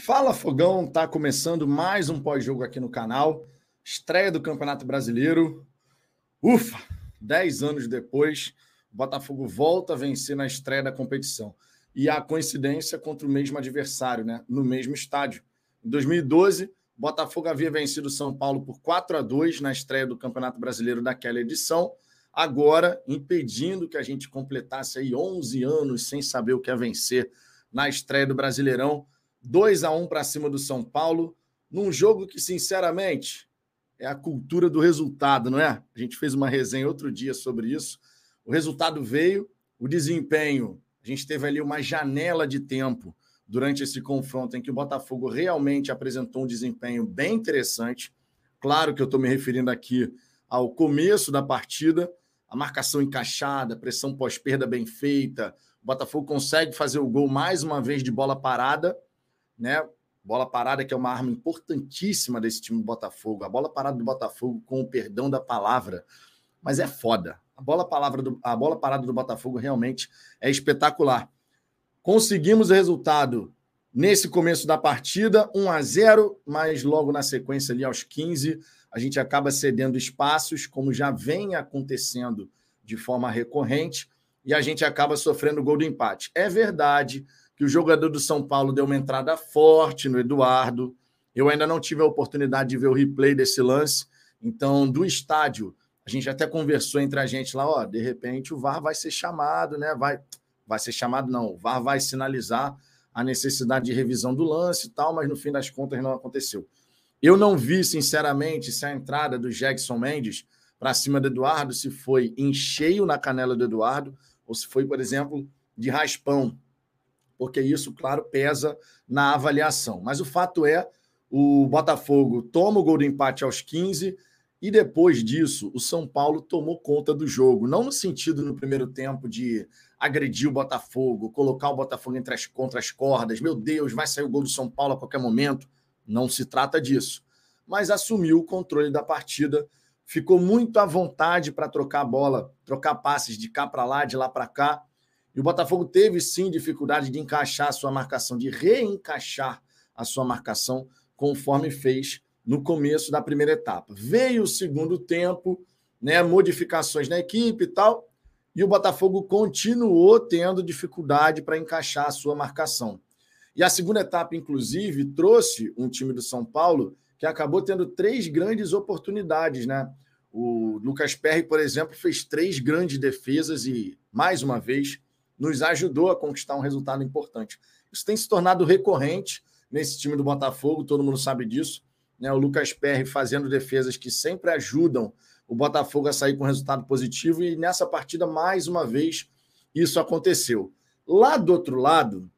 Fala Fogão, tá começando mais um pós-jogo aqui no canal. Estreia do Campeonato Brasileiro. Ufa! Dez anos depois, o Botafogo volta a vencer na estreia da competição. E a coincidência contra o mesmo adversário, né? No mesmo estádio. Em 2012, o Botafogo havia vencido São Paulo por 4 a 2 na estreia do Campeonato Brasileiro daquela edição. Agora, impedindo que a gente completasse aí 11 anos sem saber o que é vencer na estreia do Brasileirão 2 a 1 para cima do São Paulo, num jogo que, sinceramente, é a cultura do resultado, não é? A gente fez uma resenha outro dia sobre isso. O resultado veio, o desempenho, a gente teve ali uma janela de tempo durante esse confronto em que o Botafogo realmente apresentou um desempenho bem interessante. Claro que eu estou me referindo aqui ao começo da partida, a marcação encaixada, pressão pós-perda bem feita. O Botafogo consegue fazer o gol mais uma vez de bola parada né? Bola parada, que é uma arma importantíssima desse time do Botafogo. A bola parada do Botafogo, com o perdão da palavra, mas é foda. A bola, palavra do, a bola parada do Botafogo realmente é espetacular. Conseguimos o resultado nesse começo da partida, 1 a 0, mas logo na sequência, ali aos 15, a gente acaba cedendo espaços, como já vem acontecendo de forma recorrente, e a gente acaba sofrendo o gol do empate. É verdade que o jogador do São Paulo deu uma entrada forte no Eduardo. Eu ainda não tive a oportunidade de ver o replay desse lance. Então, do estádio, a gente até conversou entre a gente lá, ó, de repente o VAR vai ser chamado, né? Vai, vai ser chamado, não. O VAR vai sinalizar a necessidade de revisão do lance e tal, mas no fim das contas não aconteceu. Eu não vi, sinceramente, se a entrada do Jackson Mendes para cima do Eduardo, se foi em cheio na canela do Eduardo, ou se foi, por exemplo, de raspão porque isso, claro, pesa na avaliação. Mas o fato é, o Botafogo toma o gol do empate aos 15 e depois disso, o São Paulo tomou conta do jogo. Não no sentido no primeiro tempo de agredir o Botafogo, colocar o Botafogo entre as, contra as cordas. Meu Deus, vai sair o gol do São Paulo a qualquer momento. Não se trata disso. Mas assumiu o controle da partida, ficou muito à vontade para trocar bola, trocar passes de cá para lá, de lá para cá. E o Botafogo teve sim dificuldade de encaixar a sua marcação, de reencaixar a sua marcação, conforme fez no começo da primeira etapa. Veio o segundo tempo, né, modificações na equipe e tal, e o Botafogo continuou tendo dificuldade para encaixar a sua marcação. E a segunda etapa, inclusive, trouxe um time do São Paulo que acabou tendo três grandes oportunidades, né? O Lucas Perry, por exemplo, fez três grandes defesas e, mais uma vez, nos ajudou a conquistar um resultado importante. Isso tem se tornado recorrente nesse time do Botafogo, todo mundo sabe disso. Né? O Lucas Perry fazendo defesas que sempre ajudam o Botafogo a sair com resultado positivo, e nessa partida, mais uma vez, isso aconteceu. Lá do outro lado,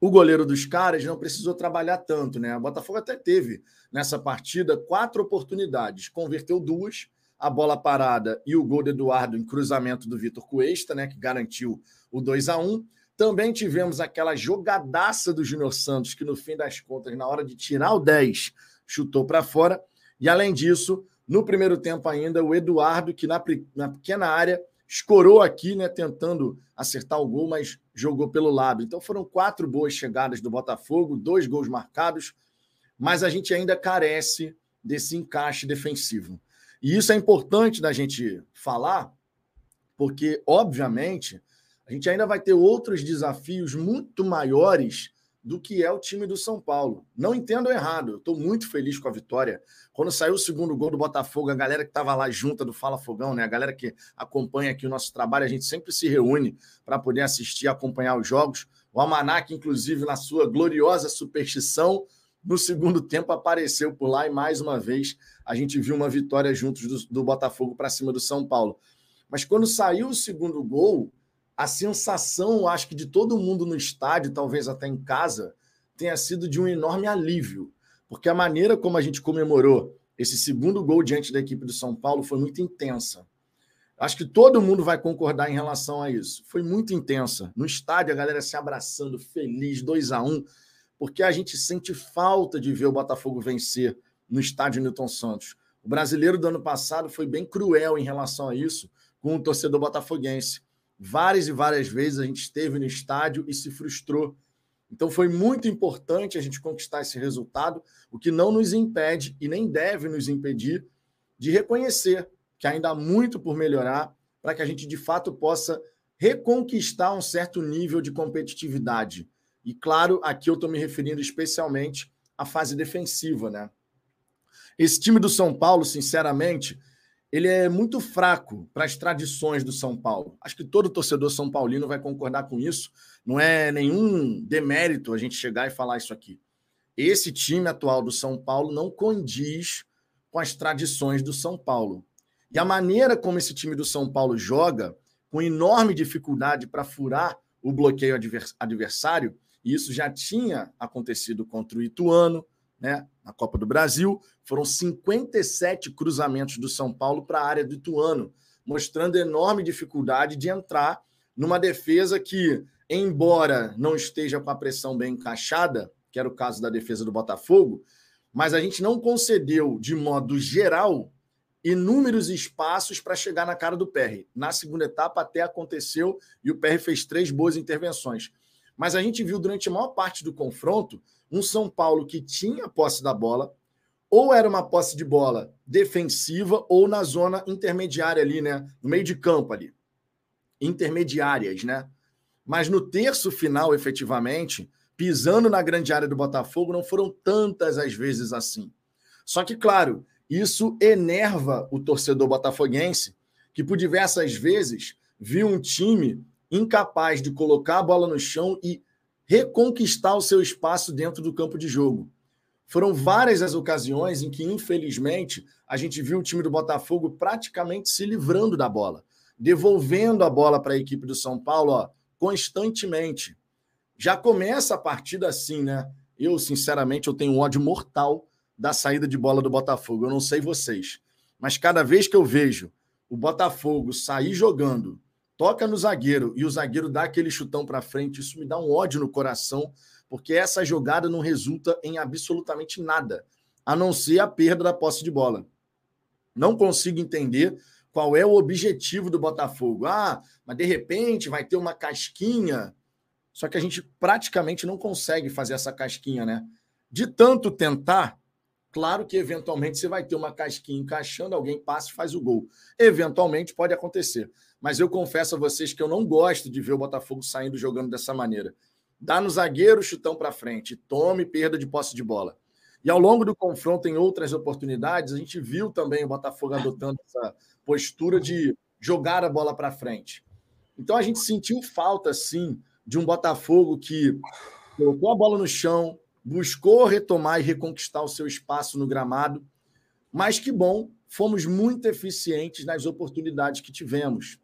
o goleiro dos caras não precisou trabalhar tanto, né? O Botafogo até teve nessa partida quatro oportunidades, converteu duas, a bola parada e o gol do Eduardo em cruzamento do Vitor Cuesta, né, que garantiu o 2 a 1 Também tivemos aquela jogadaça do Júnior Santos, que no fim das contas, na hora de tirar o 10, chutou para fora. E além disso, no primeiro tempo ainda, o Eduardo, que na, na pequena área escorou aqui, né, tentando acertar o gol, mas jogou pelo lado. Então foram quatro boas chegadas do Botafogo, dois gols marcados, mas a gente ainda carece desse encaixe defensivo. E isso é importante da gente falar, porque, obviamente, a gente ainda vai ter outros desafios muito maiores do que é o time do São Paulo. Não entendo errado, eu estou muito feliz com a vitória. Quando saiu o segundo gol do Botafogo, a galera que estava lá junta do Fala Fogão, né? a galera que acompanha aqui o nosso trabalho, a gente sempre se reúne para poder assistir e acompanhar os jogos. O Almanac, inclusive, na sua gloriosa superstição, no segundo tempo apareceu por lá e mais uma vez a gente viu uma vitória juntos do, do Botafogo para cima do São Paulo. Mas quando saiu o segundo gol, a sensação, acho que de todo mundo no estádio, talvez até em casa, tenha sido de um enorme alívio, porque a maneira como a gente comemorou esse segundo gol diante da equipe do São Paulo foi muito intensa. Acho que todo mundo vai concordar em relação a isso. Foi muito intensa. No estádio, a galera se abraçando, feliz, 2 a 1 um porque a gente sente falta de ver o Botafogo vencer no estádio Newton Santos. O brasileiro do ano passado foi bem cruel em relação a isso com o torcedor botafoguense. Várias e várias vezes a gente esteve no estádio e se frustrou. Então foi muito importante a gente conquistar esse resultado, o que não nos impede e nem deve nos impedir de reconhecer que ainda há muito por melhorar para que a gente de fato possa reconquistar um certo nível de competitividade. E claro, aqui eu estou me referindo especialmente à fase defensiva, né? Esse time do São Paulo, sinceramente, ele é muito fraco para as tradições do São Paulo. Acho que todo torcedor são paulino vai concordar com isso. Não é nenhum demérito a gente chegar e falar isso aqui. Esse time atual do São Paulo não condiz com as tradições do São Paulo. E a maneira como esse time do São Paulo joga, com enorme dificuldade para furar o bloqueio adversário, e isso já tinha acontecido contra o Ituano, né, na Copa do Brasil, foram 57 cruzamentos do São Paulo para a área do Ituano, mostrando enorme dificuldade de entrar numa defesa que, embora não esteja com a pressão bem encaixada, que era o caso da defesa do Botafogo, mas a gente não concedeu, de modo geral, inúmeros espaços para chegar na cara do PR. Na segunda etapa até aconteceu e o PR fez três boas intervenções. Mas a gente viu durante a maior parte do confronto um São Paulo que tinha posse da bola, ou era uma posse de bola defensiva, ou na zona intermediária ali, né? No meio de campo ali. Intermediárias, né? Mas no terço final, efetivamente, pisando na grande área do Botafogo, não foram tantas as vezes assim. Só que, claro, isso enerva o torcedor botafoguense, que por diversas vezes viu um time incapaz de colocar a bola no chão e reconquistar o seu espaço dentro do campo de jogo. Foram várias as ocasiões em que, infelizmente, a gente viu o time do Botafogo praticamente se livrando da bola, devolvendo a bola para a equipe do São Paulo ó, constantemente. Já começa a partida assim, né? Eu, sinceramente, eu tenho um ódio mortal da saída de bola do Botafogo. Eu não sei vocês, mas cada vez que eu vejo o Botafogo sair jogando toca no zagueiro e o zagueiro dá aquele chutão para frente, isso me dá um ódio no coração, porque essa jogada não resulta em absolutamente nada, a não ser a perda da posse de bola. Não consigo entender qual é o objetivo do Botafogo. Ah, mas de repente vai ter uma casquinha. Só que a gente praticamente não consegue fazer essa casquinha, né? De tanto tentar, claro que eventualmente você vai ter uma casquinha encaixando, alguém passa e faz o gol. Eventualmente pode acontecer mas eu confesso a vocês que eu não gosto de ver o Botafogo saindo jogando dessa maneira. Dá no zagueiro, chutão para frente, tome perda de posse de bola. E ao longo do confronto, em outras oportunidades, a gente viu também o Botafogo adotando essa postura de jogar a bola para frente. Então a gente sentiu falta, sim, de um Botafogo que colocou a bola no chão, buscou retomar e reconquistar o seu espaço no gramado. Mas que bom, fomos muito eficientes nas oportunidades que tivemos.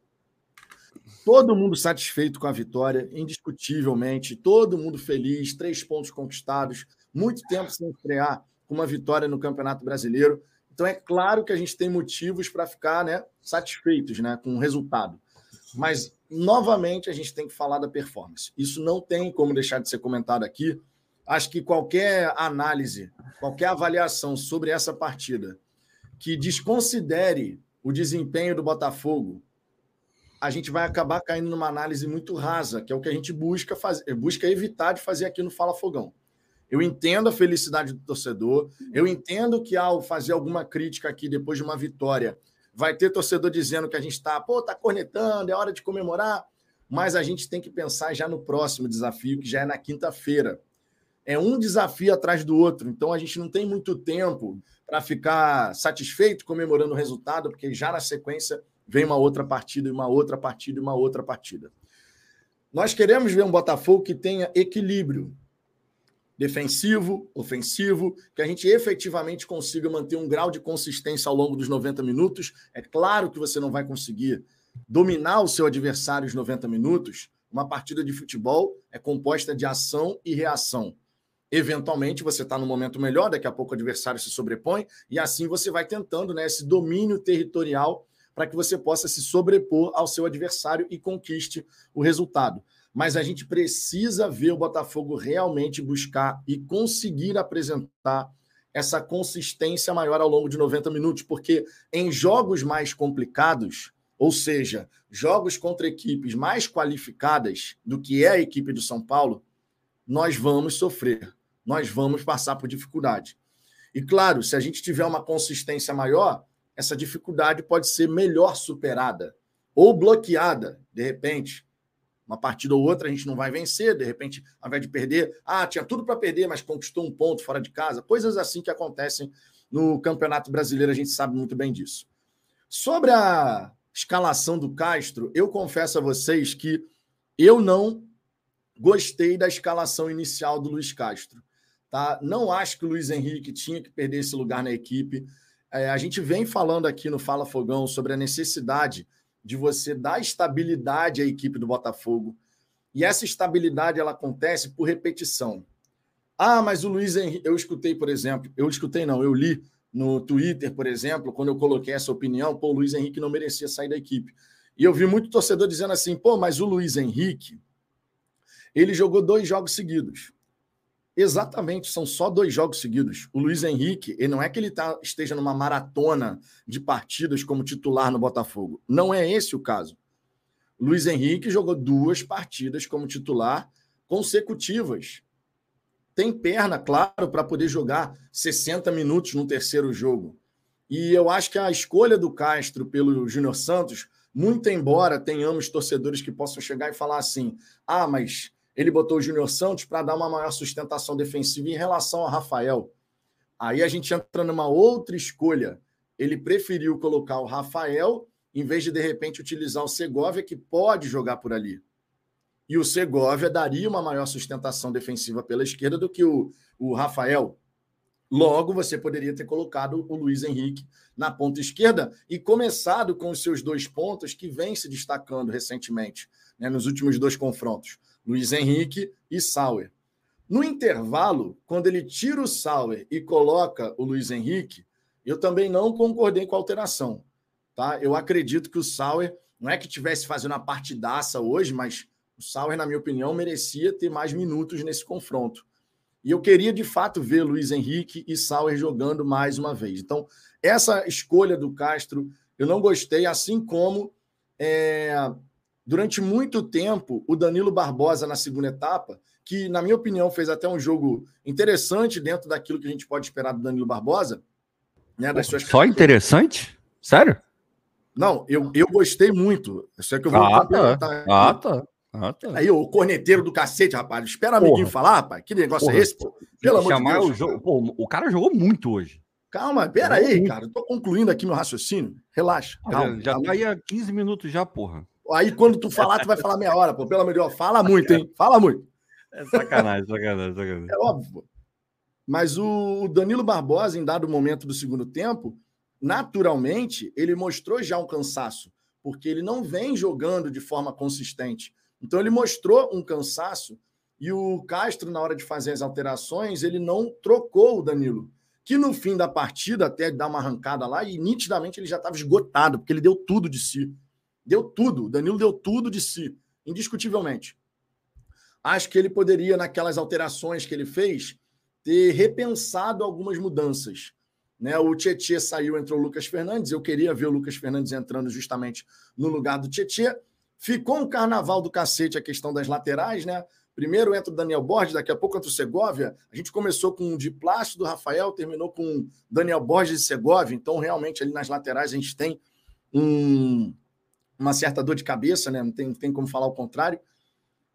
Todo mundo satisfeito com a vitória, indiscutivelmente. Todo mundo feliz, três pontos conquistados, muito tempo sem estrear com uma vitória no Campeonato Brasileiro. Então é claro que a gente tem motivos para ficar né, satisfeitos né, com o resultado. Mas, novamente, a gente tem que falar da performance. Isso não tem como deixar de ser comentado aqui. Acho que qualquer análise, qualquer avaliação sobre essa partida que desconsidere o desempenho do Botafogo, a gente vai acabar caindo numa análise muito rasa, que é o que a gente busca fazer, busca evitar de fazer aqui no Fala Fogão. Eu entendo a felicidade do torcedor, eu entendo que ao fazer alguma crítica aqui depois de uma vitória, vai ter torcedor dizendo que a gente está, pô, tá cornetando, é hora de comemorar, mas a gente tem que pensar já no próximo desafio, que já é na quinta-feira. É um desafio atrás do outro, então a gente não tem muito tempo para ficar satisfeito comemorando o resultado, porque já na sequência vem uma outra partida, e uma outra partida, e uma outra partida. Nós queremos ver um Botafogo que tenha equilíbrio defensivo, ofensivo, que a gente efetivamente consiga manter um grau de consistência ao longo dos 90 minutos. É claro que você não vai conseguir dominar o seu adversário os 90 minutos. Uma partida de futebol é composta de ação e reação. Eventualmente você está no momento melhor, daqui a pouco o adversário se sobrepõe, e assim você vai tentando né, esse domínio territorial para que você possa se sobrepor ao seu adversário e conquiste o resultado. Mas a gente precisa ver o Botafogo realmente buscar e conseguir apresentar essa consistência maior ao longo de 90 minutos, porque em jogos mais complicados, ou seja, jogos contra equipes mais qualificadas do que é a equipe do São Paulo, nós vamos sofrer, nós vamos passar por dificuldade. E claro, se a gente tiver uma consistência maior, essa dificuldade pode ser melhor superada ou bloqueada, de repente. Uma partida ou outra a gente não vai vencer, de repente, ao invés de perder, ah, tinha tudo para perder, mas conquistou um ponto fora de casa. Coisas assim que acontecem no Campeonato Brasileiro, a gente sabe muito bem disso. Sobre a escalação do Castro, eu confesso a vocês que eu não gostei da escalação inicial do Luiz Castro. Tá? Não acho que o Luiz Henrique tinha que perder esse lugar na equipe. É, a gente vem falando aqui no Fala Fogão sobre a necessidade de você dar estabilidade à equipe do Botafogo. E essa estabilidade ela acontece por repetição. Ah, mas o Luiz Henrique, eu escutei, por exemplo, eu escutei não, eu li no Twitter, por exemplo, quando eu coloquei essa opinião, pô, o Luiz Henrique não merecia sair da equipe. E eu vi muito torcedor dizendo assim, pô, mas o Luiz Henrique, ele jogou dois jogos seguidos. Exatamente, são só dois jogos seguidos. O Luiz Henrique, ele não é que ele tá, esteja numa maratona de partidas como titular no Botafogo. Não é esse o caso. Luiz Henrique jogou duas partidas como titular consecutivas. Tem perna, claro, para poder jogar 60 minutos no terceiro jogo. E eu acho que a escolha do Castro pelo Júnior Santos, muito embora tenhamos torcedores que possam chegar e falar assim: ah, mas ele botou o Júnior Santos para dar uma maior sustentação defensiva em relação a Rafael. Aí a gente entra numa outra escolha. Ele preferiu colocar o Rafael em vez de, de repente, utilizar o Segovia, que pode jogar por ali. E o Segovia daria uma maior sustentação defensiva pela esquerda do que o, o Rafael. Logo, você poderia ter colocado o Luiz Henrique na ponta esquerda e começado com os seus dois pontos que vem se destacando recentemente, né, nos últimos dois confrontos. Luiz Henrique e Sauer. No intervalo, quando ele tira o Sauer e coloca o Luiz Henrique, eu também não concordei com a alteração. Tá? Eu acredito que o Sauer não é que tivesse fazendo a partidaça hoje, mas o Sauer, na minha opinião, merecia ter mais minutos nesse confronto. E eu queria, de fato, ver Luiz Henrique e Sauer jogando mais uma vez. Então, essa escolha do Castro, eu não gostei, assim como é, durante muito tempo, o Danilo Barbosa na segunda etapa, que, na minha opinião, fez até um jogo interessante dentro daquilo que a gente pode esperar do Danilo Barbosa. Né, das suas Só interessante? Sério? Não, eu, eu gostei muito. Isso é que eu vou ah, tá. ah, tá. Ah, tá. Aí, o corneteiro do cacete, rapaz. Espera o amiguinho falar, rapaz. Que negócio é Porra. é esse? Pô? Pelo amor de Deus. O, jogo, pô, o cara jogou muito hoje. Calma, pera aí, cara. Estou concluindo aqui meu raciocínio. Relaxa. Calma, já, já tá aí há 15 minutos já, porra. Aí quando tu falar, tu vai falar meia hora, pô. Pelo amor de Deus, fala muito, hein? Fala muito. É sacanagem, sacanagem, sacanagem. É óbvio. Mas o Danilo Barbosa, em dado momento do segundo tempo, naturalmente, ele mostrou já um cansaço, porque ele não vem jogando de forma consistente. Então, ele mostrou um cansaço e o Castro, na hora de fazer as alterações, ele não trocou o Danilo. Que no fim da partida, até dar uma arrancada lá, e nitidamente ele já estava esgotado, porque ele deu tudo de si. Deu tudo. O Danilo deu tudo de si, indiscutivelmente. Acho que ele poderia, naquelas alterações que ele fez, ter repensado algumas mudanças. Né? O Tietê saiu, entrou o Lucas Fernandes. Eu queria ver o Lucas Fernandes entrando justamente no lugar do Tietê. Ficou um carnaval do cacete a questão das laterais, né? Primeiro entra o Daniel Borges, daqui a pouco entra o Segovia. A gente começou com o de do Rafael, terminou com Daniel Borges e Segovia. Então, realmente, ali nas laterais a gente tem um, uma certa dor de cabeça, né? Não tem, não tem como falar o contrário.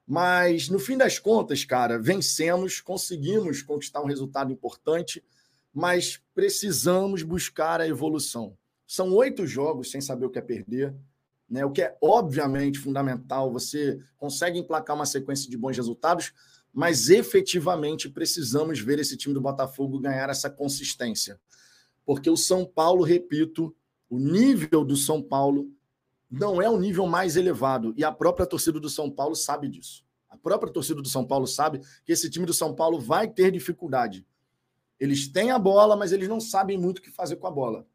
Mas, no fim das contas, cara, vencemos, conseguimos conquistar um resultado importante, mas precisamos buscar a evolução. São oito jogos sem saber o que é perder, né? o que é obviamente fundamental. Você consegue emplacar uma sequência de bons resultados, mas efetivamente precisamos ver esse time do Botafogo ganhar essa consistência. Porque o São Paulo, repito, o nível do São Paulo não é o nível mais elevado. E a própria torcida do São Paulo sabe disso. A própria torcida do São Paulo sabe que esse time do São Paulo vai ter dificuldade. Eles têm a bola, mas eles não sabem muito o que fazer com a bola.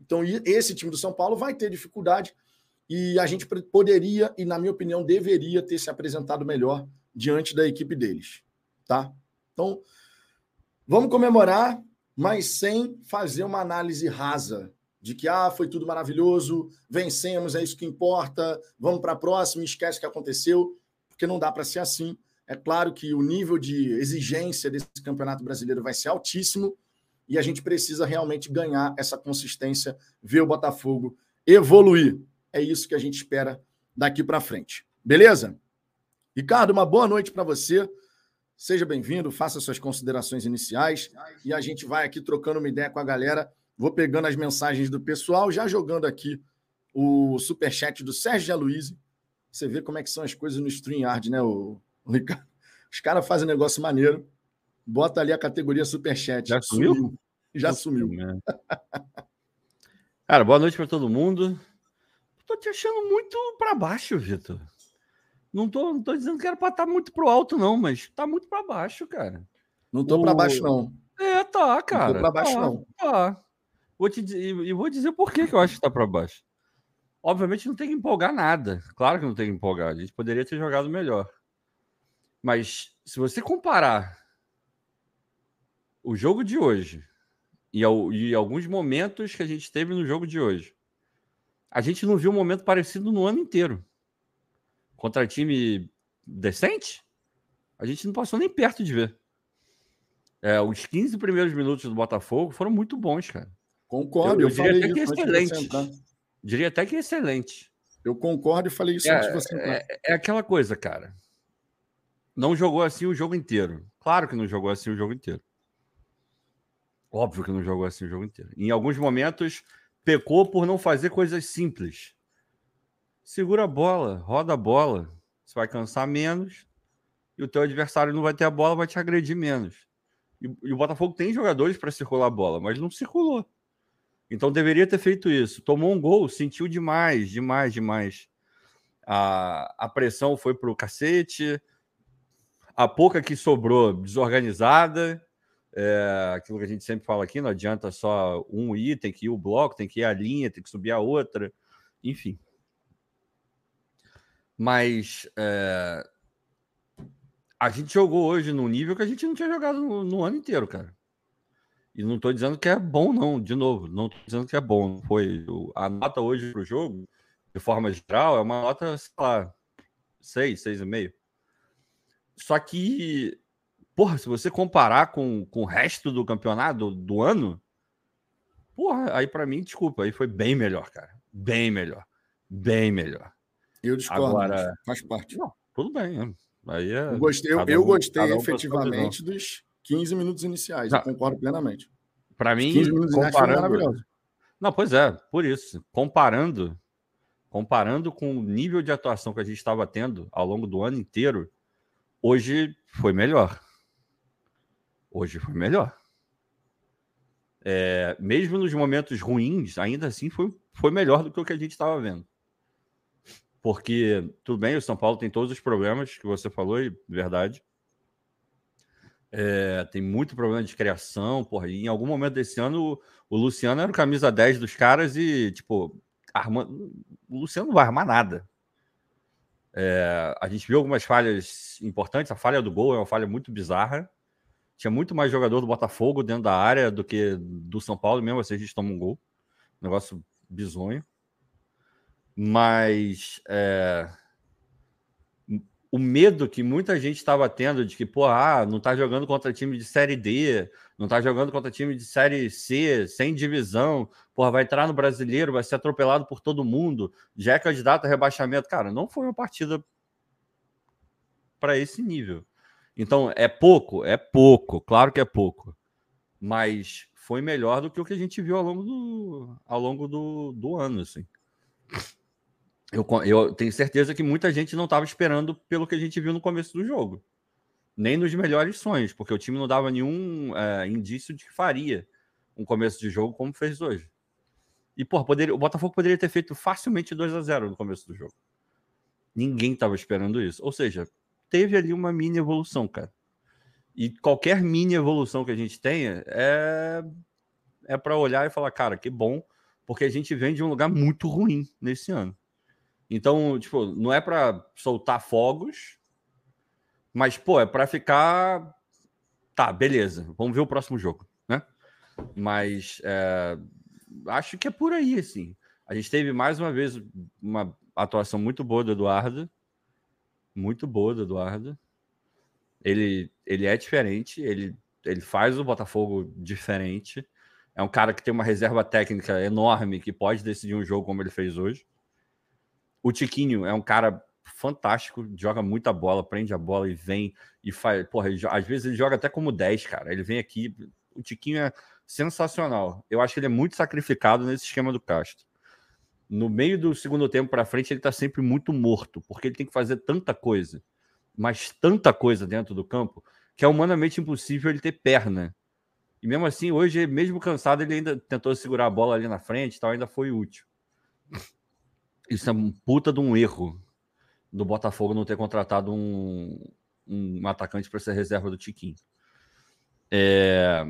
Então, esse time do São Paulo vai ter dificuldade e a gente poderia, e na minha opinião, deveria ter se apresentado melhor diante da equipe deles. Tá? Então, vamos comemorar, mas sem fazer uma análise rasa de que ah, foi tudo maravilhoso, vencemos, é isso que importa, vamos para a próxima, esquece o que aconteceu, porque não dá para ser assim. É claro que o nível de exigência desse campeonato brasileiro vai ser altíssimo e a gente precisa realmente ganhar essa consistência, ver o Botafogo evoluir. É isso que a gente espera daqui para frente. Beleza? Ricardo, uma boa noite para você. Seja bem-vindo, faça suas considerações iniciais e a gente vai aqui trocando uma ideia com a galera. Vou pegando as mensagens do pessoal, já jogando aqui o superchat do Sérgio Aloysio. Você vê como é que são as coisas no StreamYard, né, o, o Ricardo? Os caras fazem um negócio maneiro. Bota ali a categoria superchat. Já sumiu? sumiu. Já sumiu. Né? Cara, boa noite para todo mundo. Tô te achando muito para baixo, Vitor. Não tô, não tô dizendo que era para estar tá muito pro alto, não, mas tá muito para baixo, cara. Não tô o... para baixo, não. É, tá, cara. Não tô para baixo, tá, não. Tá. Vou te e vou dizer por que, eu acho que tá para baixo. Obviamente não tem que empolgar nada. Claro que não tem que empolgar. A gente poderia ter jogado melhor. Mas se você comparar o jogo de hoje e, e alguns momentos que a gente teve no jogo de hoje, a gente não viu um momento parecido no ano inteiro. Contra time decente, a gente não passou nem perto de ver. É, os 15 primeiros minutos do Botafogo foram muito bons, cara. Concordo, eu, eu, eu diria até que excelente. Diria até que excelente. Eu concordo e falei isso é, antes de você entrar. É, é aquela coisa, cara. Não jogou assim o jogo inteiro. Claro que não jogou assim o jogo inteiro. Óbvio que não jogou assim o jogo inteiro. Em alguns momentos, pecou por não fazer coisas simples. Segura a bola, roda a bola. Você vai cansar menos e o teu adversário não vai ter a bola, vai te agredir menos. E, e o Botafogo tem jogadores para circular a bola, mas não circulou. Então deveria ter feito isso. Tomou um gol, sentiu demais, demais, demais. A, a pressão foi para o cacete. A pouca que sobrou desorganizada. É, aquilo que a gente sempre fala aqui, não adianta só um ir, tem que ir o bloco, tem que ir a linha, tem que subir a outra, enfim. Mas é, a gente jogou hoje num nível que a gente não tinha jogado no, no ano inteiro, cara. E não estou dizendo que é bom, não, de novo, não estou dizendo que é bom. Foi a nota hoje para o jogo, de forma geral, é uma nota, sei lá, 6, 6,5. Só que, porra, se você comparar com, com o resto do campeonato do, do ano, porra, aí para mim, desculpa, aí foi bem melhor, cara. Bem melhor. Bem melhor. Eu discordo, Agora, faz parte. Não, tudo bem. Né? Aí é, eu gostei, eu, eu gostei um efetivamente dos 15 minutos iniciais. Não, eu concordo plenamente. Para mim, comparando. Não, pois é, por isso. Comparando, comparando com o nível de atuação que a gente estava tendo ao longo do ano inteiro, hoje foi melhor. Hoje foi melhor. É, mesmo nos momentos ruins, ainda assim foi, foi melhor do que o que a gente estava vendo. Porque, tudo bem, o São Paulo tem todos os problemas que você falou, e verdade. É, tem muito problema de criação, porra. E em algum momento desse ano, o, Luciano era o camisa 10 dos caras e, tipo, arma... o Luciano não vai armar nada. É, a gente viu algumas falhas importantes. A falha do gol é uma falha muito bizarra. Tinha muito mais jogador do Botafogo dentro da área do que do São Paulo, mesmo assim a gente toma um gol. Negócio bizonho. Mas é, o medo que muita gente estava tendo de que, pô, ah, não tá jogando contra time de série D, não tá jogando contra time de série C, sem divisão, porra, vai entrar no brasileiro, vai ser atropelado por todo mundo, já é candidato a rebaixamento. Cara, não foi uma partida para esse nível. Então, é pouco, é pouco, claro que é pouco. Mas foi melhor do que o que a gente viu ao longo do, ao longo do, do ano, assim eu, eu tenho certeza que muita gente não estava esperando pelo que a gente viu no começo do jogo. Nem nos melhores sonhos, porque o time não dava nenhum é, indício de que faria um começo de jogo como fez hoje. E, pô, poderia, o Botafogo poderia ter feito facilmente 2 a 0 no começo do jogo. Ninguém estava esperando isso. Ou seja, teve ali uma mini evolução, cara. E qualquer mini evolução que a gente tenha é, é para olhar e falar, cara, que bom, porque a gente vem de um lugar muito ruim nesse ano. Então, tipo, não é para soltar fogos, mas, pô, é para ficar. Tá, beleza, vamos ver o próximo jogo, né? Mas é... acho que é por aí, assim. A gente teve mais uma vez uma atuação muito boa do Eduardo. Muito boa do Eduardo. Ele, ele é diferente, ele, ele faz o Botafogo diferente. É um cara que tem uma reserva técnica enorme que pode decidir um jogo como ele fez hoje. O Tiquinho é um cara fantástico, joga muita bola, prende a bola e vem e faz. Porra, ele, às vezes ele joga até como 10, cara. Ele vem aqui. O Tiquinho é sensacional. Eu acho que ele é muito sacrificado nesse esquema do Castro. No meio do segundo tempo para frente, ele tá sempre muito morto, porque ele tem que fazer tanta coisa, mas tanta coisa dentro do campo, que é humanamente impossível ele ter perna. E mesmo assim, hoje, mesmo cansado, ele ainda tentou segurar a bola ali na frente, tal, ainda foi útil. Isso é um puta de um erro do Botafogo não ter contratado um, um atacante para ser reserva do Tiquinho. É...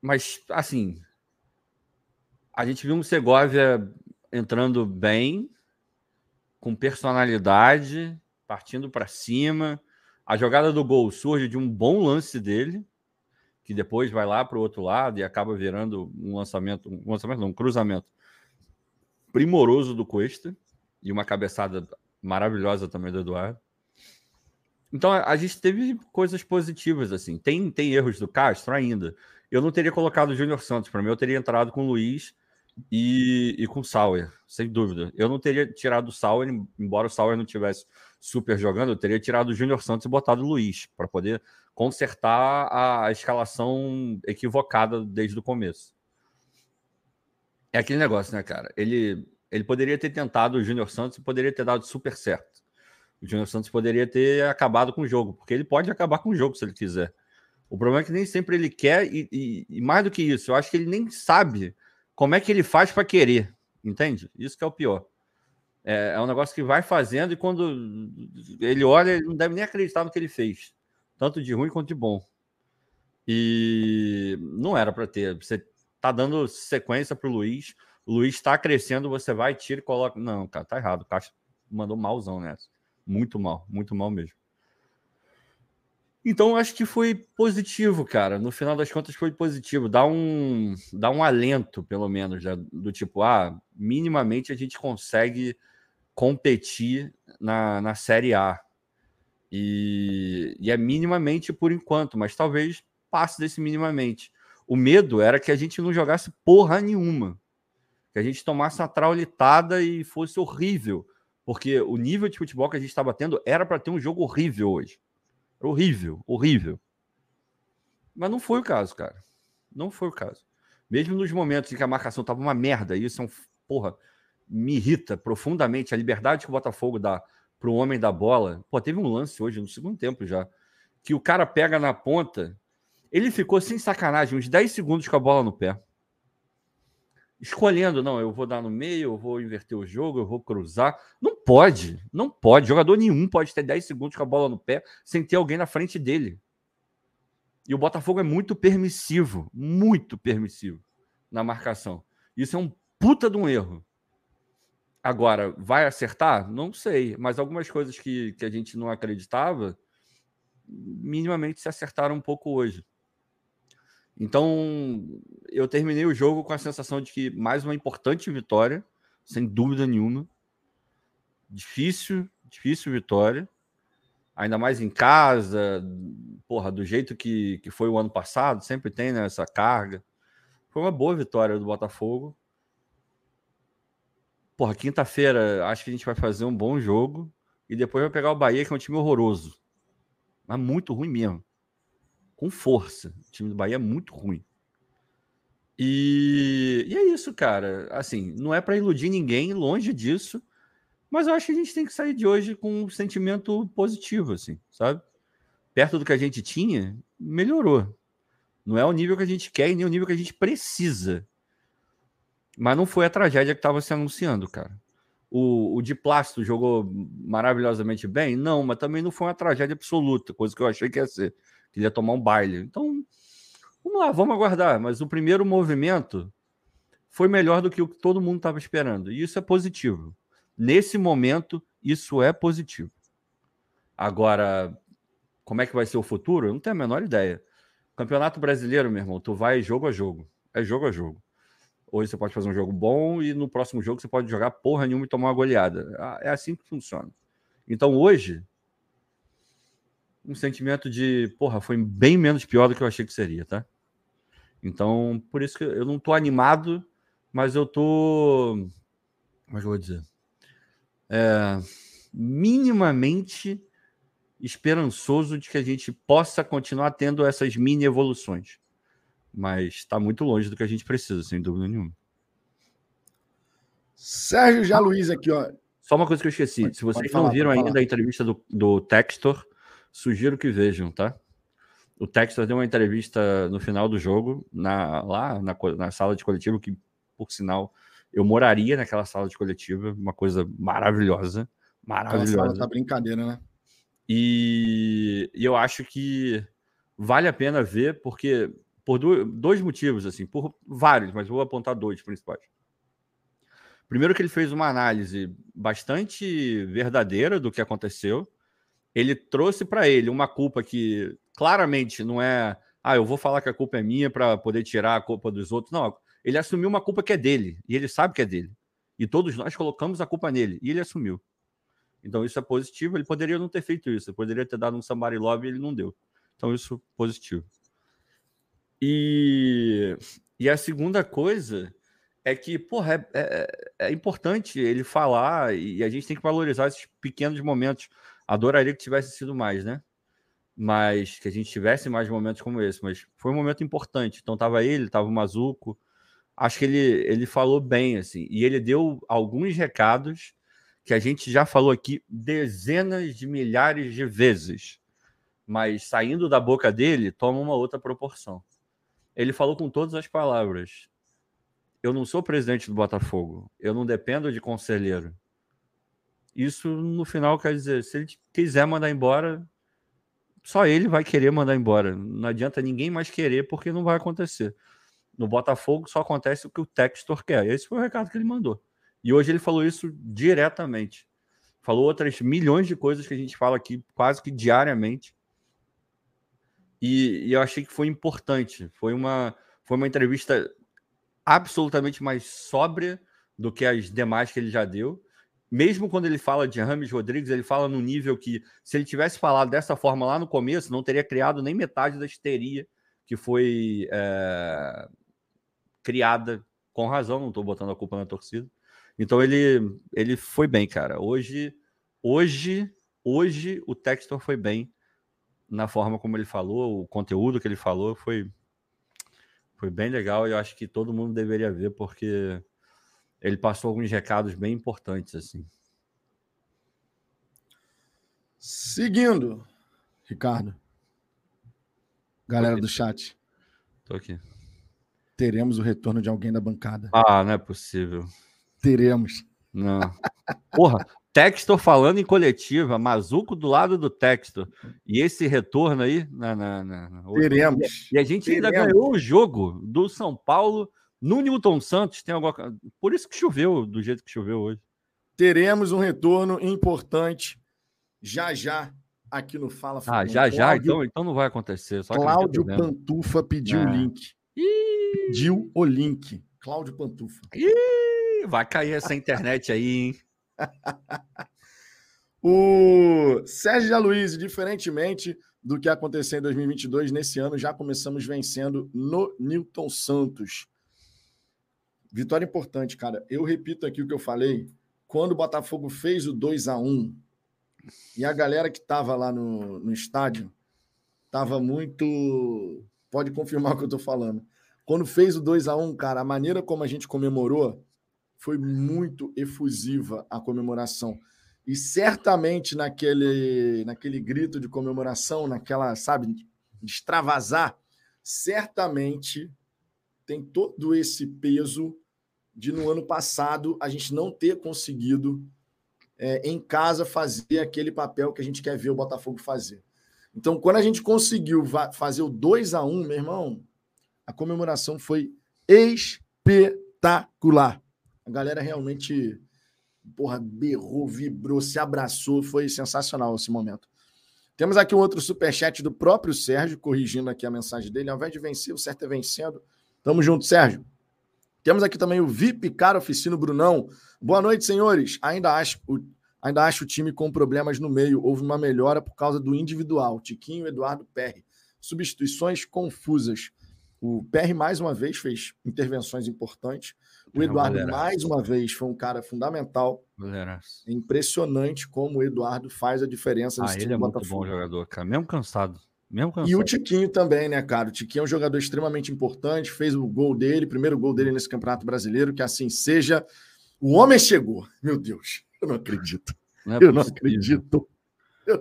Mas, assim, a gente viu um Segovia entrando bem, com personalidade, partindo para cima. A jogada do gol surge de um bom lance dele, que depois vai lá para o outro lado e acaba virando um lançamento, um lançamento não, um cruzamento primoroso do Cuesta e uma cabeçada maravilhosa também do Eduardo. Então a, gente teve coisas positivas assim. Tem, tem erros do Castro ainda. Eu não teria colocado o Júnior Santos. Para mim, eu teria entrado com o Luiz e, e com o Sauer, sem dúvida. Eu não teria tirado o Sauer, embora o Sauer não tivesse super jogando, eu teria tirado o Júnior Santos e botado o Luiz, para poder consertar a, a escalação equivocada desde o começo. É aquele negócio, né, cara? Ele ele poderia ter tentado o Júnior Santos e poderia ter dado super certo. O Júnior Santos poderia ter acabado com o jogo, porque ele pode acabar com o jogo se ele quiser. O problema é que nem sempre ele quer, e, e, e mais do que isso, eu acho que ele nem sabe como é que ele faz para querer, entende? Isso que é o pior. É, é, um negócio que vai fazendo e quando ele olha, ele não deve nem acreditar no que ele fez, tanto de ruim quanto de bom. E não era para ter. Você tá dando sequência para o Luiz. O Luiz está crescendo, você vai, tira e coloca. Não, cara, tá errado. O Caixa mandou malzão nessa. Muito mal, muito mal mesmo. Então, acho que foi positivo, cara. No final das contas, foi positivo. Dá um, dá um alento, pelo menos, já, do tipo, ah, minimamente a gente consegue competir na, na Série A. E, e é minimamente por enquanto, mas talvez passe desse minimamente. O medo era que a gente não jogasse porra nenhuma que a gente tomasse uma traulitada e fosse horrível. Porque o nível de futebol que a gente estava tendo era para ter um jogo horrível hoje. Horrível, horrível. Mas não foi o caso, cara. Não foi o caso. Mesmo nos momentos em que a marcação estava uma merda, isso é um. Porra, me irrita profundamente a liberdade que o Botafogo dá para o homem da bola. Pô, teve um lance hoje, no segundo tempo já, que o cara pega na ponta. Ele ficou sem sacanagem uns 10 segundos com a bola no pé escolhendo, não, eu vou dar no meio, eu vou inverter o jogo, eu vou cruzar. Não pode, não pode. Jogador nenhum pode ter 10 segundos com a bola no pé sem ter alguém na frente dele. E o Botafogo é muito permissivo, muito permissivo na marcação. Isso é um puta de um erro. Agora, vai acertar? Não sei, mas algumas coisas que, que a gente não acreditava, minimamente se acertaram um pouco hoje. Então, eu terminei o jogo com a sensação de que mais uma importante vitória, sem dúvida nenhuma. Difícil, difícil vitória. Ainda mais em casa, porra, do jeito que, que foi o ano passado, sempre tem né, essa carga. Foi uma boa vitória do Botafogo. Porra, quinta-feira acho que a gente vai fazer um bom jogo. E depois vai pegar o Bahia, que é um time horroroso. Mas muito ruim mesmo com força. O time do Bahia é muito ruim. E, e é isso, cara. Assim, não é para iludir ninguém, longe disso. Mas eu acho que a gente tem que sair de hoje com um sentimento positivo, assim, sabe? Perto do que a gente tinha, melhorou. Não é o nível que a gente quer e nem o nível que a gente precisa. Mas não foi a tragédia que estava se anunciando, cara. O, o de Plástico jogou maravilhosamente bem? Não, mas também não foi uma tragédia absoluta, coisa que eu achei que ia ser ele ia tomar um baile. Então, vamos lá, vamos aguardar. Mas o primeiro movimento foi melhor do que o que todo mundo estava esperando. E isso é positivo. Nesse momento, isso é positivo. Agora, como é que vai ser o futuro? Eu não tenho a menor ideia. Campeonato brasileiro, meu irmão, tu vai jogo a jogo. É jogo a jogo. Hoje você pode fazer um jogo bom e no próximo jogo você pode jogar porra nenhuma e tomar uma goleada. É assim que funciona. Então hoje, um sentimento de, porra, foi bem menos pior do que eu achei que seria, tá? Então, por isso que eu não tô animado, mas eu tô. Como é eu vou dizer? É, minimamente esperançoso de que a gente possa continuar tendo essas mini evoluções. Mas está muito longe do que a gente precisa, sem dúvida nenhuma. Sérgio Jaluiz aqui, ó. Só uma coisa que eu esqueci. Pode, Se vocês falar, não viram ainda a entrevista do, do Textor, sugiro que vejam, tá? O Textor deu uma entrevista no final do jogo, na, lá na, na sala de coletivo, que, por sinal, eu moraria naquela sala de coletiva, uma coisa maravilhosa. Maravilhosa. Aquela sala tá brincadeira, né? E, e eu acho que vale a pena ver, porque por dois motivos, assim, por vários, mas vou apontar dois principais. Primeiro que ele fez uma análise bastante verdadeira do que aconteceu. Ele trouxe para ele uma culpa que claramente não é, ah, eu vou falar que a culpa é minha para poder tirar a culpa dos outros. Não, ele assumiu uma culpa que é dele e ele sabe que é dele. E todos nós colocamos a culpa nele e ele assumiu. Então isso é positivo. Ele poderia não ter feito isso. Ele poderia ter dado um somebody love e ele não deu. Então isso é positivo. E, e a segunda coisa é que, porra, é, é, é, importante ele falar e a gente tem que valorizar esses pequenos momentos. Adoraria que tivesse sido mais, né? Mas que a gente tivesse mais momentos como esse. Mas foi um momento importante. Então tava ele, tava o Mazuco. Acho que ele, ele falou bem, assim. E ele deu alguns recados que a gente já falou aqui dezenas de milhares de vezes, mas saindo da boca dele, toma uma outra proporção. Ele falou com todas as palavras: Eu não sou presidente do Botafogo, eu não dependo de conselheiro. Isso no final quer dizer: se ele quiser mandar embora, só ele vai querer mandar embora. Não adianta ninguém mais querer, porque não vai acontecer. No Botafogo só acontece o que o Textor quer. Esse foi o recado que ele mandou. E hoje ele falou isso diretamente. Falou outras milhões de coisas que a gente fala aqui quase que diariamente. E, e eu achei que foi importante. Foi uma, foi uma entrevista absolutamente mais sóbria do que as demais que ele já deu. Mesmo quando ele fala de Rames Rodrigues, ele fala no nível que, se ele tivesse falado dessa forma lá no começo, não teria criado nem metade da histeria que foi é, criada com razão. Não estou botando a culpa na torcida, então ele, ele foi bem, cara. Hoje, hoje, hoje o Textor foi bem na forma como ele falou, o conteúdo que ele falou foi foi bem legal eu acho que todo mundo deveria ver porque ele passou alguns recados bem importantes assim. Seguindo, Ricardo. Galera do chat. Tô aqui. Teremos o retorno de alguém da bancada. Ah, não é possível. Teremos. Não. Porra, Textor falando em coletiva, Mazuco do lado do Textor. E esse retorno aí. Na, na, na, Teremos. E a gente Teremos. ainda ganhou o jogo do São Paulo no Newton Santos. Tem alguma... Por isso que choveu do jeito que choveu hoje. Teremos um retorno importante já já aqui no Fala Ah, já já? Então, então não vai acontecer. Só Cláudio Pantufa pediu é. o link. Ih. Pediu o link. Cláudio Pantufa. Ih, vai cair essa internet aí, hein? o Sérgio Aloysio, diferentemente do que aconteceu em 2022, nesse ano já começamos vencendo no Newton Santos. Vitória importante, cara. Eu repito aqui o que eu falei. Quando o Botafogo fez o 2 a 1 e a galera que estava lá no, no estádio estava muito. Pode confirmar o que eu estou falando. Quando fez o 2 a 1 cara, a maneira como a gente comemorou foi muito efusiva a comemoração. E certamente naquele, naquele grito de comemoração, naquela, sabe, de extravasar, certamente tem todo esse peso de no ano passado a gente não ter conseguido é, em casa fazer aquele papel que a gente quer ver o Botafogo fazer. Então, quando a gente conseguiu fazer o 2 a 1 meu irmão, a comemoração foi espetacular. A galera realmente porra, berrou, vibrou, se abraçou. Foi sensacional esse momento. Temos aqui um outro superchat do próprio Sérgio, corrigindo aqui a mensagem dele. Ao invés de vencer, o certo é vencendo. Tamo junto, Sérgio. Temos aqui também o VIP Cara Oficina Brunão. Boa noite, senhores. Ainda acho, Ainda acho o time com problemas no meio. Houve uma melhora por causa do individual. Tiquinho e Eduardo Perry. Substituições confusas. O Perry, mais uma vez, fez intervenções importantes. O Eduardo, mais uma vez, foi um cara fundamental. É impressionante como o Eduardo faz a diferença nesse ah, time ele é muito bom jogador, cara. Mesmo cansado. Mesmo. E o Tiquinho também, né, cara? O Tiquinho é um jogador extremamente importante. Fez o gol dele, primeiro gol dele nesse Campeonato Brasileiro. Que assim seja. O homem chegou. Meu Deus. Eu não acredito. Não é eu não acredito.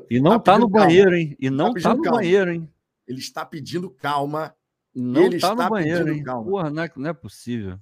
E não tá, tá no banheiro, hein? E não tá, tá no calma. banheiro, hein? Ele está pedindo calma. Não Ele tá no banheiro, hein? Calma. Porra, não é, não é possível.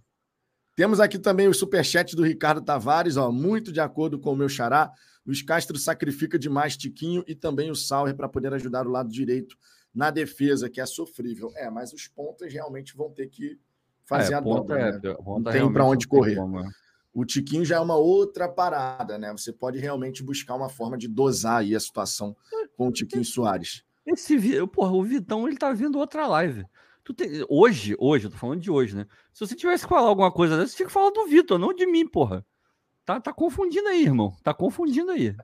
Temos aqui também o superchat do Ricardo Tavares, ó, muito de acordo com o meu xará. Luiz Castro sacrifica demais Tiquinho e também o Sauer para poder ajudar o lado direito na defesa, que é sofrível. É, mas os pontos realmente vão ter que fazer é, a dobra. É, né? Não tem para onde correr. Como, é. O Tiquinho já é uma outra parada, né? Você pode realmente buscar uma forma de dosar aí a situação com o Tiquinho Soares. Esse, porra, o Vitão, ele tá vendo outra live. Tem, hoje, hoje, eu tô falando de hoje, né? Se você tivesse que falar alguma coisa dessa, você tinha que falar do Vitor, não de mim, porra. Tá, tá confundindo aí, irmão. Tá confundindo aí.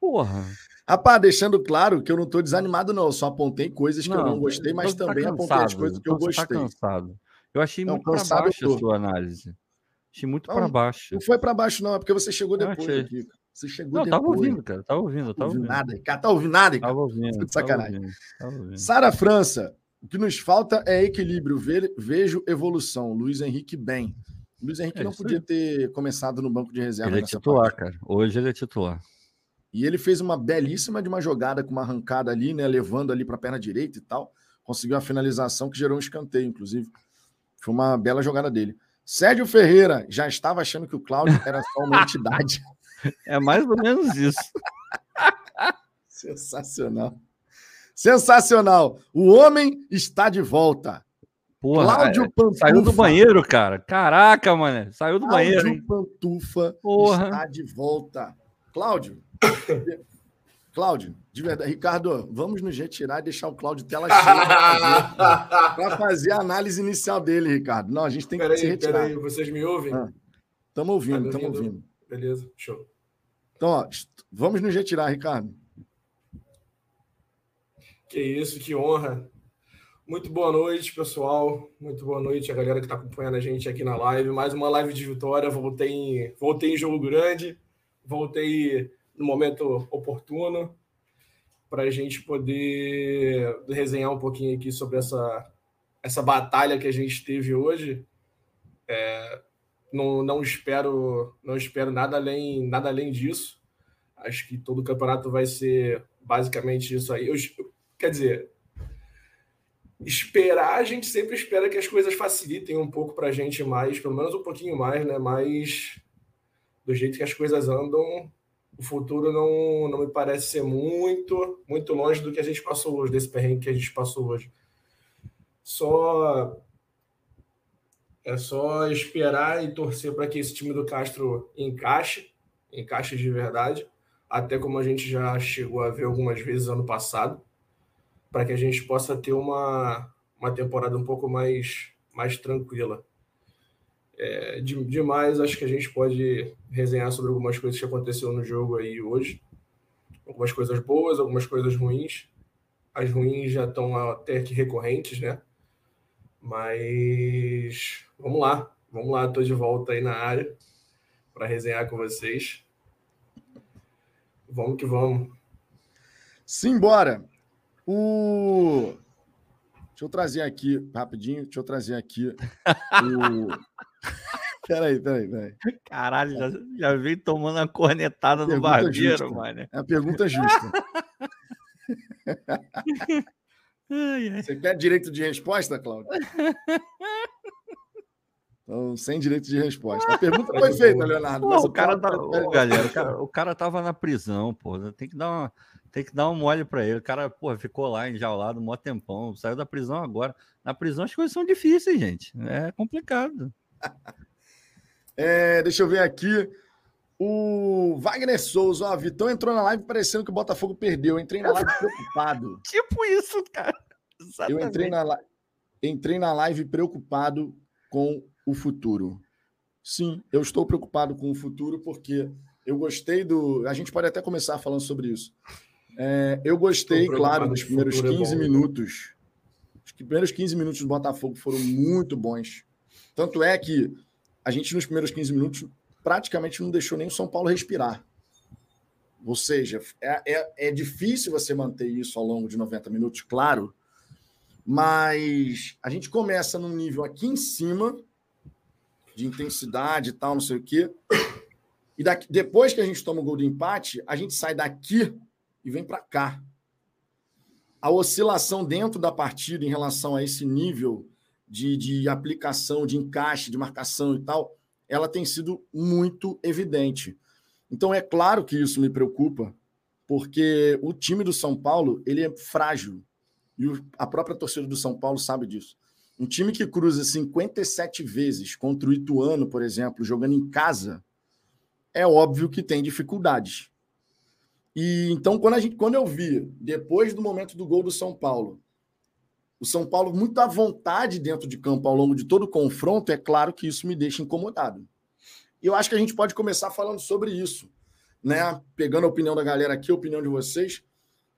Porra. Rapaz, deixando claro que eu não tô desanimado, não. Eu só apontei coisas que não, eu não gostei, mas tá também cansado, apontei as coisas que eu gostei. Tá cansado. Eu achei não, muito pra baixo a sua análise. Achei muito para baixo. Não foi para baixo, não, é porque você chegou depois aqui. Você chegou não, depois. Tava ouvindo, cara. Tava ouvindo, tava ouvindo. Nada, cara. Tá ouvindo nada, cara. Tava ouvindo. Sacanagem. Sara França, o que nos falta é equilíbrio. Vejo evolução. Luiz Henrique bem. Luiz Henrique é, não podia ter começado no banco de reserva. Ele é titular, parte. cara. Hoje ele é titular. E ele fez uma belíssima de uma jogada com uma arrancada ali, né? Levando ali para a perna direita e tal. Conseguiu a finalização que gerou um escanteio, inclusive. Foi uma bela jogada dele. Sérgio Ferreira já estava achando que o Cláudio era só uma entidade. É mais ou menos isso. Sensacional. Sensacional. O homem está de volta. Porra, Cláudio é, Pantufa. Saiu do banheiro, cara. Caraca, mano. Saiu do Cláudio banheiro. Cláudio Pantufa Porra. está de volta. Cláudio, Cláudio, de verdade. Ricardo, vamos nos retirar e deixar o Cláudio tela cheia para fazer, a análise inicial dele, Ricardo. Não, a gente tem que se retirar. Peraí, vocês me ouvem? Estamos ah, ouvindo, estamos tá ouvindo. Beleza, show. Então, ó, vamos nos retirar, Ricardo. Que isso, que honra. Muito boa noite, pessoal. Muito boa noite a galera que está acompanhando a gente aqui na live. Mais uma live de vitória. Voltei em, voltei em jogo grande. Voltei no momento oportuno para a gente poder resenhar um pouquinho aqui sobre essa, essa batalha que a gente teve hoje. É, não, não espero não espero nada além nada além disso. Acho que todo o campeonato vai ser basicamente isso aí. Eu, quer dizer, esperar, a gente sempre espera que as coisas facilitem um pouco para a gente mais, pelo menos um pouquinho mais, né? Mas do jeito que as coisas andam, o futuro não, não me parece ser muito, muito longe do que a gente passou hoje, desse perrengue que a gente passou hoje. Só é só esperar e torcer para que esse time do Castro encaixe, encaixe de verdade, até como a gente já chegou a ver algumas vezes ano passado, para que a gente possa ter uma, uma temporada um pouco mais, mais tranquila. É, de, demais, acho que a gente pode resenhar sobre algumas coisas que aconteceu no jogo aí hoje. Algumas coisas boas, algumas coisas ruins. As ruins já estão até que recorrentes, né? Mas vamos lá, vamos lá, estou de volta aí na área para resenhar com vocês. Vamos que vamos. Simbora! O... Deixa eu trazer aqui, rapidinho, deixa eu trazer aqui o. Peraí, peraí, peraí. Caralho, já, já veio tomando a cornetada no barbeiro, justa. mano. É a pergunta justa. Você quer direito de resposta, Cláudio? Então, sem direito de resposta. A pergunta foi feita, Leonardo. Pô, o cara tá, ô, galera, o cara, o cara tava na prisão, pô. Tem que dar uma, tem que dar um mole para ele. O cara, pô, ficou lá enjaulado um mó tempão, saiu da prisão agora. Na prisão as coisas são difíceis, gente. É complicado. É, deixa eu ver aqui. O Wagner Souza, ó, Vitão entrou na live parecendo que o Botafogo perdeu. entrei na live preocupado. tipo isso, cara. Exatamente. Eu entrei na, entrei na live preocupado com o futuro. Sim, eu estou preocupado com o futuro porque Eu gostei do. A gente pode até começar falando sobre isso. É, eu gostei, claro, dos primeiros 15 é minutos. Os primeiros 15 minutos do Botafogo foram muito bons. Tanto é que a gente, nos primeiros 15 minutos, praticamente não deixou nem o São Paulo respirar. Ou seja, é, é, é difícil você manter isso ao longo de 90 minutos, claro, mas a gente começa num nível aqui em cima, de intensidade e tal, não sei o quê. E daqui, depois que a gente toma o gol de empate, a gente sai daqui e vem para cá. A oscilação dentro da partida em relação a esse nível de, de aplicação, de encaixe, de marcação e tal, ela tem sido muito evidente. Então é claro que isso me preocupa, porque o time do São Paulo ele é frágil e a própria torcida do São Paulo sabe disso. Um time que cruza 57 vezes contra o Ituano, por exemplo, jogando em casa, é óbvio que tem dificuldades. E então, quando, a gente, quando eu vi, depois do momento do gol do São Paulo, o São Paulo muito à vontade dentro de campo ao longo de todo o confronto, é claro que isso me deixa incomodado. E eu acho que a gente pode começar falando sobre isso, né? Pegando a opinião da galera aqui, a opinião de vocês,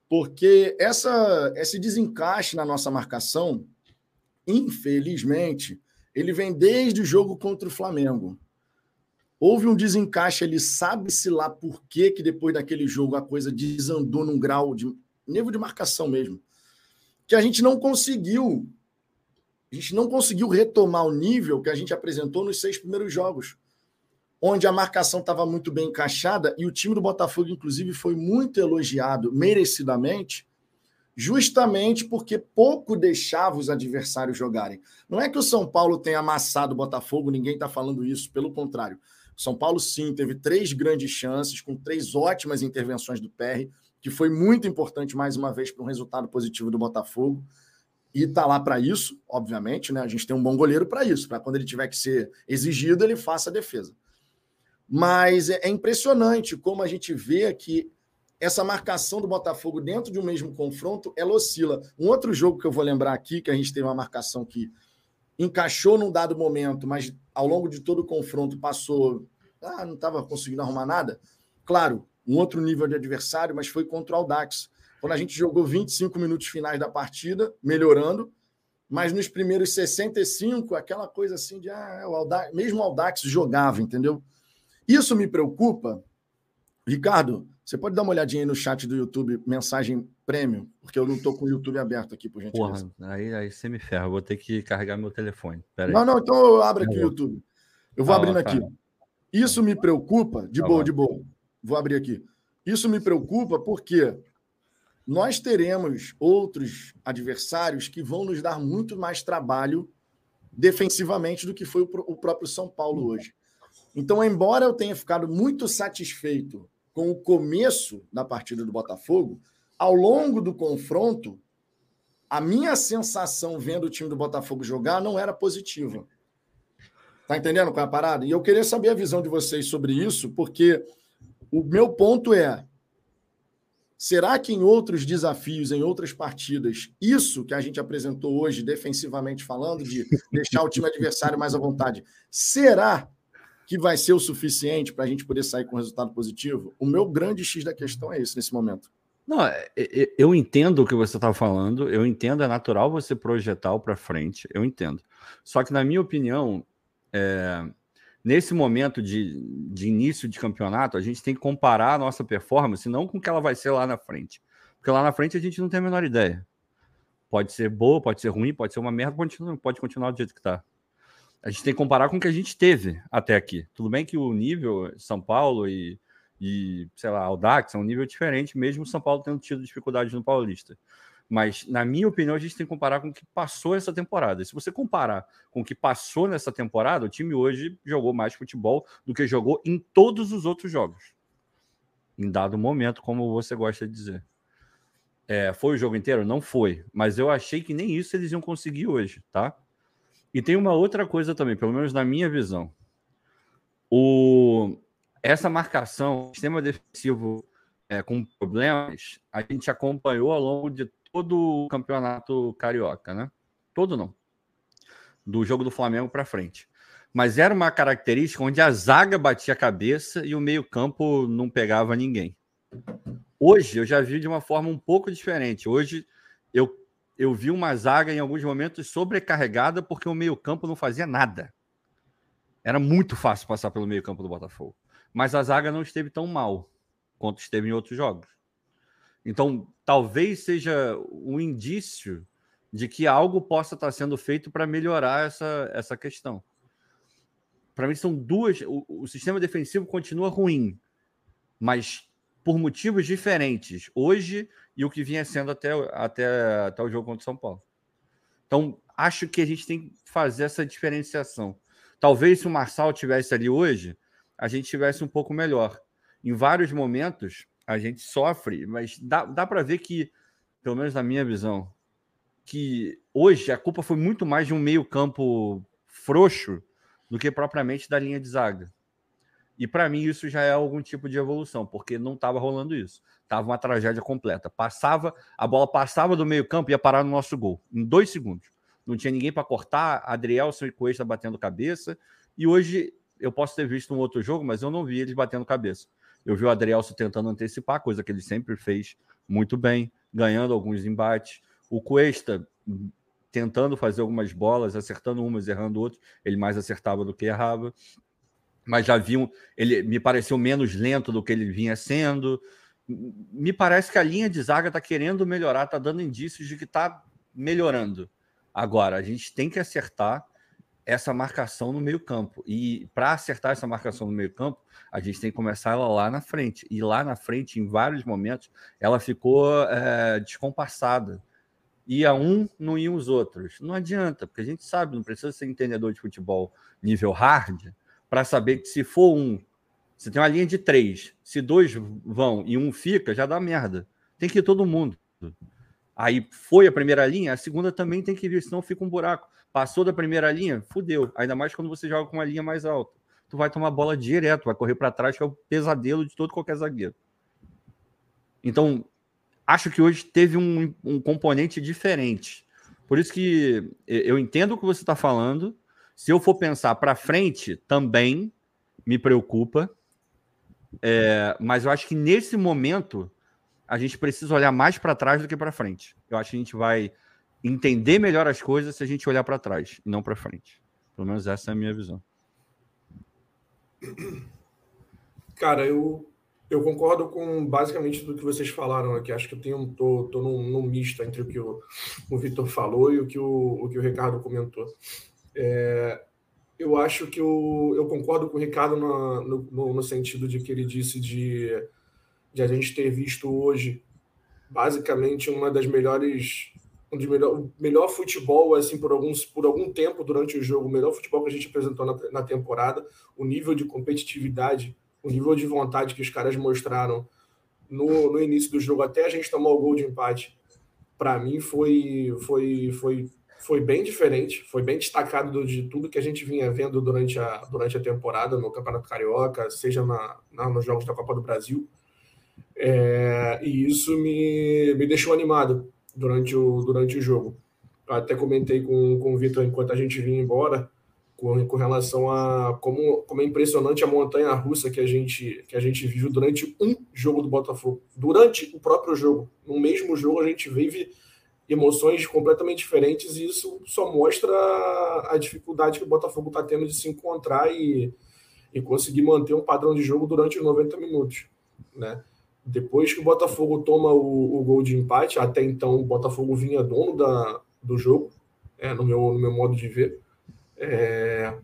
porque essa, esse desencaixe na nossa marcação, infelizmente, ele vem desde o jogo contra o Flamengo. Houve um desencaixe, ele sabe-se lá por que que depois daquele jogo a coisa desandou num grau de nível de marcação mesmo. Que a gente não conseguiu. A gente não conseguiu retomar o nível que a gente apresentou nos seis primeiros jogos, onde a marcação estava muito bem encaixada e o time do Botafogo, inclusive, foi muito elogiado, merecidamente, justamente porque pouco deixava os adversários jogarem. Não é que o São Paulo tenha amassado o Botafogo, ninguém está falando isso, pelo contrário. São Paulo, sim, teve três grandes chances, com três ótimas intervenções do PR, que foi muito importante, mais uma vez, para um resultado positivo do Botafogo. E está lá para isso, obviamente, né? A gente tem um bom goleiro para isso, para quando ele tiver que ser exigido, ele faça a defesa. Mas é, é impressionante como a gente vê que essa marcação do Botafogo dentro de um mesmo confronto, ela oscila. Um outro jogo que eu vou lembrar aqui, que a gente teve uma marcação que encaixou num dado momento, mas ao longo de todo o confronto passou, ah, não estava conseguindo arrumar nada. Claro, um outro nível de adversário, mas foi contra o Aldax. Quando a gente jogou 25 minutos finais da partida, melhorando, mas nos primeiros 65, aquela coisa assim de, ah, o Aldax, mesmo o Aldax jogava, entendeu? Isso me preocupa. Ricardo, você pode dar uma olhadinha aí no chat do YouTube, mensagem prêmio, porque eu não estou com o YouTube aberto aqui, por gentileza. Porra, aí, aí você me ferra, eu vou ter que carregar meu telefone. Pera não, aí. não, então eu abro aqui o YouTube. Eu vou ah, abrindo tá. aqui. Isso me preocupa, de tá boa, de boa. Vou abrir aqui. Isso me preocupa porque nós teremos outros adversários que vão nos dar muito mais trabalho defensivamente do que foi o próprio São Paulo hoje. Então, embora eu tenha ficado muito satisfeito com o começo da partida do Botafogo, ao longo do confronto, a minha sensação vendo o time do Botafogo jogar não era positiva. Tá entendendo qual é a parada? E eu queria saber a visão de vocês sobre isso, porque o meu ponto é: será que em outros desafios, em outras partidas, isso que a gente apresentou hoje, defensivamente falando, de deixar o time adversário mais à vontade, será que vai ser o suficiente para a gente poder sair com resultado positivo? O meu grande X da questão é esse nesse momento. Não, é, é, eu entendo o que você está falando, eu entendo, é natural você projetar para frente, eu entendo. Só que, na minha opinião, é, nesse momento de, de início de campeonato, a gente tem que comparar a nossa performance não com o que ela vai ser lá na frente. Porque lá na frente a gente não tem a menor ideia. Pode ser boa, pode ser ruim, pode ser uma merda, pode, pode continuar do jeito que está. A gente tem que comparar com o que a gente teve até aqui. Tudo bem que o nível São Paulo e, e sei lá, Audax é um nível diferente, mesmo o São Paulo tendo tido dificuldades no Paulista. Mas, na minha opinião, a gente tem que comparar com o que passou essa temporada. Se você comparar com o que passou nessa temporada, o time hoje jogou mais futebol do que jogou em todos os outros jogos. Em dado momento, como você gosta de dizer. É, foi o jogo inteiro? Não foi. Mas eu achei que nem isso eles iam conseguir hoje, tá? E tem uma outra coisa também, pelo menos na minha visão. O, essa marcação, sistema defensivo é, com problemas, a gente acompanhou ao longo de todo o campeonato carioca, né? Todo não. Do jogo do Flamengo para frente. mas era uma característica onde a zaga batia a cabeça e o meio-campo não pegava ninguém. Hoje eu já vi de uma forma um pouco diferente. Hoje eu, eu vi uma zaga em alguns momentos sobrecarregada porque o meio-campo não fazia nada. Era muito fácil passar pelo meio-campo do Botafogo. Mas a zaga não esteve tão mal quanto esteve em outros jogos. Então, talvez seja um indício de que algo possa estar sendo feito para melhorar essa, essa questão. Para mim, são duas. O, o, sistema defensivo continua ruim, mas por motivos diferentes, hoje e o que vinha sendo até, até, até o jogo contra o São Paulo. Então, acho que a gente tem que fazer essa diferenciação. Talvez se o Marçal tivesse ali hoje, a gente tivesse um pouco melhor. Em vários momentos, a gente sofre, mas dá, dá para ver que, pelo menos na minha visão, que hoje a culpa foi muito mais de um meio-campo frouxo do que propriamente da linha de zaga. E para mim isso já é algum tipo de evolução, porque não estava rolando isso. Tava uma tragédia completa. Passava, a bola passava do meio-campo e ia parar no nosso gol em dois segundos. Não tinha ninguém para cortar, Adrielson e Cuesta batendo cabeça. E hoje eu posso ter visto um outro jogo, mas eu não vi eles batendo cabeça. Eu vi o Adrielson tentando antecipar, coisa que ele sempre fez muito bem, ganhando alguns embates. O Cuesta tentando fazer algumas bolas, acertando umas, errando outras. Ele mais acertava do que errava. Mas já viam, ele me pareceu menos lento do que ele vinha sendo. Me parece que a linha de zaga está querendo melhorar, está dando indícios de que está melhorando. Agora, a gente tem que acertar essa marcação no meio-campo. E para acertar essa marcação no meio-campo, a gente tem que começar ela lá na frente. E lá na frente, em vários momentos, ela ficou é, descompassada ia um, não iam os outros. Não adianta, porque a gente sabe, não precisa ser entendedor de futebol nível hard para saber que se for um, você tem uma linha de três, se dois vão e um fica, já dá merda. Tem que ir todo mundo. Aí foi a primeira linha, a segunda também tem que vir, senão fica um buraco. Passou da primeira linha, fudeu. Ainda mais quando você joga com uma linha mais alta. Tu vai tomar bola direto, vai correr para trás, que é o pesadelo de todo qualquer zagueiro. Então, acho que hoje teve um, um componente diferente. Por isso que eu entendo o que você está falando. Se eu for pensar para frente, também me preocupa. É, mas eu acho que nesse momento a gente precisa olhar mais para trás do que para frente. Eu acho que a gente vai entender melhor as coisas se a gente olhar para trás e não para frente. Pelo menos essa é a minha visão. Cara, eu eu concordo com basicamente tudo que vocês falaram aqui. Acho que eu tenho, tô, tô num, num misto entre o que o, o Vitor falou e o que o, o que o Ricardo comentou. É, eu acho que o, eu concordo com o Ricardo no, no, sentido de que ele disse de, de a gente ter visto hoje basicamente uma das melhores um melhor, melhor futebol assim por alguns por algum tempo durante o jogo, o melhor futebol que a gente apresentou na, na temporada, o nível de competitividade o nível de vontade que os caras mostraram no, no início do jogo, até a gente tomar o gol de empate, para mim foi, foi, foi, foi bem diferente, foi bem destacado de tudo que a gente vinha vendo durante a, durante a temporada no Campeonato Carioca, seja na, na nos jogos da Copa do Brasil. É, e isso me, me deixou animado durante o, durante o jogo. Até comentei com, com o Vitor enquanto a gente vinha embora com, com relação a como, como é impressionante a montanha russa que a gente que a gente vive durante um jogo do Botafogo. Durante o próprio jogo, no mesmo jogo a gente vive emoções completamente diferentes e isso só mostra a dificuldade que o Botafogo está tendo de se encontrar e, e conseguir manter um padrão de jogo durante os 90 minutos, né? Depois que o Botafogo toma o, o gol de empate, até então o Botafogo vinha dono da, do jogo, é, no, meu, no meu modo de ver é,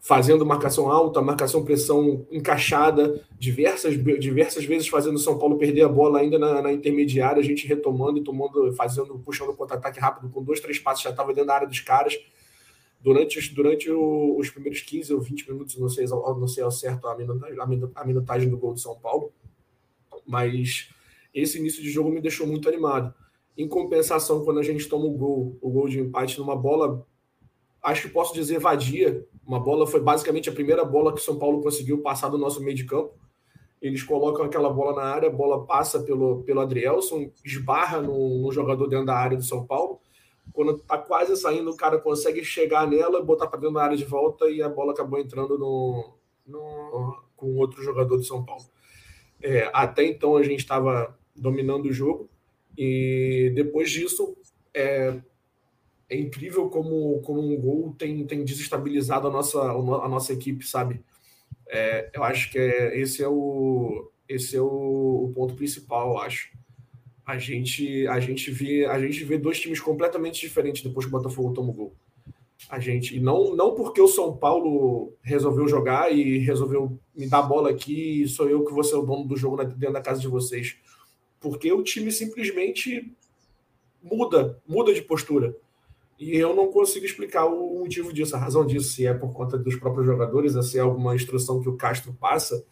fazendo marcação alta, marcação pressão encaixada, diversas, diversas vezes fazendo o São Paulo perder a bola ainda na, na intermediária, a gente retomando e tomando, fazendo, puxando contra-ataque rápido, com dois, três passos já estava dentro da área dos caras. Durante, durante o, os primeiros 15 ou 20 minutos, não sei, não sei ao certo a minutagem, a minutagem do gol de São Paulo, mas esse início de jogo me deixou muito animado. Em compensação, quando a gente toma o gol, o gol de empate numa bola acho que posso dizer vadia. Uma bola foi basicamente a primeira bola que o São Paulo conseguiu passar do nosso meio de campo. Eles colocam aquela bola na área, a bola passa pelo, pelo Adrielson, esbarra no, no jogador dentro da área do São Paulo. quando tá quase saindo, o cara consegue chegar nela, botar para dentro da área de volta e a bola acabou entrando no, no com outro jogador do São Paulo. É, até então a gente estava dominando o jogo e depois disso é, é incrível como, como um gol tem, tem desestabilizado a nossa, a nossa equipe, sabe? É, eu acho que é, esse é o esse é o, o, ponto principal, eu acho. A gente a gente vê a gente vê dois times completamente diferentes depois que o Botafogo toma o gol. A gente e não não porque o São Paulo resolveu jogar e resolveu me dar bola aqui sou eu que vou ser o dono do jogo dentro da casa de vocês, porque o time simplesmente muda muda de postura. E eu não consigo explicar o motivo disso, a razão disso, se é por conta dos próprios jogadores, se é alguma instrução que o Castro passa,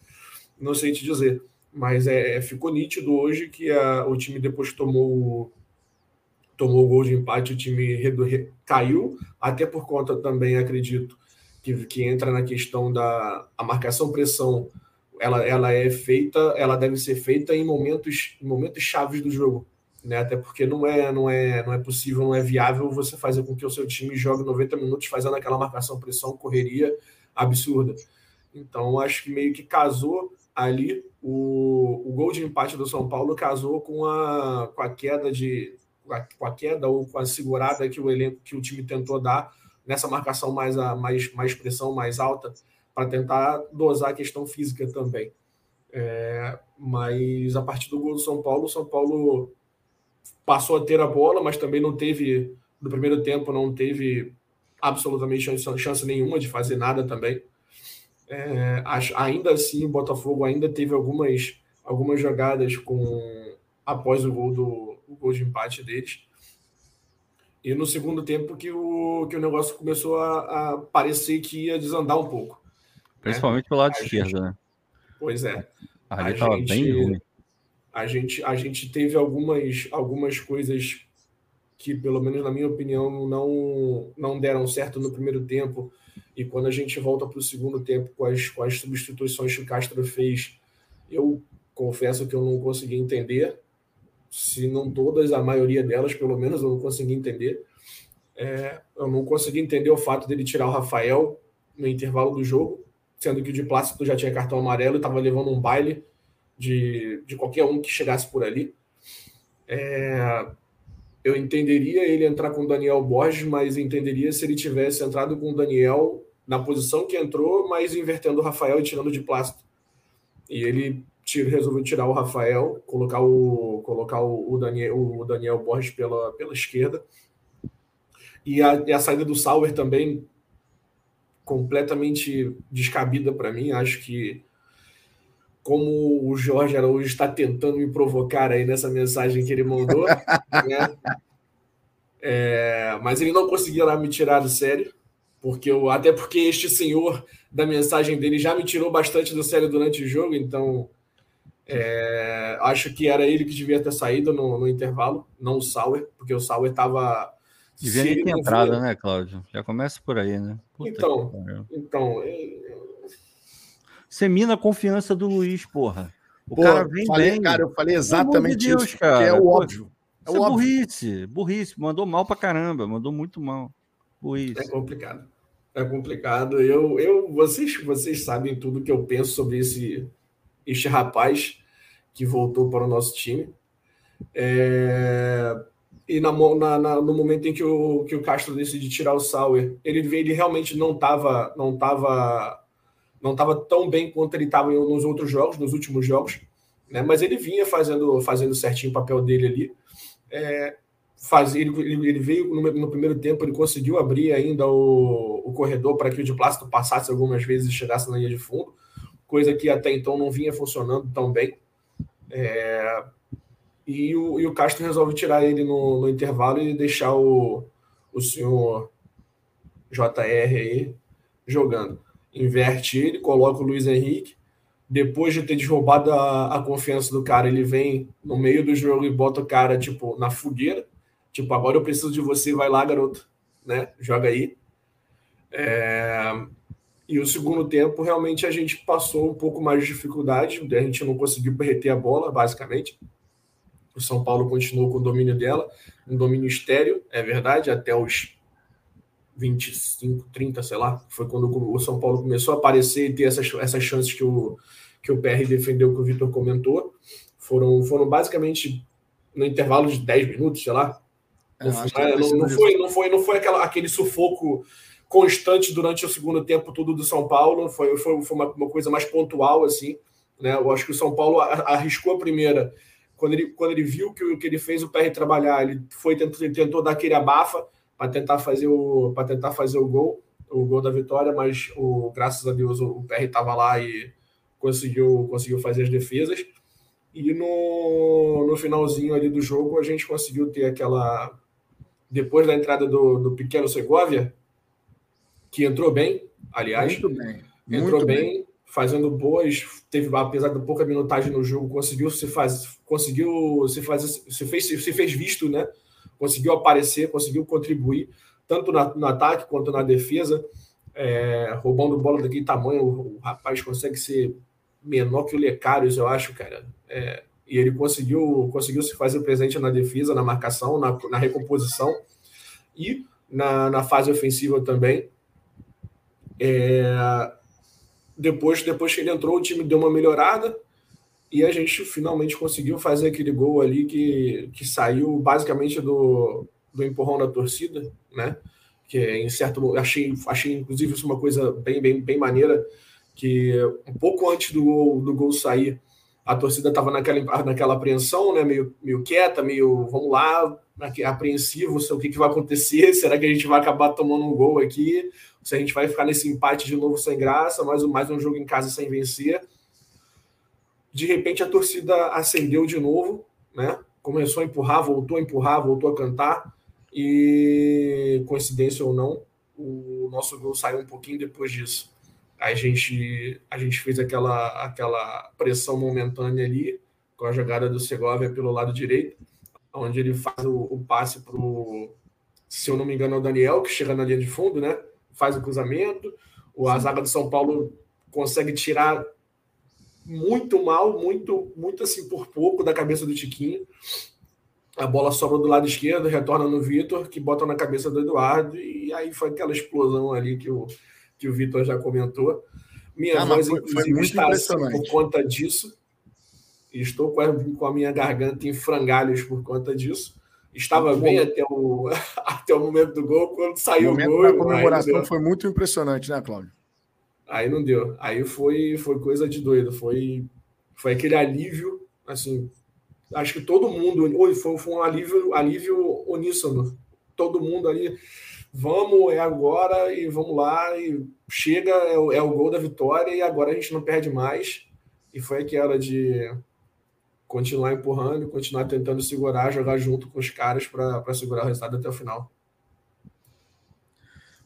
não sei te dizer. Mas é, é ficou nítido hoje que a, o time, depois tomou, tomou o gol de empate, o time caiu, até por conta também, acredito, que, que entra na questão da a marcação-pressão. Ela, ela é feita, ela deve ser feita em momentos, em momentos chaves do jogo né? Até porque não é, não é, não é possível, não é viável você fazer com que o seu time jogue 90 minutos fazendo aquela marcação pressão, correria absurda. Então, acho que meio que casou ali o, o gol de empate do São Paulo casou com a, com a queda de com a queda ou com a segurada que o elenco que o time tentou dar nessa marcação mais a mais mais pressão mais alta para tentar dosar a questão física também. É, mas a partir do gol do São Paulo, o São Paulo passou a ter a bola, mas também não teve, no primeiro tempo, não teve absolutamente chance, chance nenhuma de fazer nada também. É, ainda assim, o Botafogo ainda teve algumas, algumas jogadas com após o gol, do, o gol de empate deles. E no segundo tempo que o, que o negócio começou a, a parecer que ia desandar um pouco. Né? Principalmente né? pelo lado esquerdo, né? Pois é. Ali estava bem ruim a gente, a gente teve algumas, algumas coisas que, pelo menos na minha opinião, não, não deram certo no primeiro tempo. E quando a gente volta para o segundo tempo com as, com as substituições que o Castro fez, eu confesso que eu não consegui entender. Se não todas, a maioria delas, pelo menos, eu não consegui entender. É, eu não consegui entender o fato dele tirar o Rafael no intervalo do jogo, sendo que o de Plácido já tinha cartão amarelo e estava levando um baile de, de qualquer um que chegasse por ali. É, eu entenderia ele entrar com o Daniel Borges, mas entenderia se ele tivesse entrado com o Daniel na posição que entrou, mas invertendo o Rafael e tirando de plástico. E ele resolveu tirar o Rafael, colocar o, colocar o, Daniel, o Daniel Borges pela, pela esquerda. E a, e a saída do Sauer também completamente descabida para mim. Acho que como o Jorge Araújo está tentando me provocar aí nessa mensagem que ele mandou, né? É, mas ele não conseguia lá me tirar do sério, porque eu, até porque este senhor da mensagem dele já me tirou bastante do sério durante o jogo, então é, acho que era ele que devia ter saído no, no intervalo, não o Sauer, porque o Sauer estava. Devia nem ter entrado, né, Cláudio? Já começa por aí, né? Puta então, então você mina a confiança do Luiz, porra. O Pô, cara vem falei, bem. Cara, eu falei exatamente de Deus, isso, cara. é o óbvio. É, o é burrice, burrice. Mandou mal pra caramba, mandou muito mal. Burrice. É complicado. É complicado. Eu, eu, vocês, vocês sabem tudo que eu penso sobre esse, este rapaz que voltou para o nosso time. É... E na, na, na, no momento em que o, que o Castro decide tirar o Sauer, ele, ele realmente não estava não tava não estava tão bem quanto ele estava nos outros jogos, nos últimos jogos, né? mas ele vinha fazendo, fazendo certinho o papel dele ali. É, faz, ele, ele veio no, no, primeiro tempo, ele conseguiu abrir ainda o, o corredor para que o de plástico passasse algumas vezes e chegasse na linha de fundo, coisa que até então não vinha funcionando tão bem. É, e, o, e o Castro resolve tirar ele no, no intervalo e deixar o, o senhor JR aí jogando inverte ele, coloca o Luiz Henrique. Depois de ter derrubado a, a confiança do cara, ele vem no meio do jogo e bota o cara, tipo, na fogueira. Tipo, agora eu preciso de você, vai lá, garoto. Né? Joga aí. É... E o segundo tempo, realmente, a gente passou um pouco mais de dificuldade. A gente não conseguiu reter a bola, basicamente. O São Paulo continuou com o domínio dela, um domínio estéreo, é verdade, até os 25, 30, sei lá. Foi quando o São Paulo começou a aparecer e ter essas, essas chances que o, que o PR defendeu, que o Vitor comentou. Foram, foram basicamente no intervalo de 10 minutos, sei lá. É, não, não, não, foi, não foi, não foi aquela, aquele sufoco constante durante o segundo tempo tudo do São Paulo. Foi, foi, foi uma, uma coisa mais pontual, assim. Né? Eu acho que o São Paulo arriscou a primeira. Quando ele, quando ele viu que o que ele fez o PR trabalhar, ele foi tentou, tentou dar aquele abafa para tentar fazer o para tentar fazer o gol, o gol da vitória, mas o graças a Deus o, o PR estava lá e conseguiu conseguiu fazer as defesas. E no, no finalzinho ali do jogo a gente conseguiu ter aquela depois da entrada do, do pequeno Segovia, que entrou bem, aliás. Muito bem. Muito entrou bem, bem, fazendo boas, teve apesar de pouca minutagem no jogo, conseguiu se faz, conseguiu se fazer, se fez, se fez visto, né? Conseguiu aparecer, conseguiu contribuir tanto na, no ataque quanto na defesa, é, roubando bola daquele tamanho. O, o, rapaz consegue ser menor que o Lecários, eu acho, cara. É, e ele conseguiu, conseguiu se fazer presente na defesa, na marcação, na, na recomposição e na, na fase ofensiva também. É, depois, depois que ele entrou, o time deu uma melhorada e a gente finalmente conseguiu fazer aquele gol ali que, que saiu basicamente do, do empurrão da torcida, né? Que em certo achei, achei inclusive isso uma coisa bem, bem, bem maneira, que um pouco antes do gol, do gol sair, a torcida estava naquela, naquela apreensão, né? Meio, meio quieta, meio vamos lá, apreensivo, o que, que vai acontecer, será que a gente vai acabar tomando um gol aqui? Se a gente vai ficar nesse empate de novo sem graça, mais, mais um jogo em casa sem vencer. De repente a torcida acendeu de novo, né? Começou a empurrar, voltou a empurrar, voltou a cantar. E coincidência ou não, o nosso gol saiu um pouquinho depois disso. A gente, a gente fez aquela, aquela pressão momentânea ali, com a jogada do Segovia pelo lado direito, onde ele faz o, o passe para o, se eu não me engano, é o Daniel, que chega na linha de fundo, né? faz o cruzamento. O, a zaga do São Paulo consegue tirar muito mal, muito, muito assim por pouco da cabeça do Tiquinho. A bola sobra do lado esquerdo, retorna no Vitor, que bota na cabeça do Eduardo, e aí foi aquela explosão ali que o, que o Vitor já comentou. Minha ah, voz, foi, inclusive, foi está assim por conta disso. Estou com a, minha garganta em frangalhos por conta disso. Estava bem até o, até o momento do gol, quando saiu o, o gol. A comemoração foi muito impressionante, né, Cláudio? Aí não deu. Aí foi, foi coisa de doido. Foi, foi aquele alívio, assim. Acho que todo mundo. Foi, foi um alívio, alívio uníssono. Todo mundo ali. Vamos, é agora e vamos lá. E chega, é o, é o gol da vitória e agora a gente não perde mais. E foi aquela de continuar empurrando, continuar tentando segurar, jogar junto com os caras para segurar o resultado até o final.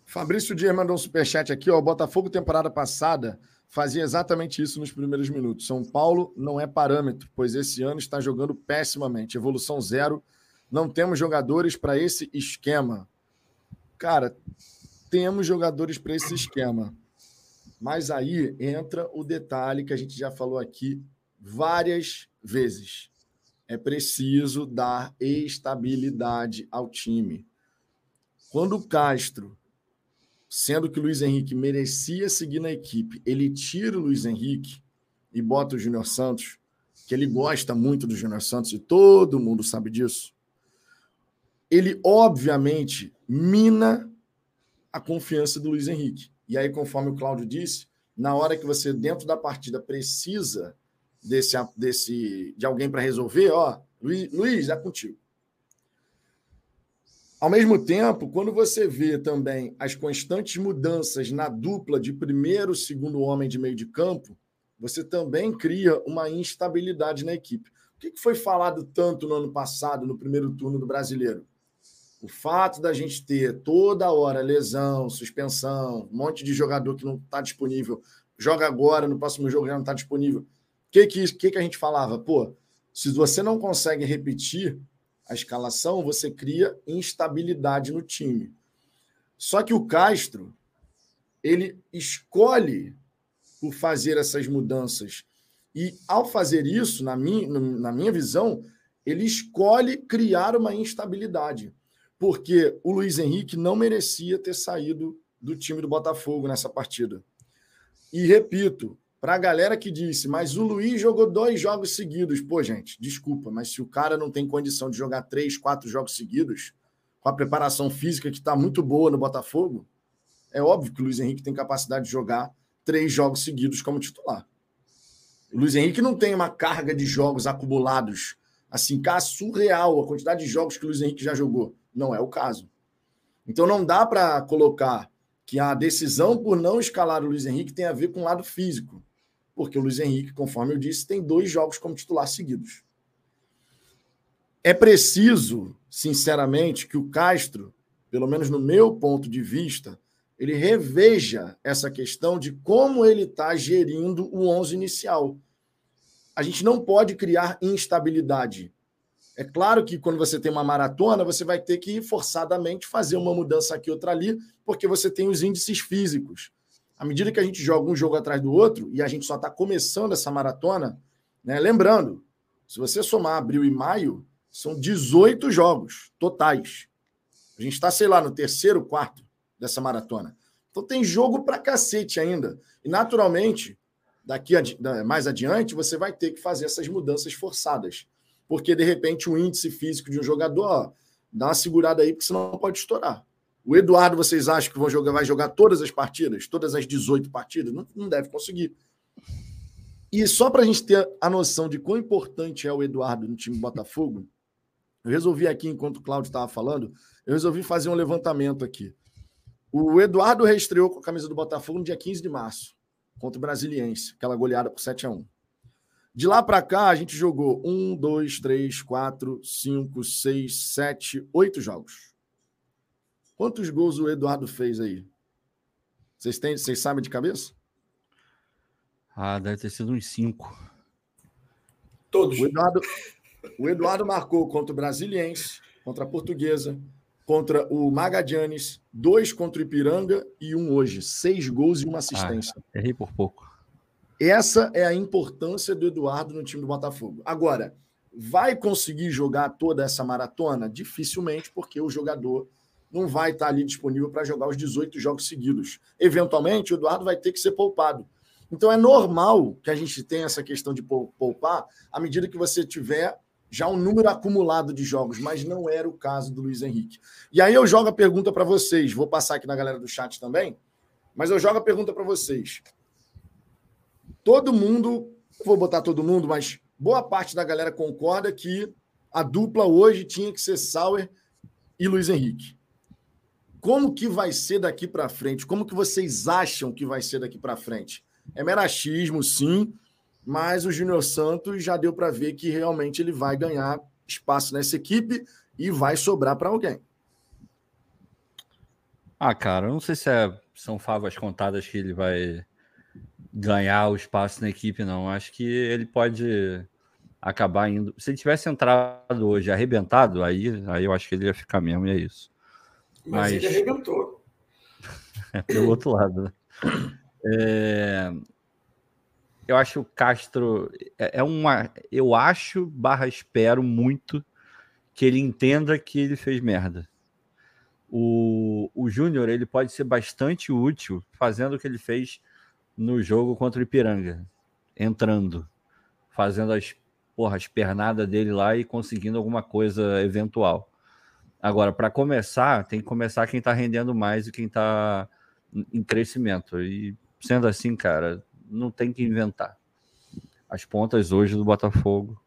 Fabrício Dias mandou um superchat aqui, ó. Botafogo, temporada passada, fazia exatamente isso nos primeiros minutos. São Paulo não é parâmetro, pois esse ano está jogando pessimamente. Evolução zero. Não temos jogadores para esse esquema. Cara, temos jogadores para esse esquema. Mas aí entra o detalhe que a gente já falou aqui várias vezes. É preciso dar estabilidade ao time. Quando o Castro, sendo que o Luiz Henrique merecia seguir na equipe, ele tira o Luiz Henrique e bota o Júnior Santos, que ele gosta muito do Júnior Santos e todo mundo sabe disso. Ele, obviamente, mina a confiança do Luiz Henrique. E aí, conforme o Cláudio disse, na hora que você, dentro da partida, precisa desse, desse de alguém para resolver, ó, Luiz, Luiz, é contigo. Ao mesmo tempo, quando você vê também as constantes mudanças na dupla de primeiro e segundo homem de meio de campo, você também cria uma instabilidade na equipe. O que foi falado tanto no ano passado, no primeiro turno do brasileiro? O fato da gente ter toda hora lesão, suspensão, um monte de jogador que não está disponível, joga agora, no próximo jogo já não está disponível que, que, que a gente falava? Pô, se você não consegue repetir a escalação, você cria instabilidade no time. Só que o Castro, ele escolhe por fazer essas mudanças. E ao fazer isso, na minha, na minha visão, ele escolhe criar uma instabilidade, porque o Luiz Henrique não merecia ter saído do time do Botafogo nessa partida. E repito, para a galera que disse, mas o Luiz jogou dois jogos seguidos. Pô, gente, desculpa, mas se o cara não tem condição de jogar três, quatro jogos seguidos, com a preparação física que está muito boa no Botafogo, é óbvio que o Luiz Henrique tem capacidade de jogar três jogos seguidos como titular. O Luiz Henrique não tem uma carga de jogos acumulados, assim, cá surreal a quantidade de jogos que o Luiz Henrique já jogou. Não é o caso. Então não dá para colocar que a decisão por não escalar o Luiz Henrique tem a ver com o lado físico porque o Luiz Henrique, conforme eu disse, tem dois jogos como titular seguidos. É preciso, sinceramente, que o Castro, pelo menos no meu ponto de vista, ele reveja essa questão de como ele está gerindo o 11 inicial. A gente não pode criar instabilidade. É claro que quando você tem uma maratona, você vai ter que forçadamente fazer uma mudança aqui outra ali, porque você tem os índices físicos à medida que a gente joga um jogo atrás do outro e a gente só está começando essa maratona, né? lembrando, se você somar abril e maio, são 18 jogos totais. A gente está, sei lá, no terceiro, quarto dessa maratona. Então tem jogo para cacete ainda. E naturalmente, daqui adi mais adiante, você vai ter que fazer essas mudanças forçadas. Porque de repente o índice físico de um jogador, ó, dá uma segurada aí, porque senão pode estourar. O Eduardo, vocês acham que vão jogar, vai jogar todas as partidas, todas as 18 partidas? Não, não deve conseguir. E só para a gente ter a noção de quão importante é o Eduardo no time Botafogo, eu resolvi aqui, enquanto o Cláudio estava falando, eu resolvi fazer um levantamento aqui. O Eduardo reestreou com a camisa do Botafogo no dia 15 de março, contra o Brasiliense, aquela goleada por 7 a 1 De lá para cá, a gente jogou 1, 2, 3, 4, 5, 6, 7, 8 jogos. Quantos gols o Eduardo fez aí? Vocês, têm, vocês sabem de cabeça? Ah, deve ter sido uns cinco. Todos. O Eduardo, o Eduardo marcou contra o Brasiliense, contra a Portuguesa, contra o Magadianes, dois contra o Ipiranga e um hoje. Seis gols e uma assistência. Ah, errei por pouco. Essa é a importância do Eduardo no time do Botafogo. Agora, vai conseguir jogar toda essa maratona? Dificilmente, porque o jogador não vai estar ali disponível para jogar os 18 jogos seguidos. Eventualmente, o Eduardo vai ter que ser poupado. Então é normal que a gente tenha essa questão de poupar à medida que você tiver já um número acumulado de jogos, mas não era o caso do Luiz Henrique. E aí eu jogo a pergunta para vocês, vou passar aqui na galera do chat também, mas eu jogo a pergunta para vocês. Todo mundo, vou botar todo mundo, mas boa parte da galera concorda que a dupla hoje tinha que ser Sauer e Luiz Henrique. Como que vai ser daqui para frente? Como que vocês acham que vai ser daqui para frente? É merachismo, sim, mas o Júnior Santos já deu para ver que realmente ele vai ganhar espaço nessa equipe e vai sobrar para alguém. Ah, cara, eu não sei se é, são favas contadas que ele vai ganhar o espaço na equipe, não. Acho que ele pode acabar indo. Se ele tivesse entrado hoje arrebentado, aí, aí eu acho que ele ia ficar mesmo, e é isso. Mas, Mas ele arrebentou. É pelo outro lado, né? É... Eu acho o Castro é, é uma. Eu acho, barra espero muito que ele entenda que ele fez merda. O, o Júnior ele pode ser bastante útil fazendo o que ele fez no jogo contra o Ipiranga, entrando, fazendo as, porra, as pernadas dele lá e conseguindo alguma coisa eventual. Agora, para começar, tem que começar quem está rendendo mais e quem está em crescimento. E sendo assim, cara, não tem que inventar. As pontas hoje do Botafogo,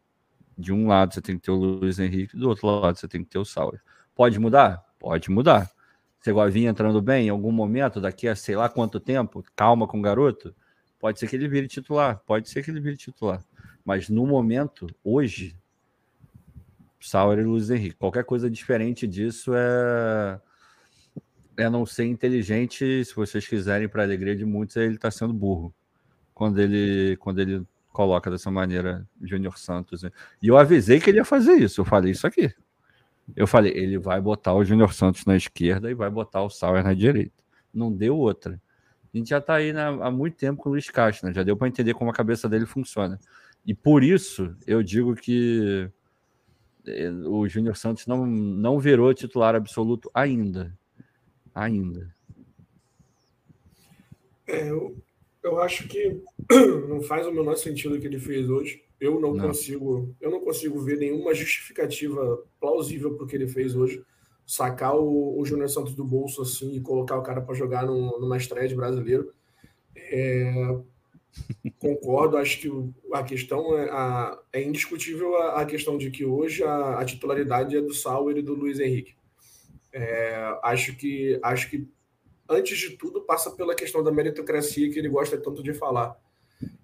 de um lado você tem que ter o Luiz Henrique, do outro lado você tem que ter o Sauer. Pode mudar? Pode mudar. Segovinha entrando bem em algum momento, daqui a sei lá quanto tempo, calma com o garoto, pode ser que ele vire titular, pode ser que ele vire titular. Mas no momento, hoje, Sauer e Luiz Henrique. Qualquer coisa diferente disso é é não ser inteligente, se vocês quiserem, para alegria de muitos, ele está sendo burro quando ele quando ele coloca dessa maneira Júnior Santos. E eu avisei que ele ia fazer isso. Eu falei isso aqui. Eu falei, ele vai botar o Júnior Santos na esquerda e vai botar o Sauer na direita. Não deu outra. A gente já está aí né, há muito tempo com o Luiz Castro, né? já deu para entender como a cabeça dele funciona. E por isso eu digo que o Júnior Santos não, não virou titular absoluto ainda. Ainda. É, eu, eu acho que não faz o menor sentido o que ele fez hoje. Eu não, não. consigo, eu não consigo ver nenhuma justificativa plausível para o que ele fez hoje. Sacar o, o Júnior Santos do bolso assim e colocar o cara para jogar num, numa estreia de brasileiro. É, concordo, acho que a questão é, a, é indiscutível a, a, questão de que hoje a, a, titularidade é do Sauer e do Luiz Henrique. É, acho que acho que antes de tudo passa pela questão da meritocracia que ele gosta tanto de falar.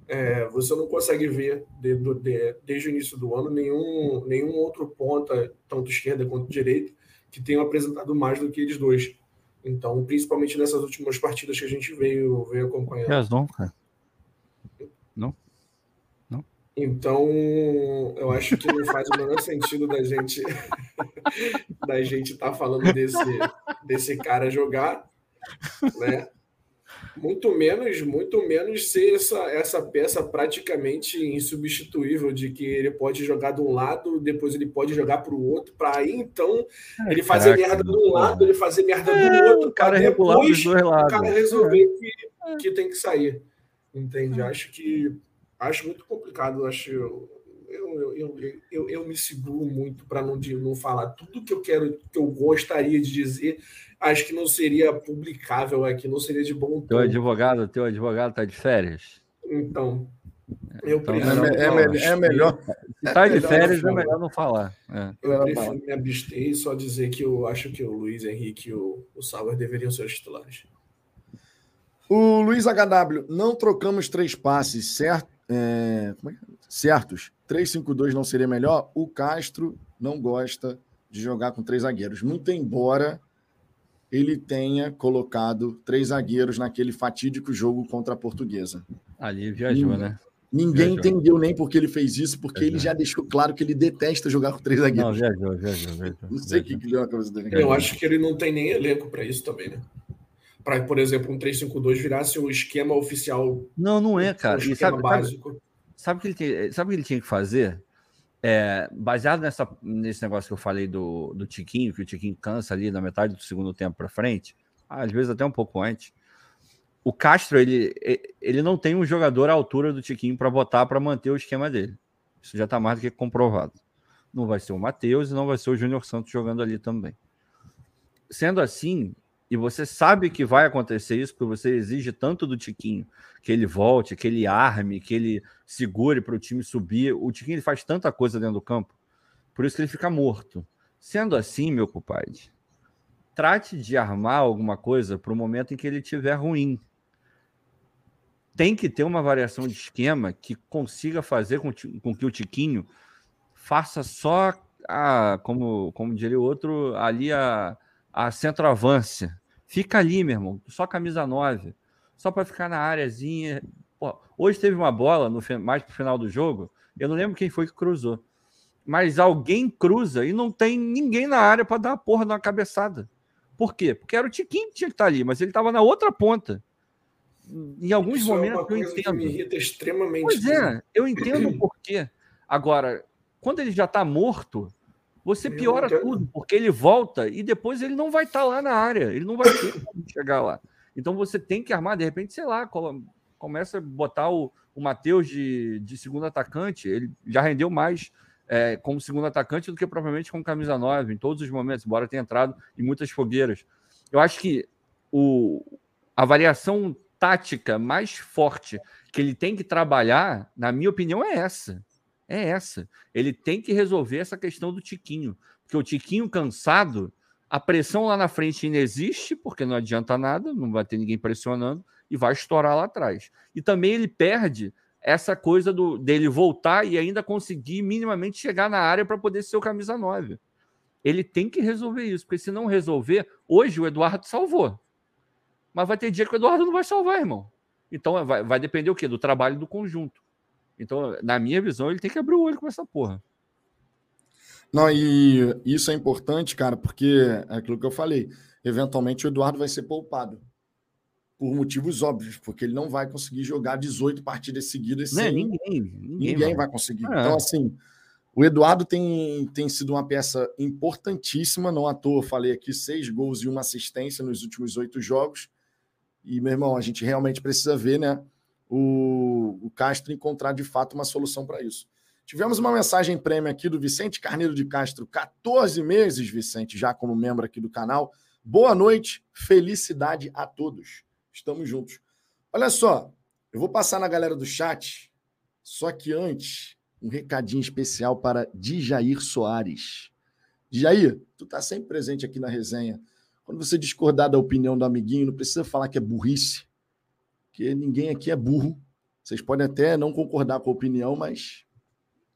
É, você não consegue ver de, de, desde o início do ano nenhum, nenhum outro ponta, tanto esquerda quanto direita, que tenha apresentado mais do que eles dois. Então, principalmente nessas últimas partidas que a gente veio, veio acompanhando. Razão, cara. Não? Não? Então, eu acho que não faz o menor sentido da gente da gente estar tá falando desse, desse cara jogar, né? muito menos, muito menos ser essa, essa peça praticamente insubstituível de que ele pode jogar de um lado, depois ele pode jogar para o outro, para aí então é, ele fazer Caraca, merda de um lado, ele fazer merda é, do outro, o cara regular dois lados. o cara resolver é. que, que tem que sair. Entende? É. Acho que acho muito complicado, acho eu, eu, eu, eu, eu me seguro muito para não, não falar tudo que eu quero, que eu gostaria de dizer acho que não seria publicável aqui, não seria de bom tom. Teu advogado, teu advogado está de férias? Então, eu então, prefiro. É, é, é melhor. Se está de férias, é melhor não falar. É. Eu prefiro me abster e só dizer que eu acho que o Luiz Henrique e o, o Sauer deveriam ser os titulares. O Luiz HW, não trocamos três passes, certo? É, é? certos. 3-5-2 não seria melhor? O Castro não gosta de jogar com três zagueiros. Muito embora ele tenha colocado três zagueiros naquele fatídico jogo contra a Portuguesa. Ali viajou, né? Ninguém viajou. entendeu nem por que ele fez isso, porque viajou. ele já deixou claro que ele detesta jogar com três zagueiros. Não, viajou, viajou, viajou. Não sei o que, que deu na cabeça dele. Eu acho que ele não tem nem elenco para isso também, né? Para, por exemplo, um 3-5-2 virasse o esquema oficial. Não, não é, cara. O esquema sabe, básico. Sabe o que, ele sabe que ele tinha que fazer? É, baseado nessa, nesse negócio que eu falei do, do Tiquinho, que o Tiquinho cansa ali na metade do segundo tempo para frente, às vezes até um pouco antes. O Castro, ele, ele não tem um jogador à altura do Tiquinho para botar para manter o esquema dele. Isso já está mais do que comprovado. Não vai ser o Matheus e não vai ser o Júnior Santos jogando ali também. Sendo assim, e você sabe que vai acontecer isso, porque você exige tanto do Tiquinho que ele volte, que ele arme, que ele segure para o time subir. O Tiquinho ele faz tanta coisa dentro do campo, por isso que ele fica morto. Sendo assim, meu compadre, trate de armar alguma coisa para o momento em que ele estiver ruim. Tem que ter uma variação de esquema que consiga fazer com, com que o Tiquinho faça só a, como, como diria o outro, ali a, a centroavância Fica ali, meu irmão, só camisa 9, só para ficar na áreazinha. Pô, hoje teve uma bola no mais pro final do jogo, eu não lembro quem foi que cruzou. Mas alguém cruza e não tem ninguém na área para dar a porra uma cabeçada. Por quê? Porque era o Tiquinho que tinha que estar tá ali, mas ele estava na outra ponta. Em alguns Isso momentos é eu entendo. Me irrita extremamente. Pois é, eu entendo o porquê. Agora, quando ele já está morto, você piora tudo, porque ele volta e depois ele não vai estar tá lá na área, ele não vai ter como chegar lá. Então você tem que armar, de repente, sei lá, começa a botar o, o Matheus de, de segundo atacante, ele já rendeu mais é, como segundo atacante do que propriamente com camisa 9, em todos os momentos, embora tenha entrado em muitas fogueiras. Eu acho que o, a variação tática mais forte que ele tem que trabalhar, na minha opinião, é essa é essa. Ele tem que resolver essa questão do Tiquinho. Porque o Tiquinho cansado, a pressão lá na frente ainda existe, porque não adianta nada, não vai ter ninguém pressionando, e vai estourar lá atrás. E também ele perde essa coisa do, dele voltar e ainda conseguir minimamente chegar na área para poder ser o camisa 9. Ele tem que resolver isso, porque se não resolver, hoje o Eduardo salvou. Mas vai ter dia que o Eduardo não vai salvar, irmão. Então vai, vai depender o quê? Do trabalho do conjunto. Então, na minha visão, ele tem que abrir o olho com essa porra. Não, e isso é importante, cara, porque é aquilo que eu falei. Eventualmente o Eduardo vai ser poupado. Por motivos óbvios, porque ele não vai conseguir jogar 18 partidas seguidas não, sem. Ninguém, ninguém, ninguém vai. conseguir. É. Então, assim, O Eduardo tem, tem sido uma peça importantíssima, não à toa falei aqui, seis gols e uma assistência nos últimos oito jogos. E, meu irmão, a gente realmente precisa ver, né? O, o Castro encontrar de fato uma solução para isso. Tivemos uma mensagem prêmio aqui do Vicente Carneiro de Castro, 14 meses, Vicente, já como membro aqui do canal. Boa noite, felicidade a todos. Estamos juntos. Olha só, eu vou passar na galera do chat, só que antes, um recadinho especial para Dijair Soares. Dijair, tu tá sempre presente aqui na resenha. Quando você discordar da opinião do amiguinho, não precisa falar que é burrice, porque ninguém aqui é burro. Vocês podem até não concordar com a opinião, mas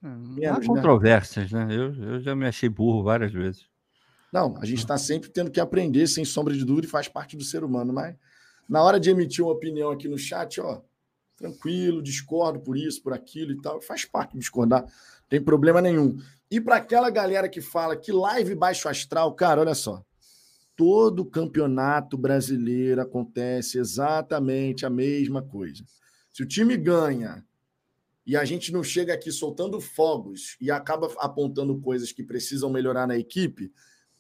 Menos, Há né? controvérsias, né? né? Eu, eu já me achei burro várias vezes. Não, a gente está sempre tendo que aprender, sem sombra de dúvida, e faz parte do ser humano. Mas na hora de emitir uma opinião aqui no chat, ó, tranquilo, discordo por isso, por aquilo e tal, faz parte de discordar, não tem problema nenhum. E para aquela galera que fala que live baixo astral, cara, olha só. Todo campeonato brasileiro acontece exatamente a mesma coisa. Se o time ganha e a gente não chega aqui soltando fogos e acaba apontando coisas que precisam melhorar na equipe,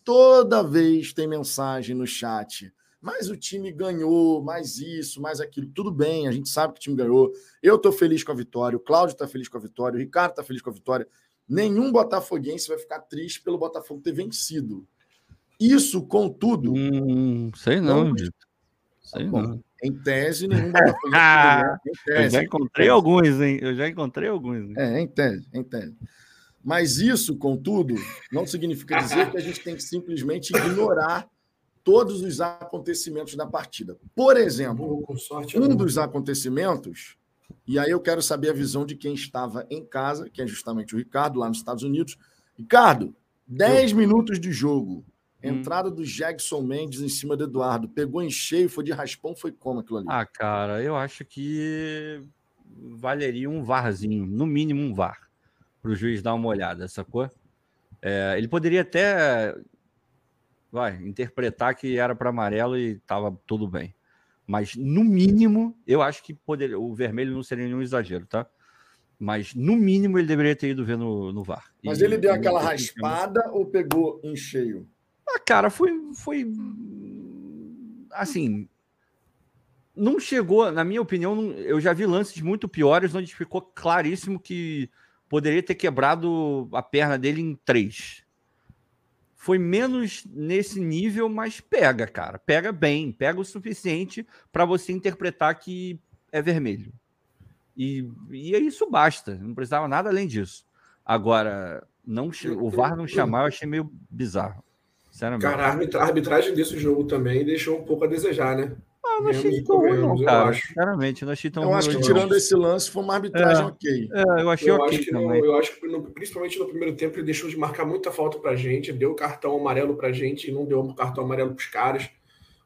toda vez tem mensagem no chat. Mas o time ganhou, mais isso, mais aquilo. Tudo bem, a gente sabe que o time ganhou. Eu estou feliz com a vitória, o Cláudio está feliz com a vitória, o Ricardo está feliz com a vitória. Nenhum botafoguense vai ficar triste pelo Botafogo ter vencido. Isso, contudo. Hum, sei não, não Sei bom, não. Em tese, nenhum Botafoguense. né? Eu já encontrei alguns, hein? Eu já encontrei alguns. Hein? É, em tese, em tese. Mas isso, contudo, não significa dizer que a gente tem que simplesmente ignorar todos os acontecimentos da partida. Por exemplo, um dos acontecimentos, e aí eu quero saber a visão de quem estava em casa, que é justamente o Ricardo, lá nos Estados Unidos. Ricardo, 10 minutos de jogo. Hum. Entrada do Jackson Mendes em cima do Eduardo. Pegou em cheio, foi de raspão, foi como aquilo ali? Ah, cara, eu acho que valeria um VARzinho, no mínimo um VAR, para o juiz dar uma olhada, sacou? É, ele poderia até vai, interpretar que era para amarelo e estava tudo bem. Mas, no mínimo, eu acho que poderia, o vermelho não seria nenhum exagero, tá? Mas, no mínimo, ele deveria ter ido ver no, no VAR. Mas e, ele deu aquela raspada ou pegou em cheio? Ah, cara, foi, foi assim. Não chegou, na minha opinião, eu já vi lances muito piores onde ficou claríssimo que poderia ter quebrado a perna dele em três. Foi menos nesse nível, mas pega, cara. Pega bem, pega o suficiente para você interpretar que é vermelho. E, e isso basta, não precisava nada além disso. Agora, não, o VAR não chamar, eu achei meio bizarro. Cara, a arbitragem desse jogo também deixou um pouco a desejar, né? Ah, não achei tão ruim, não, cara. Acho. Sinceramente, não achei tão Eu acho que tirando esse lance, foi uma arbitragem é, ok. É, eu achei eu ok acho também. eu acho que, no, principalmente no primeiro tempo, ele deixou de marcar muita falta pra gente, deu cartão amarelo pra gente e não deu cartão amarelo pros caras.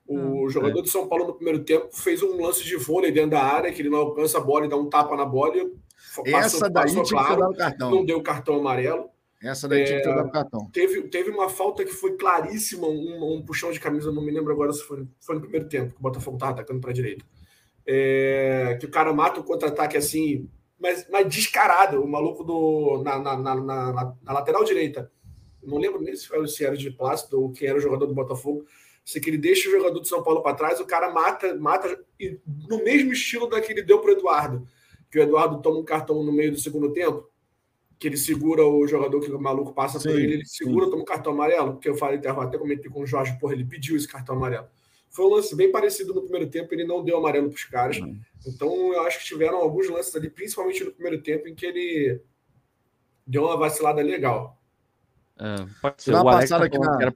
O ah, jogador é. de São Paulo no primeiro tempo fez um lance de vôlei dentro da área, que ele não alcança a bola e dá um tapa na bola. E passou, Essa daí passou, tinha claro, que dar o cartão. Não deu cartão amarelo. Essa daí é, tinha que ter dado cartão. Teve, teve uma falta que foi claríssima, um, um, puxão de camisa, não me lembro agora se foi, foi no primeiro tempo, que o Botafogo estava atacando para a direita. É, que o cara mata o contra-ataque assim, mas, mas descarado, o maluco do, na, na, na, na, na lateral direita. Não lembro nem se foi o Ciero de Plácido ou quem era o jogador do Botafogo. Se que ele deixa o jogador do São Paulo para trás, o cara mata, mata no mesmo estilo daquele deu para o Eduardo. Que o Eduardo toma um cartão no meio do segundo tempo que ele segura o jogador que o maluco passa sim, por ele, ele segura, sim. toma um cartão amarelo, porque eu falei, até comentei com o Jorge, porra, ele pediu esse cartão amarelo. Foi um lance bem parecido no primeiro tempo, ele não deu amarelo para os caras. Uhum. Então, eu acho que tiveram alguns lances ali, principalmente no primeiro tempo, em que ele deu uma vacilada legal. É, pode ser. O Alex aqui na... que era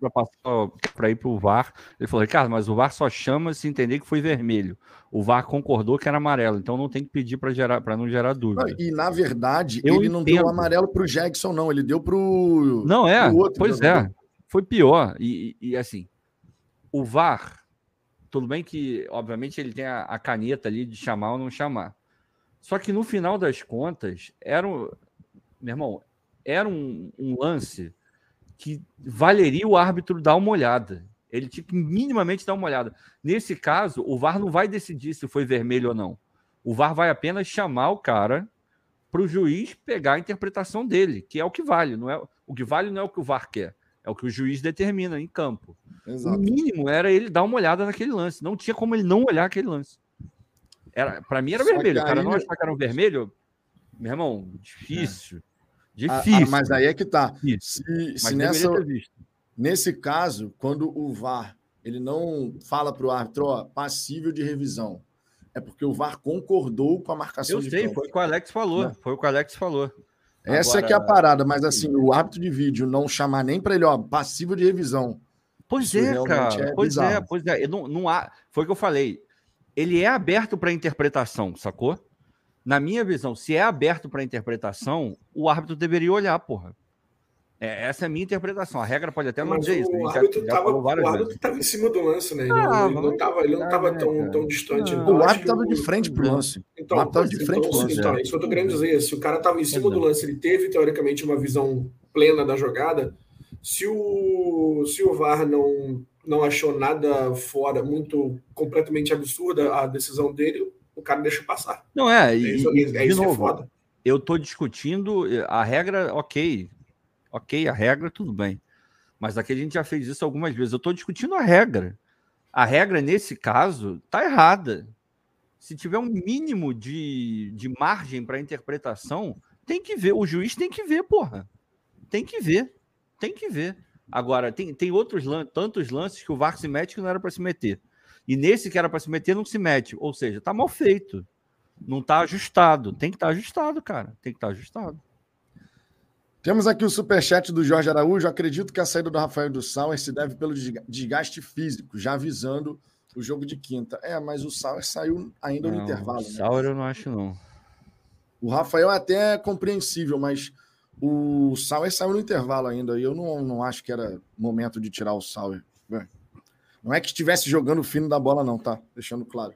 para ir para o VAR. Ele falou, Ricardo, mas o VAR só chama se entender que foi vermelho. O VAR concordou que era amarelo, então não tem que pedir para gerar para não gerar dúvida. E na verdade, Eu ele entendo. não deu amarelo para o Jackson, não. Ele deu para o. Não é. Outro pois é. Foi pior. E, e, e, assim, o VAR, tudo bem que, obviamente, ele tem a, a caneta ali de chamar ou não chamar. Só que no final das contas, era um. Meu irmão, era um, um lance que valeria o árbitro dar uma olhada. Ele tinha que minimamente dar uma olhada. Nesse caso, o VAR não vai decidir se foi vermelho ou não. O VAR vai apenas chamar o cara para o juiz pegar a interpretação dele, que é o que vale. Não é, o que vale não é o que o VAR quer, é o que o juiz determina em campo. Exato. O mínimo era ele dar uma olhada naquele lance. Não tinha como ele não olhar aquele lance. Era, para mim era Só vermelho. O cara aí... não achar que era um vermelho. Meu irmão, difícil. É. Difícil. Ah, ah, mas aí é que tá. Se, se nessa, nesse caso, quando o VAR ele não fala para o árbitro, ó, passível de revisão, é porque o VAR concordou com a marcação Eu de sei, campo. foi o que o Alex falou. Né? Foi o que o Alex falou. Essa Agora... é que é a parada, mas assim, o árbitro de vídeo não chamar nem para ele, ó, passível de revisão. Pois é, cara. É pois bizarro. é, pois é. Não, não há... Foi o que eu falei. Ele é aberto para interpretação, sacou? Na minha visão, se é aberto para interpretação, o árbitro deveria olhar, porra. É, essa é a minha interpretação. A regra pode até não dizer isso. O árbitro estava em cima do lance, né? Ele, ah, não, estava ele não estava tão, tão distante. Não, o árbitro estava de frente pro lance. Então, o árbitro de frente então, pro lance. Então, é isso que eu tô querendo dizer. Se o cara estava em cima do lance, ele teve, teoricamente, uma visão plena da jogada. Se o, se o VAR não, não achou nada fora, muito completamente absurda a decisão dele, o cara deixa passar. Não é, é isso, e, é, é isso novo, é foda. Eu tô discutindo a regra, ok, Ok, a regra, tudo bem. Mas aqui a gente já fez isso algumas vezes. Eu estou discutindo a regra. A regra, nesse caso, está errada. Se tiver um mínimo de, de margem para interpretação, tem que ver. O juiz tem que ver, porra. Tem que ver. Tem que ver. Agora, tem, tem outros tantos lances que o VAR se mete que não era para se meter. E nesse que era para se meter, não se mete. Ou seja, está mal feito. Não está ajustado. Tem que estar tá ajustado, cara. Tem que estar tá ajustado. Temos aqui o superchat do Jorge Araújo. Acredito que a saída do Rafael do Sauer se deve pelo desgaste físico, já avisando o jogo de quinta. É, mas o Sauer saiu ainda não, no intervalo. O né? Sauer eu não acho, não. O Rafael é até compreensível, mas o Sauer saiu no intervalo ainda. E eu não, não acho que era momento de tirar o Sauer. Não é que estivesse jogando o fino da bola, não, tá? Deixando claro.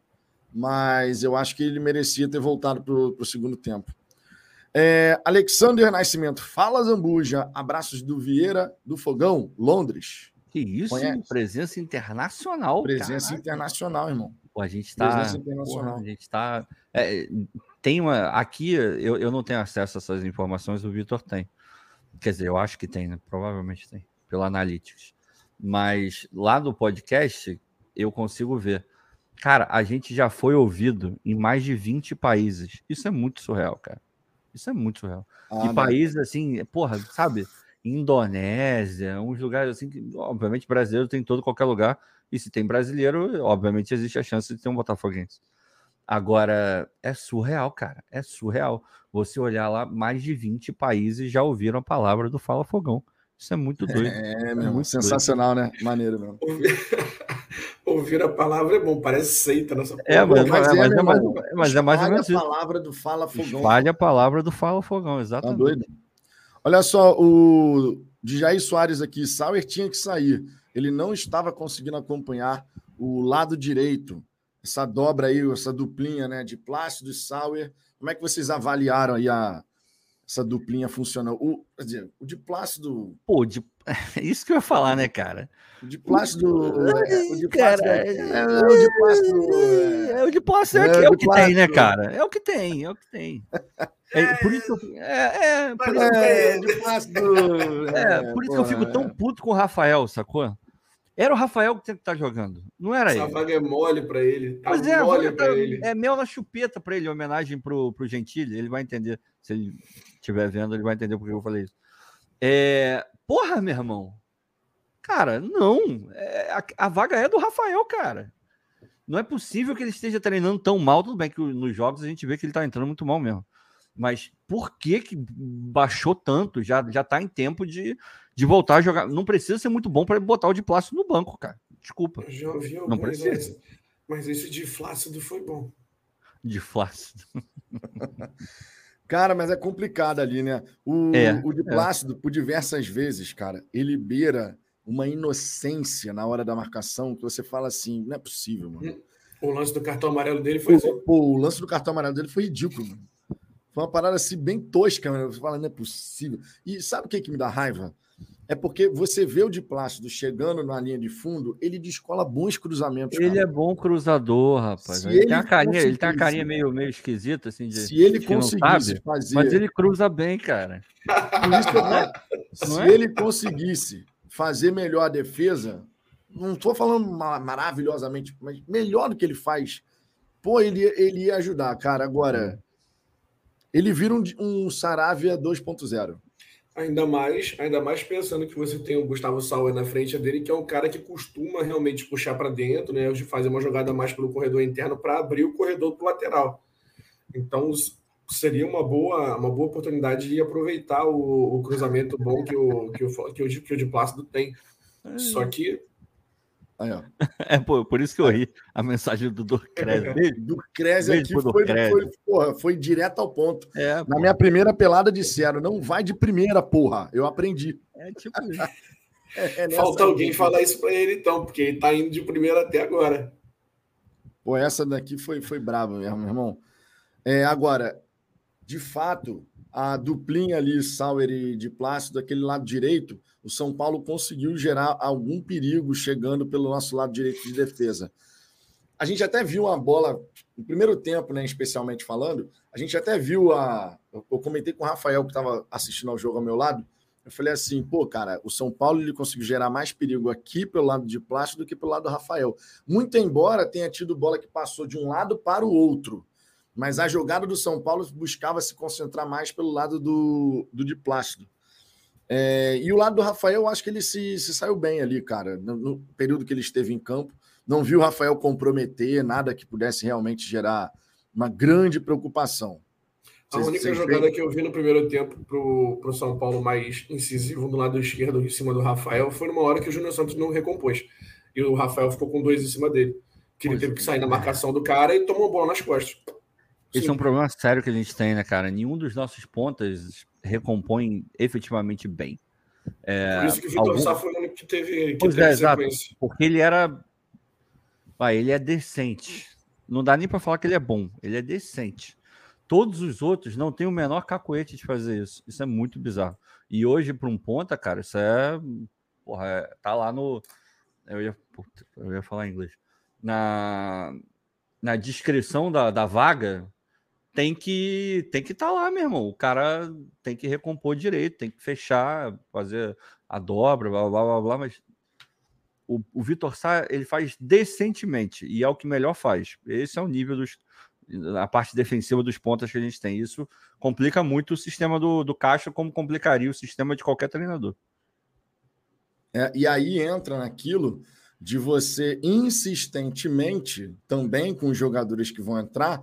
Mas eu acho que ele merecia ter voltado para o segundo tempo. É, Alexander Nascimento, fala Zambuja, abraços do Vieira do Fogão, Londres. Que isso, Conhece? presença internacional. Presença internacional, irmão. Pô, a gente tá. Presença internacional. A gente tá. É, tem uma. Aqui eu, eu não tenho acesso a essas informações, o Vitor tem. Quer dizer, eu acho que tem, né? Provavelmente tem, pelo Analytics. Mas lá no podcast eu consigo ver. Cara, a gente já foi ouvido em mais de 20 países. Isso é muito surreal, cara. Isso é muito surreal. Ah, de países assim, porra, sabe? Indonésia, uns lugares assim que, obviamente, brasileiro tem em todo qualquer lugar. E se tem brasileiro, obviamente existe a chance de ter um Botafoguense. Agora, é surreal, cara. É surreal. Você olhar lá, mais de 20 países já ouviram a palavra do Fala Fogão. Isso é muito doido. É, meu é muito sensacional, doido. né? Maneiro, meu. Ouvir a palavra é bom, parece seita nessa é, mas, mas, é, mas, é, mais, mas é mais ou menos a palavra do Fala Fogão. Espalha a palavra do Fala Fogão, exatamente. Tá doido? Olha só, o Jair Soares aqui, Sauer tinha que sair. Ele não estava conseguindo acompanhar o lado direito. Essa dobra aí, essa duplinha, né, de Plácido e Sauer. Como é que vocês avaliaram aí a, essa duplinha funcionou. O, quer dizer, o de Plácido. Pô, de... isso que eu ia falar, né, cara? O de Plácido. É, o de Plácido. É, é, é, o de Plácido. É, o de Plácido é, é, o que tem, né, cara? É o que tem, é o que tem. É, por isso que eu, é, é, por isso, é, de Plácido. É, por isso que eu fico tão puto com o Rafael, sacou? Era o Rafael que tinha que estar jogando, não era Essa ele. Essa vaga é mole para ele. Tá é, mole para ele. É mel na chupeta para ele, homenagem pro, pro Gentili, ele vai entender. Se ele estiver vendo, ele vai entender porque eu falei isso. É, porra, meu irmão. Cara, não. É, a, a, vaga é do Rafael, cara. Não é possível que ele esteja treinando tão mal. Tudo bem que nos jogos a gente vê que ele tá entrando muito mal mesmo. Mas por que que baixou tanto? Já, já tá em tempo de, de voltar a jogar. Não precisa ser muito bom para botar o de Plácido no banco, cara. Desculpa. Eu já ouvi não precisa. Mas esse de Flácido foi bom. De Flácido. cara, mas é complicado ali, né? O, é, o de é. Plácido, é. por diversas vezes, cara, ele beira uma inocência na hora da marcação que você fala assim: não é possível, mano. Hum. O lance do cartão amarelo dele foi. Pô, pô, o lance do cartão amarelo dele foi ridículo, mano. Foi uma parada assim bem tosca, mano. Você fala, não é possível. E sabe o que, que me dá raiva? É porque você vê o de Plácido chegando na linha de fundo, ele descola bons cruzamentos. Ele cara. é bom cruzador, rapaz. Ele, ele, tem carinha, ele tem a carinha meio, meio esquisita, assim, de. Se ele conseguisse sabe, fazer. Mas ele cruza bem, cara. Se é? ele conseguisse fazer melhor a defesa, não estou falando maravilhosamente, mas melhor do que ele faz, pô, ele, ele ia ajudar, cara. Agora, ele vira um, um Saravia 2.0. Ainda mais, ainda mais pensando que você tem o Gustavo Sauer na frente dele, que é um cara que costuma realmente puxar para dentro, né? De fazer uma jogada mais pelo corredor interno para abrir o corredor para lateral. Então seria uma boa, uma boa oportunidade de aproveitar o, o cruzamento bom que o, que o, que o, que o de Plácido tem. Só que Aí, ó. É por, por isso que eu ri a mensagem do Dorcrez. Dorcrez aqui foi, foi, porra, foi direto ao ponto. É, Na minha primeira pelada disseram: não vai de primeira, porra. Eu aprendi. É tipo é, é Falta alguém falar isso para ele, então, porque ele tá indo de primeira até agora. Pô, essa daqui foi, foi brava mesmo, meu irmão. É, agora, de fato, a duplinha ali, Sauer e de Plácido, daquele lado direito, o São Paulo conseguiu gerar algum perigo chegando pelo nosso lado direito de defesa. A gente até viu uma bola, no primeiro tempo, né, especialmente falando, a gente até viu a. Eu comentei com o Rafael, que estava assistindo ao jogo ao meu lado. Eu falei assim, pô, cara, o São Paulo ele conseguiu gerar mais perigo aqui pelo lado de plástico do que pelo lado do Rafael. Muito embora tenha tido bola que passou de um lado para o outro. Mas a jogada do São Paulo buscava se concentrar mais pelo lado do, do de plástico. É, e o lado do Rafael, eu acho que ele se, se saiu bem ali, cara, no, no, período que ele esteve em campo. Não viu o Rafael comprometer nada que pudesse realmente gerar uma grande preocupação. A única jogada que eu vi no primeiro tempo para o São Paulo mais incisivo do lado esquerdo, em cima do Rafael, foi numa hora que o Júnior Santos não recompôs. E o Rafael ficou com dois em cima dele. Que ele teve que sair na marcação do cara e tomou bola nas costas. Esse Sim. é um problema sério que a gente tem, né, cara? Nenhum dos nossos pontas recompõe efetivamente bem. É, Por isso que o Vitor algum... Sá foi o único que teve, que pois teve é, exato, porque ele era. Ah, ele é decente. Não dá nem para falar que ele é bom, ele é decente. Todos os outros não têm o menor cacoete de fazer isso. Isso é muito bizarro. E hoje, para um ponta, cara, isso é. Porra, é... tá lá no. Eu ia, eu ia falar em inglês. Na, na descrição da, da vaga, tem que tem que estar tá lá, meu irmão. O cara tem que recompor direito, tem que fechar, fazer a dobra, blá blá blá blá, mas o, o Vitor Sá ele faz decentemente e é o que melhor faz. Esse é o nível dos a parte defensiva dos pontas que a gente tem. Isso complica muito o sistema do, do Caixa, como complicaria o sistema de qualquer treinador. É, e aí entra naquilo de você insistentemente, também com os jogadores que vão entrar,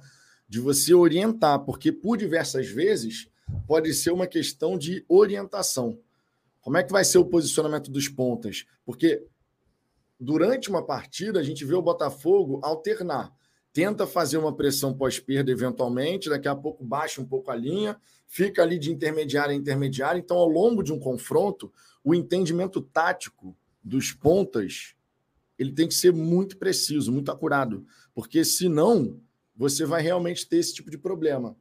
de você orientar, porque por diversas vezes pode ser uma questão de orientação. Como é que vai ser o posicionamento dos pontas? Porque durante uma partida a gente vê o Botafogo alternar. Tenta fazer uma pressão pós-perda eventualmente, daqui a pouco baixa um pouco a linha, fica ali de intermediária a intermediária. Então, ao longo de um confronto, o entendimento tático dos pontas ele tem que ser muito preciso, muito acurado, porque senão você vai realmente ter esse tipo de problema.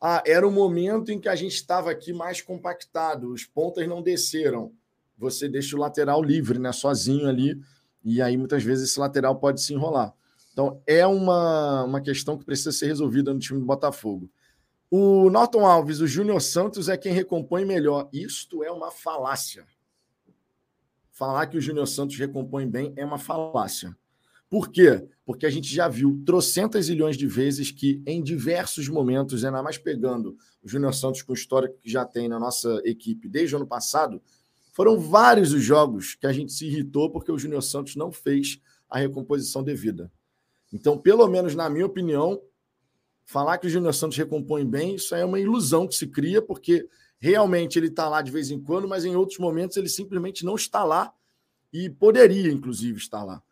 Ah, era o momento em que a gente estava aqui mais compactado, os pontas não desceram. Você deixa o lateral livre, né, sozinho ali, e aí muitas vezes esse lateral pode se enrolar. Então é uma, uma questão que precisa ser resolvida no time do Botafogo. O Norton Alves, o Júnior Santos é quem recompõe melhor. Isto é uma falácia. Falar que o Júnior Santos recompõe bem é uma falácia. Por quê? Porque a gente já viu trocentas milhões de vezes que, em diversos momentos, ainda mais pegando o Júnior Santos com o histórico que já tem na nossa equipe desde o ano passado, foram vários os jogos que a gente se irritou porque o Júnior Santos não fez a recomposição devida. Então, pelo menos na minha opinião, falar que o Júnior Santos recompõe bem, isso é uma ilusão que se cria, porque realmente ele está lá de vez em quando, mas em outros momentos ele simplesmente não está lá e poderia, inclusive, estar lá.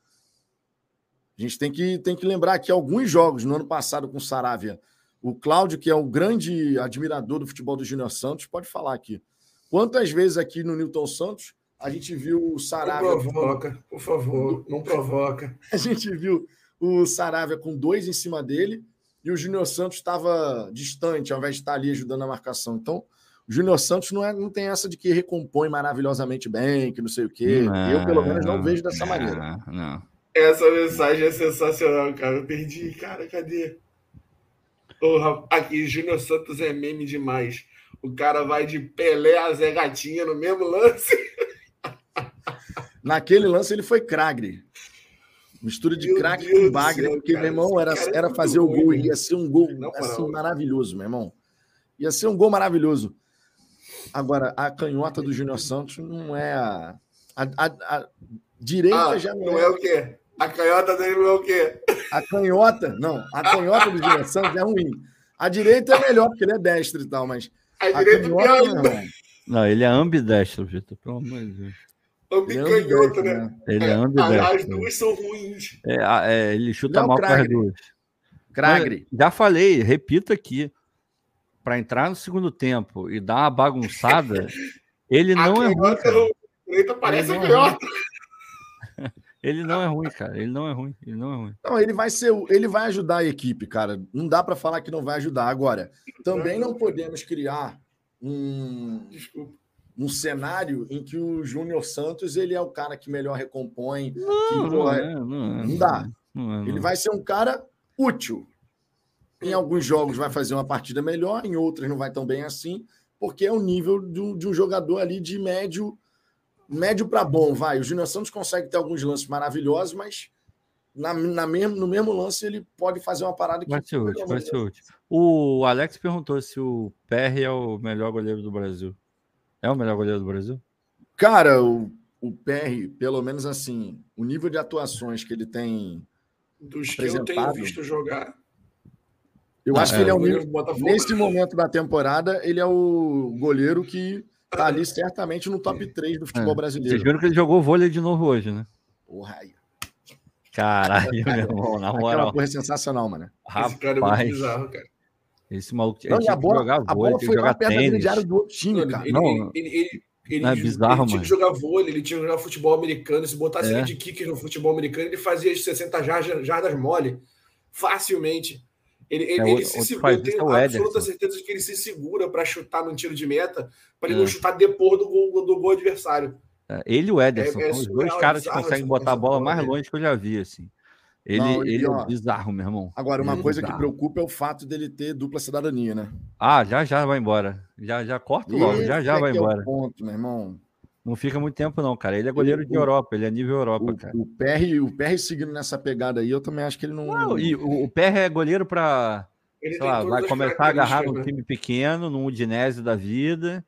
A gente tem que, tem que lembrar que alguns jogos no ano passado com o Saravia, o Cláudio, que é um grande admirador do futebol do Júnior Santos, pode falar aqui. Quantas vezes aqui no Newton Santos a gente viu o Saravia. Não provoca, por favor, não provoca. A gente viu o Saravia com dois em cima dele e o Júnior Santos estava distante, ao invés de estar ali ajudando a marcação. Então, Júnior Santos não, é, não tem essa de que recompõe maravilhosamente bem, que não sei o quê. Não, eu, pelo menos, não vejo dessa não, maneira. Não. Essa mensagem é sensacional, cara. Eu perdi, cara, cadê? Porra, aqui, Júnior Santos é meme demais. O cara vai de Pelé a Zé Gatinha no mesmo lance. Naquele lance ele foi Cragre. Mistura de Meu craque Deus com Bagre, céu, porque, cara, meu irmão, era, é era fazer o gol, ia ser um gol Não, assim, não. maravilhoso, meu irmão. Ia ser um gol maravilhoso. Agora, a canhota do Júnior Santos não é a. A, a- a direita Ah, já não, não é. é o quê? A canhota dele não é o quê? A canhota, não. A canhota do Júnior Santos é ruim. A direita é melhor, porque ele é destro e tal, mas. A A direita é pior canhota, ainda. irmão, Não, ele é ambidestro, Vitor, pelo amor de Deus. ele é Ambicanhoto, ambidestro, né? né? Ele é As ambidestro. duas são ruins. É, é, ele chuta Não, mal com as duas. Cragre. Mas Já falei, repito aqui. Para entrar no segundo tempo e dar uma bagunçada, ele não é ruim, não- a direita parece a é canhota. Ele não é ruim, cara. Ele não é ruim. Ele não é ruim. Não, ele vai ser, ele vai ajudar a equipe, cara. Não dá para falar que não vai ajudar. Agora, também não podemos criar um, Desculpa. um cenário em que o Júnior Santos ele é o cara que melhor recompõe. que, Não, não, porra, é, não, é, não dá. não é, não Ele é. vai ser um cara útil. Em alguns jogos vai fazer uma partida melhor, em outros não vai tão bem assim, porque é o nível do- de um jogador ali de médio médio para bom, vai. O Júnior Santos consegue ter alguns lances maravilhosos, mas na, na mesmo, no mesmo lance ele pode fazer uma parada que Vai ser útil, vai ser útil. O Alex perguntou se o PR é o melhor goleiro do Brasil. É o melhor goleiro do Brasil? Cara, o, o PR, pelo menos assim, o nível de atuações que ele tem, Dos que eu tenho visto jogar. eu Não, acho é, que ele é o o nesse momento da temporada, ele é o goleiro que tá ali certamente no top 3 do futebol É. Vocês brasileiro. viram que ele jogou vôlei de novo hoje, né? Porra, aí. Caralho, meu irmão, na Aquela moral. porra é sensacional, mano. Esse cara é muito Rapaz, bizarro, cara. esse maluco Não, tinha a que bola, jogar a vôlei, bola tinha que foi jogar perto tênis. do outro time, Ele, cara. ele, Não, ele, ele, ele, ele- não é bizarro, ele tinha mano. que jogar vôlei, ele tinha que jogar futebol americano. Se botasse É. ele de kicker no futebol americano, ele fazia as 60 jardas, jardas mole, facilmente. Ele, ele, É, ele outro- se segura, eu tenho isso é absoluta certeza de que ele se segura para chutar num tiro de meta, para ele É. não chutar depois do gol, do gol adversário. É, Ele e o Ederson É- é são os dois é caras que conseguem botar a bola mais dele. longe que eu já vi, assim. Ele, Não, e ele ó, é bizarro, meu irmão. Agora, uma Ele é coisa que bizarro. preocupa é o fato dele ter dupla cidadania, né? Ah, já já vai embora. Já já corta logo, já Esse já é vai que é o embora. ponto, meu irmão. Não fica muito tempo, não, cara. Ele é goleiro de o- Europa, ele é nível Europa, cara. O, o, PR, o PR seguindo nessa pegada aí, eu também acho que ele não. Não, e o, o PR é goleiro para, Ele sei lá, todas vai começar a agarrar num né? time pequeno, num Udinese da vida,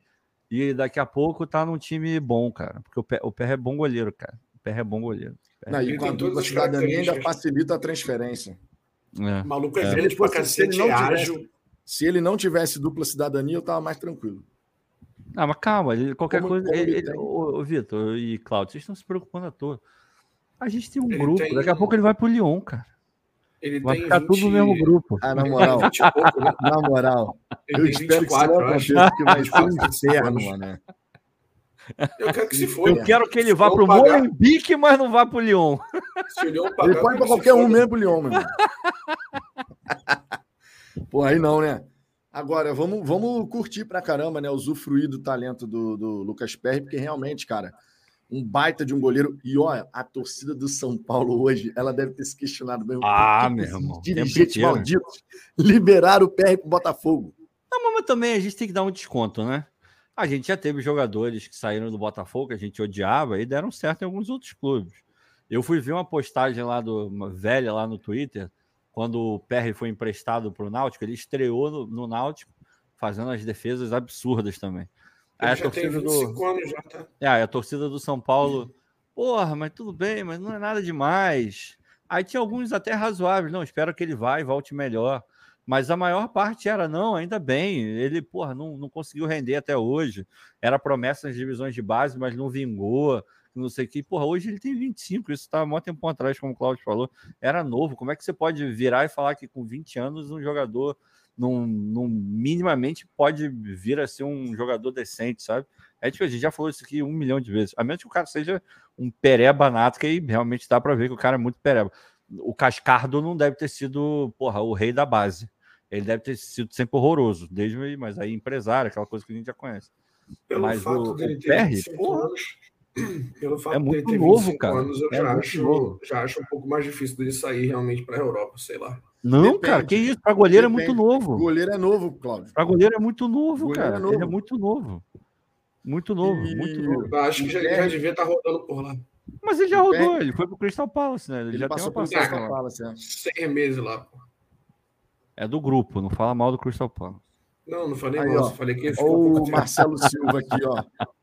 e daqui a pouco tá num time bom, cara. Porque o PR, o PR é bom goleiro, cara. O PR é bom goleiro. Não, e Ele com a dupla cidadania ainda facilita a transferência. É. O maluco é, É. Ele pra se ele cacete, não é tivesse-. Se ele não tivesse dupla cidadania, eu tava mais tranquilo. Ah, mas calma, ele- qualquer Como- coisa. como ele ele- ô, ô, Vitor e Claudio, vocês estão se preocupando à toa. A gente tem um Ele grupo, tem- daqui a pouco ele vai pro Lyon, cara. Ele Vai tem ficar 20, tudo no mesmo grupo. Ah, na ele moral, tem 20 pouco, né? na moral, Ele eu espero que isso 24, não eu acho. aconteça, porque vai ser um 24 inferno, anos. mano. Eu quero que se for. Eu quero que ele Se vá não pro pagar- Molenbeek, mas não vá pro Lyon. Se o Ele pagar, pode ir pra qualquer um mesmo pro Lyon, meu irmão. Pô, aí não, né? Agora, vamos, vamos curtir pra caramba, né? Usufruir do talento do, do Lucas Perry, porque realmente, cara, um baita de um goleiro. E olha, a torcida do São Paulo hoje, ela deve ter se questionado mesmo. Ah, meu irmão, Dirigentes malditos liberaram o Perry pro Botafogo. Não, mas também a gente tem que dar um desconto, né? A gente já teve jogadores que saíram do Botafogo, que a gente odiava, e deram certo em alguns outros clubes. Eu fui ver uma postagem lá do uma velha lá no Twitter, quando o Perry foi emprestado para o Náutico, ele estreou no, no Náutico, fazendo as defesas absurdas também. Aí a torcida do, 25 anos já, tá? É, a torcida do São Paulo, porra, mas tudo bem, mas não é nada demais. Aí tinha alguns até razoáveis, não, espero que ele vá e volte melhor. Mas a maior parte era, não, ainda bem, ele, porra, não, não conseguiu render até hoje. Era promessa nas divisões de base, mas não vingou, não sei o que. Porra, hoje ele tem 25, isso tá há muito tempo atrás, como o Claudio falou. Era novo, como é que você pode virar e falar que com 20 anos um jogador não, não minimamente pode vir a ser um jogador decente, sabe? É tipo, a gente já falou isso aqui um milhão de vezes. A menos que o cara seja um pereba nato, que aí realmente dá para ver que o cara é muito pereba. O Cascardo não deve ter sido, porra, o rei da base. Ele deve ter sido sempre horroroso, desde mas aí empresário, aquela coisa que a gente já conhece. Pelo mas fato o, dele o ter Perry, 25 porra, anos, pelo fato É muito ter novo, 25 cara. anos, eu É já, acho, novo. já acho um pouco mais difícil dele sair realmente para a Europa, sei lá. não, Depende. cara, que isso? Para goleiro é Depende. muito novo. O goleiro é novo, Cláudio. Para goleiro é muito novo, Goleiro cara. é novo. Ele é muito novo. Muito novo, E- muito novo. Eu acho que já, já devia estar rodando por lá. Mas ele já rodou, ele foi pro Crystal Palace, né? Ele, Ele já passou tem uma pelo Crystal lá. Palace, é. Seis meses lá, pô. É do grupo, não fala mal do Crystal Palace. Não, não falei Aí, mal, ó. falei que ele ficou o. Marcelo Silva aqui, ó.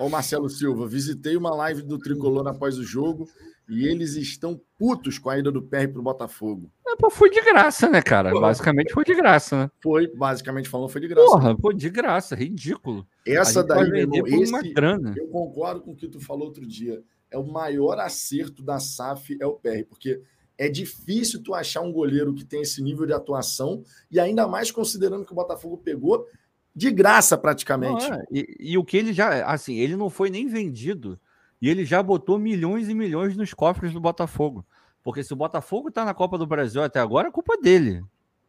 Olha o Marcelo Silva. Visitei uma live do Tricolor após o jogo e eles estão putos com a ida do PR pro Botafogo. É, pô, foi de graça, né, cara? Porra. Basicamente foi de graça, né? Foi, basicamente falando, foi de graça. Porra, pô, de graça, ridículo. Essa daí, meu irmão, por uma esse, grana. eu concordo com o que tu falou outro dia. É o maior acerto da SAF é o PR, porque é difícil tu achar um goleiro que tem esse nível de atuação e ainda mais considerando que o Botafogo pegou de graça praticamente. Não, é. e, e o que ele já, assim, ele não foi nem vendido e ele já botou milhões e milhões nos cofres do Botafogo. Porque se o Botafogo tá na Copa do Brasil até agora, é culpa dele.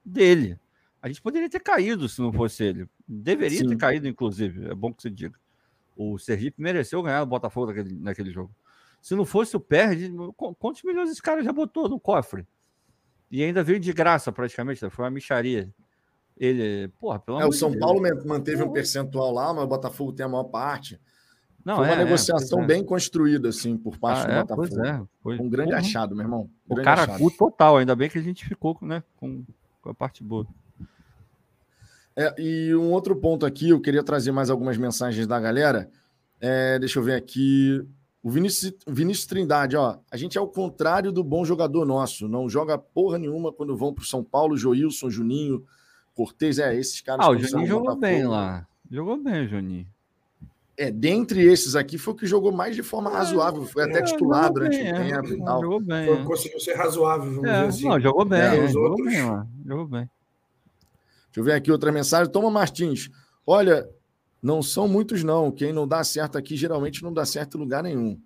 Dele. A gente poderia ter caído se não fosse ele. Deveria Sim. ter caído, inclusive. É bom que você diga. O Sergipe mereceu ganhar o Botafogo naquele, naquele jogo. Se não fosse o Perde, qu- quantos milhões esse cara já botou no cofre? E ainda veio de graça, praticamente. né? Foi uma micharia. Ele, porra, pelo É, o de São Deus. Paulo man- manteve um percentual lá, mas o Botafogo tem a maior parte. Não, foi uma é, é, negociação é. bem construída, assim, por parte Ah, do é, Botafogo. pois é. Foi, Um grande achado, meu irmão. Um O cara achado. total, ainda bem que a gente ficou né, com, com a parte boa. É, e um outro ponto aqui, eu queria trazer mais algumas mensagens da galera. Deixa eu ver aqui. O Vinícius, o Vinícius Trindade, ó. A gente é o contrário do bom jogador nosso. Não joga porra nenhuma quando vão pro São Paulo, Joilson, Juninho, Cortez. É, esses caras. Ah, o Juninho jogou Botafogo, bem lá. Jogou bem, Juninho. É, dentre esses aqui, foi o que jogou mais de forma razoável. Foi até É, titular durante bem, o é. tempo e Não, tal. Jogou bem. Foi- é. Conseguiu ser razoável, vamos É, dizer assim. não, jogou bem, É, é, os jogou outros- bem lá. Jogou bem. Deixa eu ver aqui outra mensagem. Toma Martins. Olha, não são muitos, não. Quem não dá certo aqui geralmente não dá certo em lugar nenhum.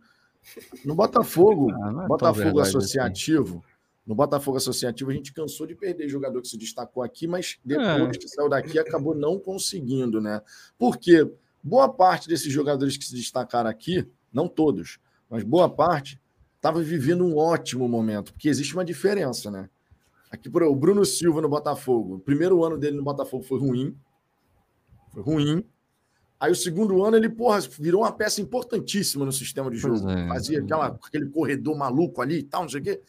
No Botafogo, Ah, é Botafogo verdade assim. No Botafogo Associativo, a gente cansou de perder jogador que se destacou aqui, mas depois É. que saiu daqui acabou não conseguindo, né? Porque boa parte desses jogadores que se destacaram aqui, não todos, mas boa parte, estava vivendo um ótimo momento, porque existe uma diferença, né? Aqui, por- o Bruno Silva no Botafogo, o primeiro ano dele no Botafogo foi ruim, foi ruim. Aí o segundo ano ele, porra, virou uma peça importantíssima no sistema de jogo. é. Fazia aquela, aquele corredor maluco ali e tal, não sei o quê.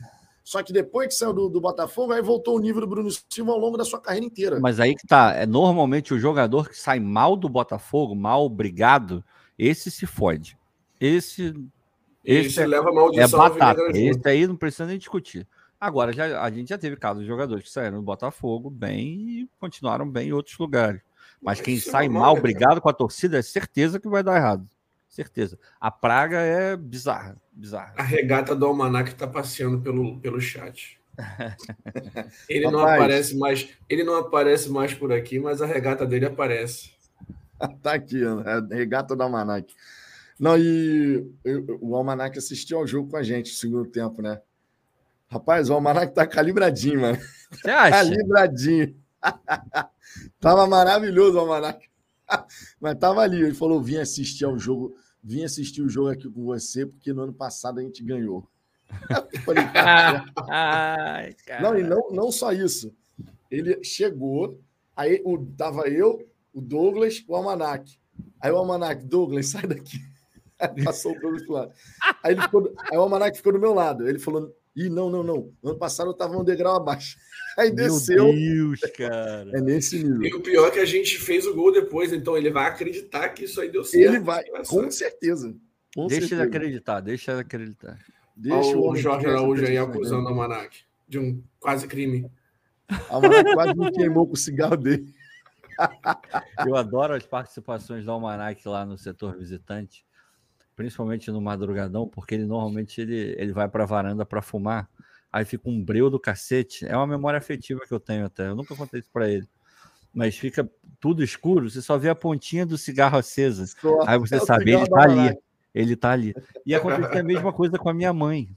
Só que depois que saiu do, do Botafogo, aí voltou o nível do Bruno Silva ao longo da sua carreira inteira. Mas aí que tá. É, normalmente o jogador que sai mal do Botafogo, mal brigado, esse se fode. Esse. Esse Esse é, leva é maldição à batata. Esse aí não precisa nem discutir. Agora, já, a gente já teve casos de jogadores que saíram do Botafogo bem e continuaram bem em outros lugares. Mas quem isso é sai mal, né, cara? brigado com a torcida, é certeza que vai dar errado. Certeza. A praga é bizarra. Bizarra. A regata do Almanac tá passeando pelo, pelo chat. Ele não aparece mais, ele não aparece mais por aqui, mas a regata dele aparece. Tá aqui, é regata do Almanac. Não, e eu- o Almanac assistiu ao jogo com a gente no segundo tempo, né? Rapaz, o Almanac tá calibradinho, mano. Você acha? Calibradinho. tava maravilhoso o Almanac. Mas tava ali. Ele falou: vim assistir ao jogo, vim assistir o jogo aqui com você, porque no ano passado a gente ganhou. Falei, cara, Ai, não, e não, não só isso. Ele chegou, aí o, tava eu, o Douglas, o Almanac. Aí o Almanac, Douglas, sai daqui. Aí Passou o Douglas pro lado. Aí, ele ficou, aí o Almanac ficou do meu lado. Ele falou: Ih, não, não, não. Ano passado eu tava um degrau abaixo. Aí Meu desceu. Deus, cara. É nesse nível. E o pior é que a gente fez o gol depois, então ele vai acreditar que isso aí deu certo. Ele vai, com certeza. Com Deixa certeza. ele acreditar, deixa ele acreditar. Deixa Olha o homem Jorge Araújo aí acusando o? Almanac de um quase crime. A Almanac quase me queimou com o cigarro dele. Eu adoro as participações do Almanac lá no setor visitante, principalmente no madrugadão, porque ele normalmente ele, ele vai para a varanda para fumar, aí fica um breu do cacete. É uma memória afetiva que eu tenho até. Eu nunca contei isso para ele. Mas fica tudo escuro, você só vê a pontinha do cigarro acesa. Só- Aí você é o sabe, ele tá ali. Ele tá ali. E aconteceu a mesma coisa com a minha mãe.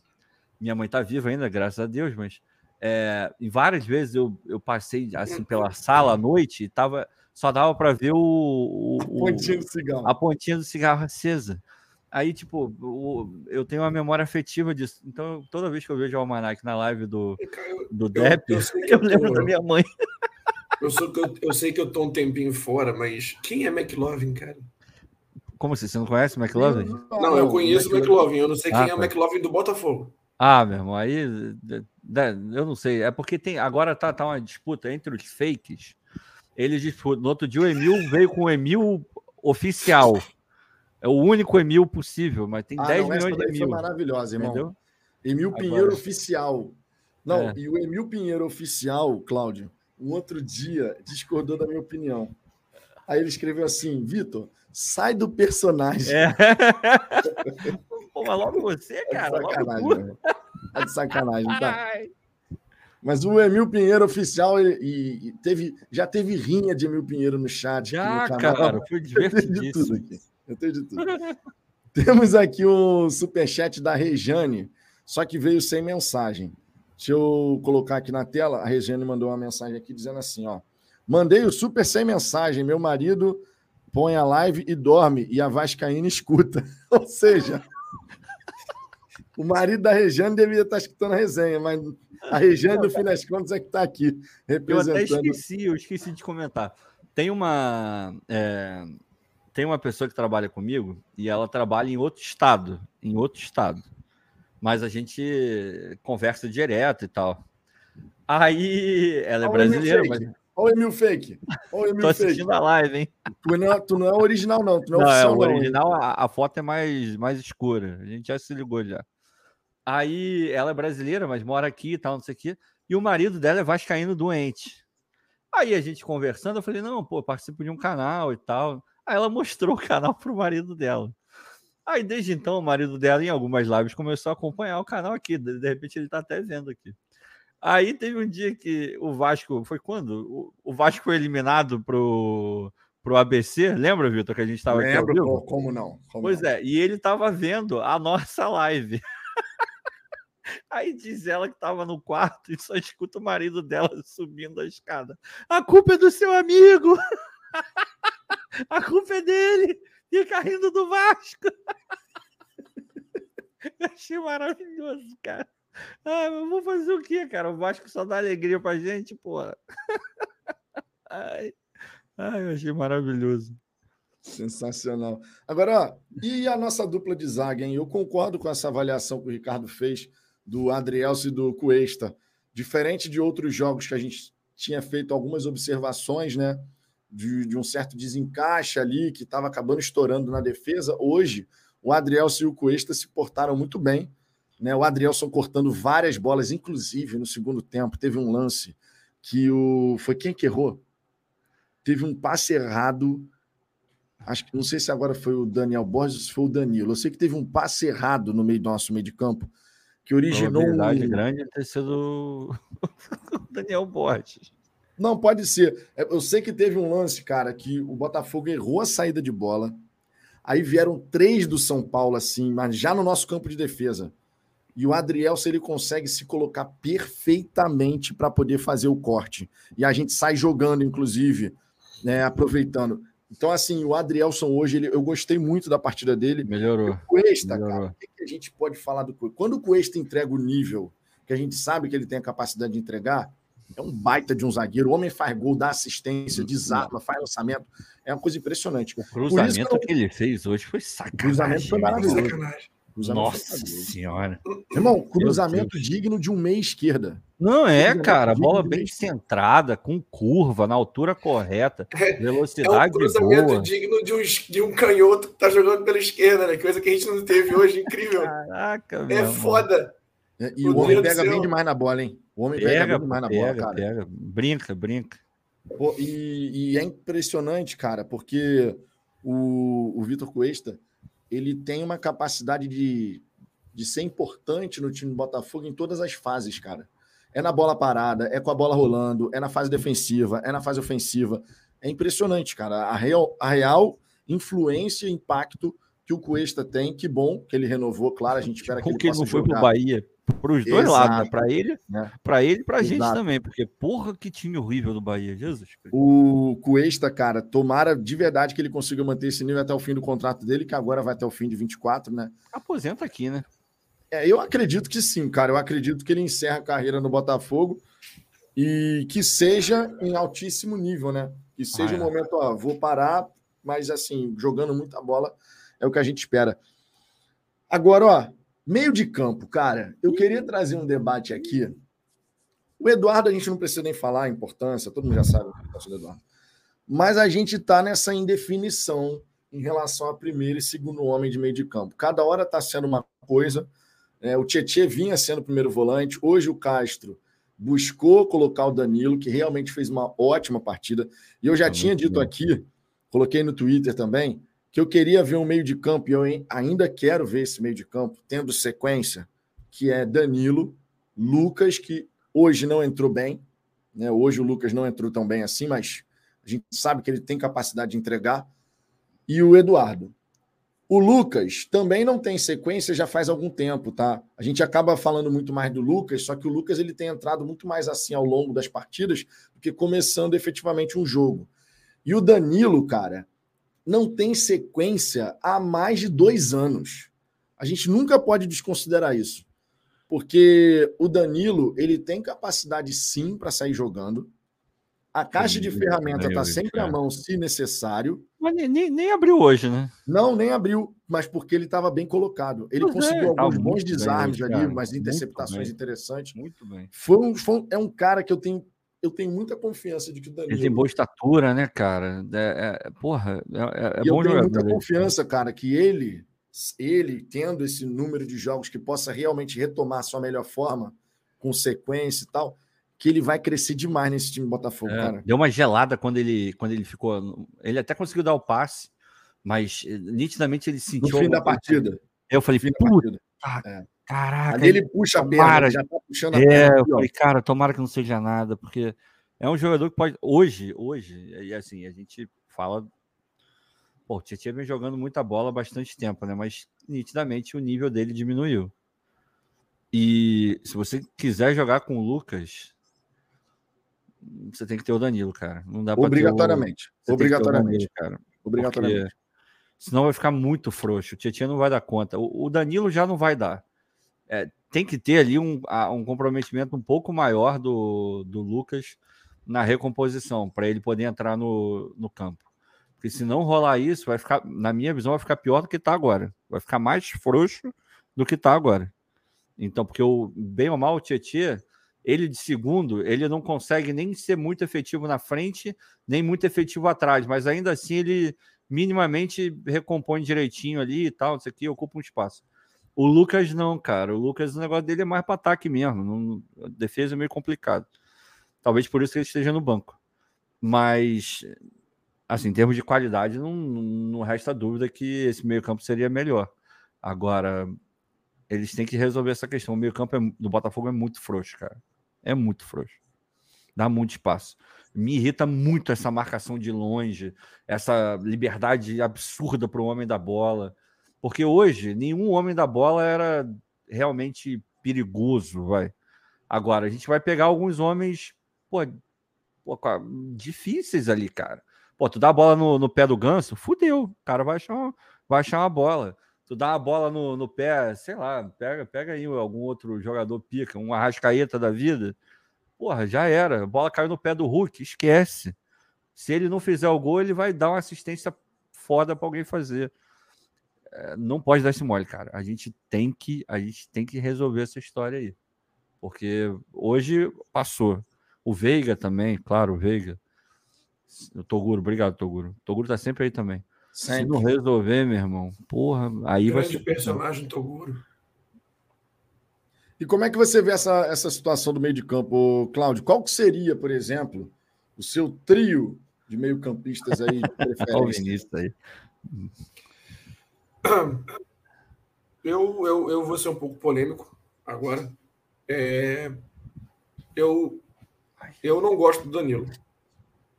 Minha mãe tá viva ainda, graças a Deus, mas é, várias vezes eu, eu passei assim pela sala à noite e tava, só dava para ver o, o, a pontinha do cigarro. A pontinha do cigarro acesa. Aí, tipo, eu tenho uma memória afetiva disso. Então, toda vez que eu vejo o Almanac na live do, do eu, Depp, eu, eu, lembro tô... da minha mãe. Eu, sou, eu, eu sei que eu tô um tempinho fora, mas quem é McLovin, cara? Como assim? Você não conhece o McLovin? Não, não, eu conheço o McLovin. Eu não sei quem ah, é o tá. McLovin do Botafogo. Ah, meu irmão, aí eu não sei. É porque tem agora tá, tá uma disputa entre os fakes. Eles disputam. No outro dia o Emil veio com o Emil oficial. É o único Emil possível, mas tem ah, 10 não, milhões de Emil. Foi maravilhosa, irmão. Entendeu? Emil Pinheiro agora... oficial. Não, é. e o Emil Pinheiro oficial, Cláudio, um outro dia discordou da minha opinião. Aí ele escreveu assim: Vitor, sai do personagem. É. Pô, mas logo você, cara. É de sacanagem? É de sacanagem, tá? Mas o Emil Pinheiro oficial e, e, teve, já teve rinha de Emil Pinheiro no chat. Já, no cara, foi divertidíssimo. Eu tenho de tudo. Temos aqui um superchat da Rejane, só que veio sem mensagem. Deixa eu colocar aqui na tela. A Rejane mandou uma mensagem aqui dizendo assim: ó. Mandei o super sem mensagem. Meu marido põe a live e dorme, e a Vascaína escuta. Ou seja, o marido da Regiane devia estar escutando a resenha, mas a Regiane, no fim das contas, é que está aqui representando. Eu até esqueci, eu esqueci de comentar. Tem uma, é, tem uma pessoa que trabalha comigo e ela trabalha em outro estado, em outro estado. Mas a gente conversa direto e tal. Aí ela é brasileira, mas Olha o Emil Fake. Olha o Emil Tô assistindo fake. a live, hein? Tu não, é, tu não é original, não. Tu não, é não é oficial, é o original, a, a, foto é mais, mais escura. A gente já se ligou já. Aí ela é brasileira, mas mora aqui e tal, não sei o quê. E o marido dela é vascaíno doente. Aí a gente conversando, eu falei, não, pô, participo de um canal e tal. Aí ela mostrou o canal pro marido dela. Aí desde então o marido dela, em algumas lives, começou a acompanhar o canal aqui. De, repente ele tá até vendo aqui. Aí teve um dia que o Vasco. Foi quando? O, Vasco foi eliminado pro, pro ABC. Lembra, Vitor, que a gente estava aqui? Lembro, como não? Como pois não? é, e ele estava vendo a nossa live. Aí diz ela que estava no quarto e só escuta o marido dela subindo a escada. A culpa é do seu amigo! a culpa é dele! Fica rindo do Vasco! achei maravilhoso, cara. Ah, vou fazer o quê, cara? O Vasco só dá alegria pra gente, porra. Ai, ai, eu achei maravilhoso. Sensacional. Agora, ó, e a nossa dupla de zaga, hein? Eu concordo com essa avaliação que o Ricardo fez do Adrielso e do Cuesta. Diferente de outros jogos que a gente tinha feito algumas observações, né? De, de um certo desencaixe ali que estava acabando estourando na defesa. Hoje, o Adrielso e o Cuesta se portaram muito bem né? O Adrielson cortando várias bolas, inclusive no segundo tempo, teve um lance que o. Foi quem que errou? Teve um passe errado. Acho que não sei se agora foi o Daniel Borges ou se foi o Danilo. Eu sei que teve um passe errado no meio do nosso meio de campo que originou um. grande ter sido o Daniel Borges. Não, pode ser. É, eu sei que teve um lance, cara, que o Botafogo errou a saída de bola. Aí vieram três do São Paulo, assim, mas já no nosso campo de defesa. E o Adrielson ele consegue se colocar perfeitamente para poder fazer o corte. E a gente sai jogando, inclusive, né, aproveitando. Então, assim, o Adrielson hoje, ele, eu gostei muito da partida dele. Melhorou. O Cuesta, Melhorou. cara, o que, que, a gente pode falar do Cuesta? Quando o Cuesta entrega o nível que a gente sabe que ele tem a capacidade de entregar, é um baita de um zagueiro. O homem faz gol, dá assistência, desarma, faz lançamento. É uma coisa impressionante. O cruzamento que, eu... que ele fez hoje foi sacanagem. O cruzamento foi maravilhoso. Sacanagem. Cruzamento Nossa senhora. Irmão, cruzamento digno de um meia esquerda. Não é, cara. Bola bem centrada, com curva, na altura correta, velocidade é um cruzamento boa. digno de um, de um canhoto que tá jogando pela esquerda, né? Coisa que a gente não teve hoje, incrível. Caraca, É foda. É, e o, o homem pega bem demais na bola, hein? O homem pega, pega demais na bola, cara. Pega. Brinca, brinca. Pô, e, e, é impressionante, cara, porque o, o Vitor Cuesta ele tem uma capacidade de, de ser importante no time do Botafogo em todas as fases, cara. É na bola parada, é com a bola rolando, é na fase defensiva, é na fase ofensiva. É impressionante, cara. A real, a real influência e impacto que o Cuesta tem. Que bom que ele renovou, claro. A gente espera que ele, que ele não foi para o Bahia. Para os dois Exato. lados, né? Para ele, né? para ele e para a gente também, porque porra que time horrível do Bahia, Jesus. O Cuesta, cara, tomara de verdade que ele consiga manter esse nível até o fim do contrato dele, que agora vai até o fim de 24, né? Aposenta aqui, né? É, eu acredito que sim, cara. Eu acredito que ele encerra a carreira no Botafogo e que seja em altíssimo nível, né? Que seja ah, um é. momento, ó, vou parar, mas assim, jogando muita bola é o que a gente espera. Agora, ó, meio de campo, cara, eu queria trazer um debate aqui. O Eduardo, a gente não precisa nem falar a importância, todo mundo já sabe a importância do Eduardo. Mas a gente está nessa indefinição em relação a primeiro e segundo homem de meio de campo. Cada hora está sendo uma coisa. É, o Tietchan vinha sendo o primeiro volante, hoje o Castro buscou colocar o Danilo, que realmente fez uma ótima partida. E eu já tá tinha dito bem. aqui, coloquei no Twitter também, que eu queria ver um meio de campo, e eu ainda quero ver esse meio de campo, tendo sequência, que é Danilo, Lucas, que hoje não entrou bem. Né? Hoje o Lucas não entrou tão bem assim, mas a gente sabe que ele tem capacidade de entregar. E o Eduardo. O Lucas também não tem sequência já faz algum tempo, tá? A gente acaba falando muito mais do Lucas, só que o Lucas ele tem entrado muito mais assim ao longo das partidas do que começando efetivamente um jogo. E o Danilo, cara, não tem sequência há mais de dois anos. A gente nunca pode desconsiderar isso, porque o Danilo ele tem capacidade sim para sair jogando. A caixa de ferramenta está sempre à mão, se necessário. Mas nem, nem, abriu hoje, né? Não, nem abriu, mas porque ele estava bem colocado. Ele pois conseguiu é, alguns bons desarmes bem, ali, umas interceptações muito interessantes. Muito bem. Foi um, foi um, é um cara que eu tenho, eu tenho muita confiança de que o Danilo. Ele tem boa estatura, né, cara? É, é porra, é, é, é bom Eu tenho muita confiança, cara, que ele, ele tendo esse número de jogos que possa realmente retomar a sua melhor forma, com sequência e tal que ele vai crescer demais nesse time Botafogo, é, cara. Deu uma gelada quando ele, quando ele ficou. Ele até conseguiu dar o passe, mas eh, nitidamente ele sentiu. No fim da partida. Eu falei, puta, é. Caraca. Ali ele puxa a perna, já tá puxando a é, perna. É, eu falei, cara, tomara que não seja nada, porque é um jogador que pode. Hoje, hoje, e assim, a gente fala. Pô, o Tietchan vem jogando muita bola há bastante tempo, né? Mas nitidamente o nível dele diminuiu. E se você quiser jogar com o Lucas, você tem que ter o Danilo, cara. Não dá Obrigatoriamente. O... Obrigatoriamente. O Danilo, cara. Obrigatoriamente. Porque senão vai ficar muito frouxo. O Tietchan não vai dar conta. O, Danilo já não vai dar. É, tem que ter ali um, um comprometimento um pouco maior do, do Lucas na recomposição, para ele poder entrar no, no campo. Porque se não rolar isso, vai ficar, na minha visão, vai ficar pior do que está agora. Vai ficar mais frouxo do que está agora. Então, porque o bem ou mal o Tietchan ele de segundo, ele não consegue nem ser muito efetivo na frente, nem muito efetivo atrás, mas ainda assim ele minimamente recompõe direitinho ali e tal, isso aqui ocupa um espaço. O Lucas não, cara. O Lucas, o negócio dele é mais para ataque mesmo. Não, defesa é meio complicado. Talvez por isso que ele esteja no banco. Mas, assim, em termos de qualidade, não, não resta dúvida que esse meio-campo seria melhor. Agora, eles têm que resolver essa questão. O meio-campo é, do Botafogo é muito frouxo, cara. É muito frouxo. Dá muito espaço. Me irrita muito essa marcação de longe, essa liberdade absurda para o homem da bola. Porque hoje, nenhum homem da bola era realmente perigoso, vai. Agora, a gente vai pegar alguns homens, pô, pô difíceis ali, cara. Pô, tu dá a bola no, no pé do ganso, fudeu. O cara vai achar uma, vai achar uma bola tu dá a bola no, no pé, sei lá, pega, pega aí algum outro jogador pica, um arrascaeta da vida. Porra, já era. A bola caiu no pé do Hulk, esquece. Se ele não fizer o gol, ele vai dar uma assistência foda para alguém fazer. É, não pode dar esse mole, cara. A gente tem que, a gente tem que resolver essa história aí. Porque hoje passou. O Veiga também, claro, o Veiga. O Toguro, obrigado, Toguro. O Toguro tá sempre aí também. Sempre. Se não resolver, meu irmão, porra, aí Grande vai ser. personagem Toguro. E como é que você vê essa, essa situação do meio de campo, Cláudio? Qual que seria, por exemplo, o seu trio de meio-campistas aí de preferência? aí. Eu, eu, eu vou ser um pouco polêmico agora. É, eu, eu não gosto do Danilo.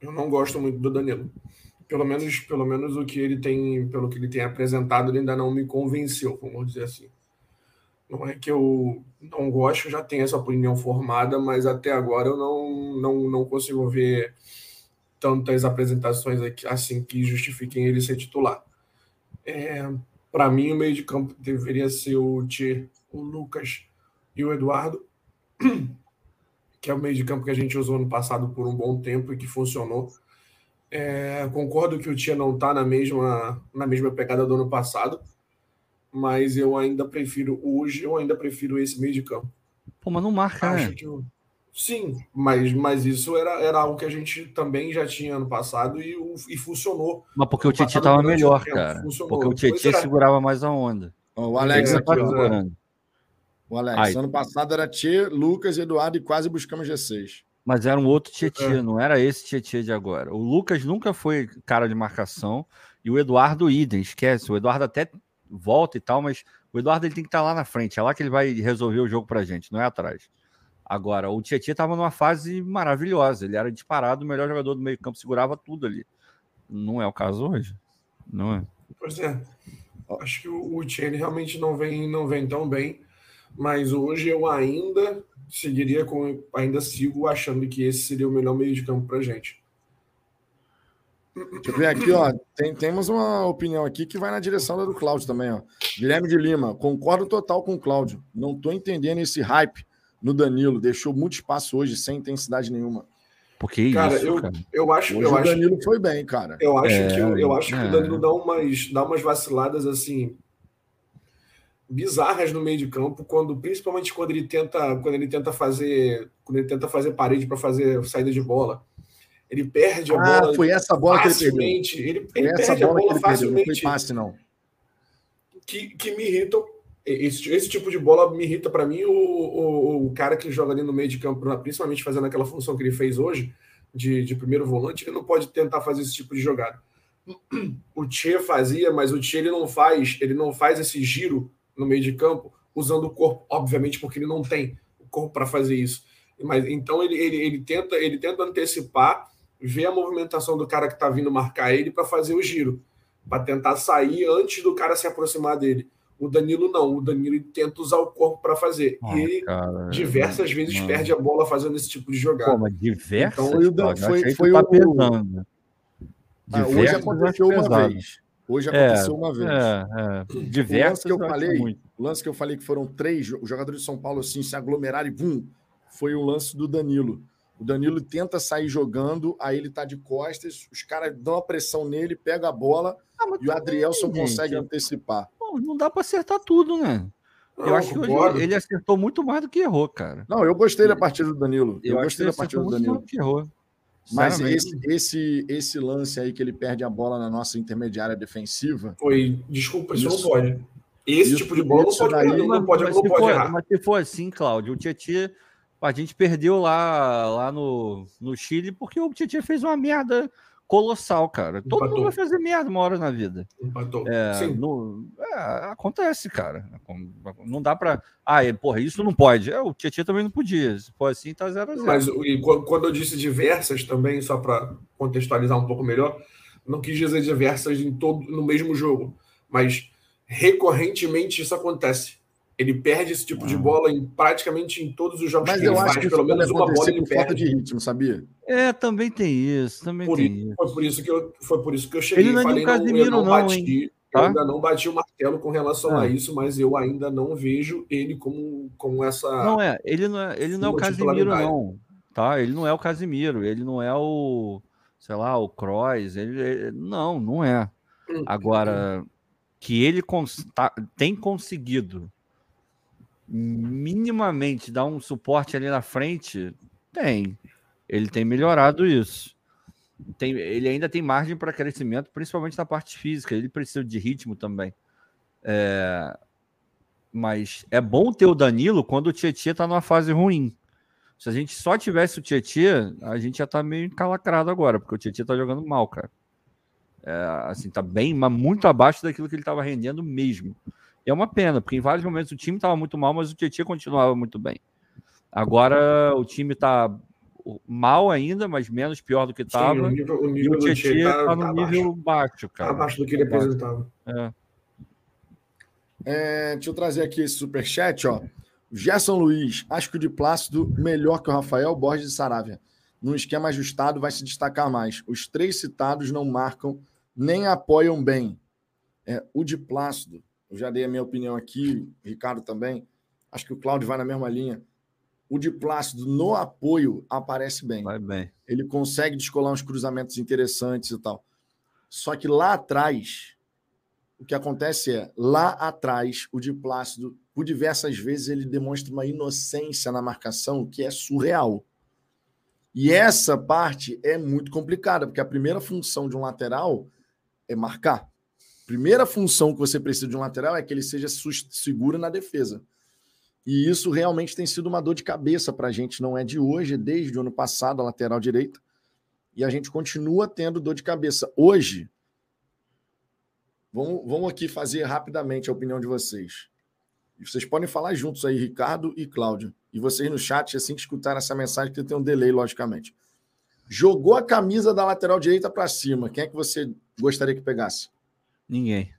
Eu não gosto muito do Danilo pelo menos, pelo menos o que ele tem, pelo que ele tem apresentado, ele ainda não me convenceu, vamos dizer assim. Não é que eu não gosto, já tenho essa opinião formada, mas até agora eu não, não, não consigo ver tantas apresentações aqui, assim que justifiquem ele ser titular. É, Para mim, o meio de campo deveria ser o Tchê, o Lucas e o Eduardo, que é o meio de campo que a gente usou no passado por um bom tempo e que funcionou. É, concordo que o Tia não está na mesma, na mesma pegada do ano passado, mas eu ainda prefiro hoje, eu ainda prefiro esse meio de campo. Pô, mas não marca, Acho né? que eu- Sim, mas, mas isso era, era algo que a gente também já tinha ano passado e, e funcionou. Mas porque o Tietchan passado, tava durante melhor, tempo, cara. funcionou. Porque o Tietchan é. segurava mais a onda. O Alex É, aqui, ó. O Alex, Ai. ano passado era Tchê, Lucas, Eduardo e quase buscamos G6. Mas era um outro Tietchan, É. não era esse Tietchan de agora. O Lucas nunca foi cara de marcação e o Eduardo idem, esquece. O Eduardo até volta e tal, mas o Eduardo ele tem que estar lá na frente, é lá que ele vai resolver o jogo pra gente, não é atrás. Agora, o Tietchan estava numa fase maravilhosa, ele era disparado o melhor jogador do meio-campo, segurava tudo ali. Não é o caso hoje. Não é. Pois é. Acho que o, ele realmente não vem, não vem tão bem, mas hoje eu ainda seguiria com. Ainda sigo achando que esse seria o melhor meio de campo pra gente. Deixa eu ver aqui, ó. Tem, temos uma opinião aqui que vai na direção da do Cláudio também, ó. Guilherme de Lima, concordo total com o Cláudio. Não tô entendendo esse hype no Danilo. Deixou muito espaço hoje, sem intensidade nenhuma. Porque Cara, isso, eu, cara. eu acho, Hoje eu o acho, Danilo foi bem, cara. eu acho É, que, o- eu acho que é. o Danilo dá umas, dá umas vaciladas assim bizarras no meio de campo, quando principalmente quando ele tenta, quando ele tenta fazer, quando ele tenta fazer parede para fazer saída de bola. Ele perde a Ah, bola foi essa bola que ele perdeu. facilmente. Ele, ele essa perde a bola que ele perdeu, não foi facilmente. passe, não. que, que me irritam. Esse, esse tipo de bola me irrita para mim. O, o, o cara que joga ali no meio de campo, principalmente fazendo aquela função que ele fez hoje, de, de primeiro volante, ele não pode tentar fazer esse tipo de jogada. O Tchê fazia, mas o Tchê ele não faz, ele não faz esse giro no meio de campo usando o corpo, obviamente, porque ele não tem o corpo para fazer isso. Mas então ele, ele, ele tenta ele tenta antecipar, ver a movimentação do cara que está vindo marcar ele para fazer o giro, para tentar sair antes do cara se aproximar dele. O Danilo não, o Danilo tenta usar o corpo para fazer. Ah, e ele cara, diversas vezes mano. perde a bola fazendo esse tipo de jogada. Pô, mas diversas, Então, o Dan- foi- foi tá o- pesando. Ah, hoje aconteceu uma pesado. vez. Hoje É, aconteceu uma vez. É, é. Diversas que eu falei, muito. O lance que eu falei que foram três os jogadores de São Paulo assim se aglomeraram e bum, foi o lance do Danilo. O Danilo tenta sair jogando, aí ele tá de costas, os caras dão a pressão nele, pega a bola Ah, e o Adrielson consegue antecipar. Pô, não dá pra acertar tudo, né? Eu Não, acho que hoje ele acertou muito mais do que errou, cara. Não, eu gostei da partida do Danilo. Eu, acho gostei da partida do muito Danilo. mais do que errou. Mas esse, esse, esse lance aí que ele perde a bola na nossa intermediária defensiva, Foi, desculpa, isso, Isso- não pode. Esse isso- tipo de bola não pode, daí- não, não pode, mas, não se pode for, errar. mas se for assim, Cláudio, o Tietchan, a gente perdeu lá, lá no, no Chile porque o Tietchan fez uma merda colossal, cara. Todo Empatou. mundo vai fazer merda uma hora na vida. Empatou. É, Sim. no- é, acontece, cara. Não dá pra. Ah, e, porra, isso não pode. É, o Tietchan também não podia. Se for assim, tá 0 a 0 Mas e quando quando eu disse diversas também, só para contextualizar um pouco melhor, não quis dizer diversas em todo no mesmo jogo, mas recorrentemente isso acontece. Ele perde esse tipo de Ah. bola em praticamente em todos os jogos mas que ele eu faz. Pelo menos uma bola ele por falta de perde. ritmo, sabia? É, também tem isso. Também Por tem isso. Foi por isso que eu, foi por isso que eu cheguei Ele não é falei, Casemiro, eu não não, bati, hein? eu Tá? ainda não bati o martelo com relação Ah. a isso, mas eu ainda não vejo ele como, como essa. Não é, ele não é, ele não é o Casimiro, não. Tá? Ele não é o Casimiro, ele não é o, sei lá, o Kroos, ele, ele- não, não é. Hum. Agora que ele cons- tá- tem conseguido minimamente dar um suporte ali na frente, tem. Ele tem melhorado isso. Tem, ele ainda tem margem para crescimento, principalmente na parte física. Ele precisa de ritmo também. É, mas é bom ter o Danilo quando o Tietchan tá numa fase ruim. Se a gente só tivesse o Tietchan, a gente já tá meio encalacrado agora, porque o Tietchan tá jogando mal, cara. É, assim, tá bem, mas muito abaixo daquilo que ele tava rendendo mesmo. E é uma pena, porque em vários momentos o time tava muito mal, mas o Tietchan continuava muito bem. Agora o time tá mal ainda, mas menos pior do que Sim, tava. o nível, o e o Tietchan Tietchan tá, no tá nível baixo, tá cara. abaixo do que ele apresentava. É. É, deixa eu trazer aqui esse superchat, ó. Gerson Luiz, acho que o de Plácido melhor que o Rafael Borges de Saravia. Num esquema ajustado, vai se destacar mais. Os três citados não marcam nem apoiam bem. É, o de Plácido, eu já dei a minha opinião aqui, Ricardo também. Acho que o Cláudio vai na mesma linha. O de Plácido, no apoio, aparece bem. Vai bem. Ele consegue descolar uns cruzamentos interessantes e tal. Só que lá atrás, o que acontece é, lá atrás, o de Plácido, por diversas vezes, ele demonstra uma inocência na marcação que é surreal. E essa parte é muito complicada, porque a primeira função de um lateral é marcar. Primeira função que você precisa de um lateral é que ele seja seguro na defesa. E isso realmente tem sido uma dor de cabeça para a gente, não é de hoje, é desde o ano passado, a lateral direita. E a gente continua tendo dor de cabeça. Hoje, vamos, vamos aqui fazer rapidamente a opinião de vocês. Vocês podem falar juntos aí, Ricardo e Cláudio. E vocês no chat, assim que escutar essa mensagem, que tem um delay, logicamente. Jogou a camisa da lateral direita para cima. Quem é que você gostaria que pegasse? Ninguém.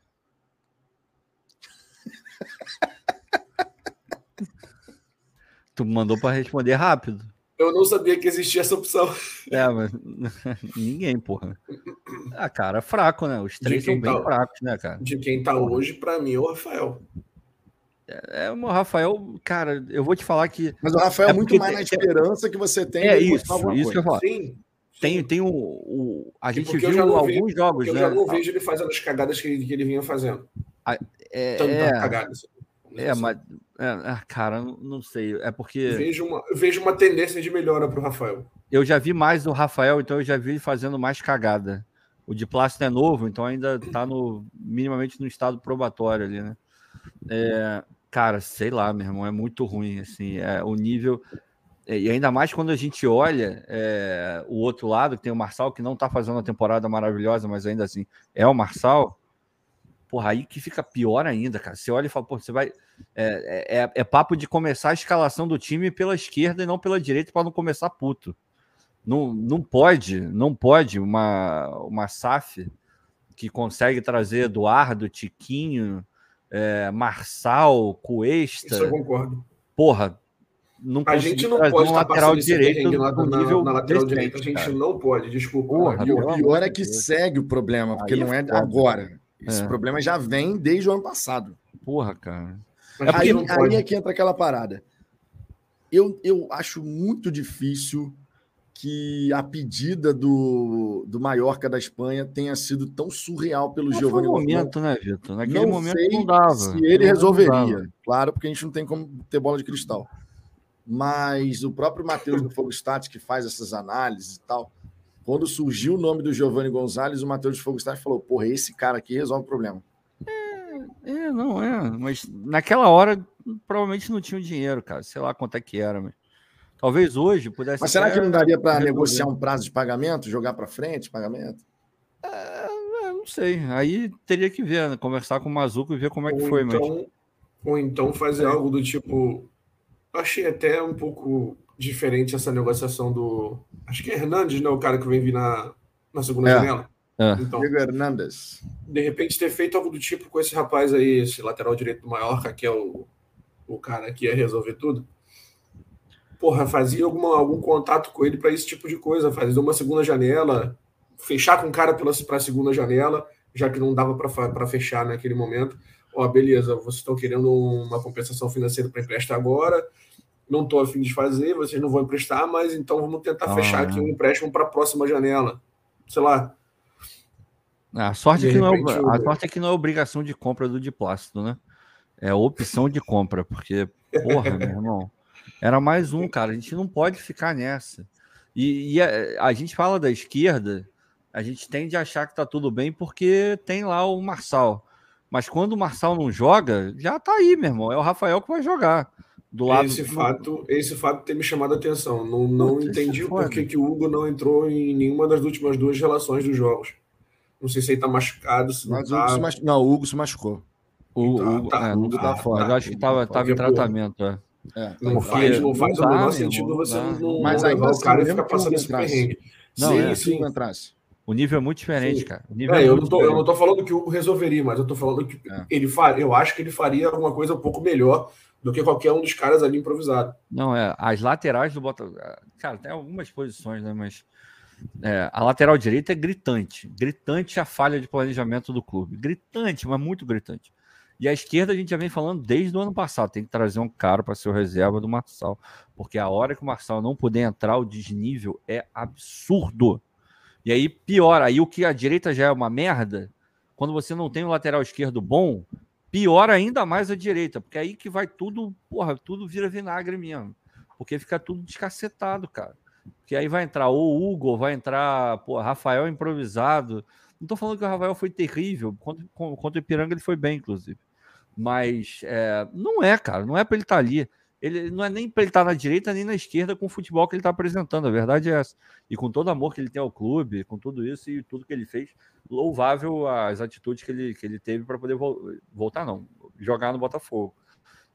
tu mandou para responder rápido. Eu não sabia que existia essa opção. É, mas ninguém, porra. Ah, cara, fraco, né? Os três são bem tá... fracos, né, cara? De quem tá hoje, para mim, é o Rafael. É, é, o Rafael, cara, eu vou te falar que. Mas o Rafael é, é muito mais na esperança que você tem. É isso, isso que eu falo. Sim. Tem, tem o, o A gente viu alguns vejo, jogos, eu né? Eu já não vejo ele fazendo as cagadas que ele, que ele vinha fazendo. Ah, é, Tanta é, cagada. É, mas. É, ah, cara, não sei. É porque. Vejo uma, vejo uma tendência de melhora para o Rafael. Eu já vi mais do Rafael, então eu já vi ele fazendo mais cagada. O de plástico é novo, então ainda está no, minimamente no estado probatório ali, né? É, cara, sei lá, meu irmão, é muito ruim, assim, é, o nível, é, e ainda mais quando a gente olha é, o outro lado, que tem o Marçal, que não tá fazendo uma temporada maravilhosa, mas ainda assim é o Marçal, porra, aí que fica pior ainda, cara. Você olha e fala, pô, você vai. É, é, é papo de começar a escalação do time pela esquerda e não pela direita para não começar puto. Não, não pode, não pode uma, uma SAF que consegue trazer Eduardo, Tiquinho, é, Marçal, Cuesta. Isso eu concordo. Porra, não a gente não pode um lateral direito na, na, nível na lateral direita. A gente cara. não pode, desculpa. Porra, e o pior é que segue o problema, porque Aí não é, é agora. Esse é. problema já vem desde o ano passado. Porra, cara. É aí, aí é que entra aquela parada. Eu, eu acho muito difícil que a pedida do, do Mallorca da Espanha tenha sido tão surreal pelo Giovanni Foi momento, né, Vitor? Naquele não momento sei não dava. Se ele resolveria. Claro, porque a gente não tem como ter bola de cristal. Mas o próprio Matheus do Fogo Stats, que faz essas análises e tal, quando surgiu o nome do Giovanni Gonzalez, o Matheus do Fogo falou: porra, esse cara aqui resolve o problema. É, é, não é. Mas naquela hora, provavelmente não tinha o dinheiro, cara. Sei lá quanto é que era, mas. Talvez hoje pudesse. Mas será que não daria para negociar um prazo de pagamento, jogar para frente pagamento? É, é, não sei. Aí teria que ver, né? conversar com o Mazuco e ver como é que ou foi. Então, mas... Ou então fazer é. algo do tipo. Achei até um pouco diferente essa negociação do. Acho que é Hernandes, né? O cara que vem vir na, na segunda é. janela. É. Então, Diego Hernandes. De repente ter feito algo do tipo com esse rapaz aí, esse lateral direito do Mallorca, que é o, o cara que ia resolver tudo porra, fazia alguma, algum contato com ele para esse tipo de coisa, fazer uma segunda janela, fechar com o cara para a segunda janela, já que não dava para fechar naquele momento. Ó, beleza, vocês estão querendo uma compensação financeira para emprestar agora, não estou afim de fazer, vocês não vão emprestar, mas então vamos tentar ah, fechar aqui um empréstimo para a próxima janela. Sei lá. A sorte, é que não é, a sorte é que não é obrigação de compra do Diplácido, né? É opção de compra, porque, porra, meu irmão. Era mais um, cara. A gente não pode ficar nessa. E, e a, a, gente fala da esquerda, a gente tende a achar que tá tudo bem porque tem lá o Marçal. Mas quando o Marçal não joga, já tá aí, meu irmão. É o Rafael que vai jogar. Do lado esse do... fato, esse fato tem me chamado a atenção. Não, não Puta, entendi é o porquê que o Hugo não entrou em nenhuma das últimas duas relações dos jogos. Não sei se ele tá machucado. Se Mas não, tá... Hugo se não, o Hugo se machucou. O, tá, Hugo, tá, é, Hugo tá, tá fora. Tá, eu acho que tava, tava em tratamento. É. É, não, faz, não faz não o menor sentido você não, mas levar o cara e ficar passando esse perrengue. Não, sim, é, sim. entrasse. O nível é muito diferente, Sim. cara. É, é eu, não tô, eu, não tô, falando que o resolveria, mas eu tô falando que é. ele faria. Eu acho que ele faria alguma coisa um pouco melhor do que qualquer um dos caras ali improvisado. Não, é. As laterais do Botafogo. Cara, tem algumas posições, né? Mas é, a lateral direita é gritante. Gritante a falha de planejamento do clube. Gritante, mas muito gritante. E a esquerda a gente já vem falando desde o ano passado. Tem que trazer um cara para ser o reserva do Marçal. Porque a hora que o Marçal não puder entrar, o desnível é absurdo. E aí piora. Aí o que a direita já é uma merda, quando você não tem um lateral esquerdo bom, piora ainda mais a direita. Porque aí que vai tudo, porra, tudo vira vinagre mesmo. Porque fica tudo descacetado, cara. Porque aí vai entrar o Hugo, vai entrar, pô, Rafael improvisado. Não tô falando que o Rafael foi terrível. Contra, contra o Ipiranga ele foi bem, inclusive. Mas é, não é, cara, não é para ele estar tá ali. Ele não é nem para ele estar tá na direita nem na esquerda com o futebol que ele está apresentando. A verdade é essa. E com todo o amor que ele tem ao clube, com tudo isso e tudo que ele fez, louvável as atitudes que ele, que ele teve para poder vo voltar, não, jogar no Botafogo.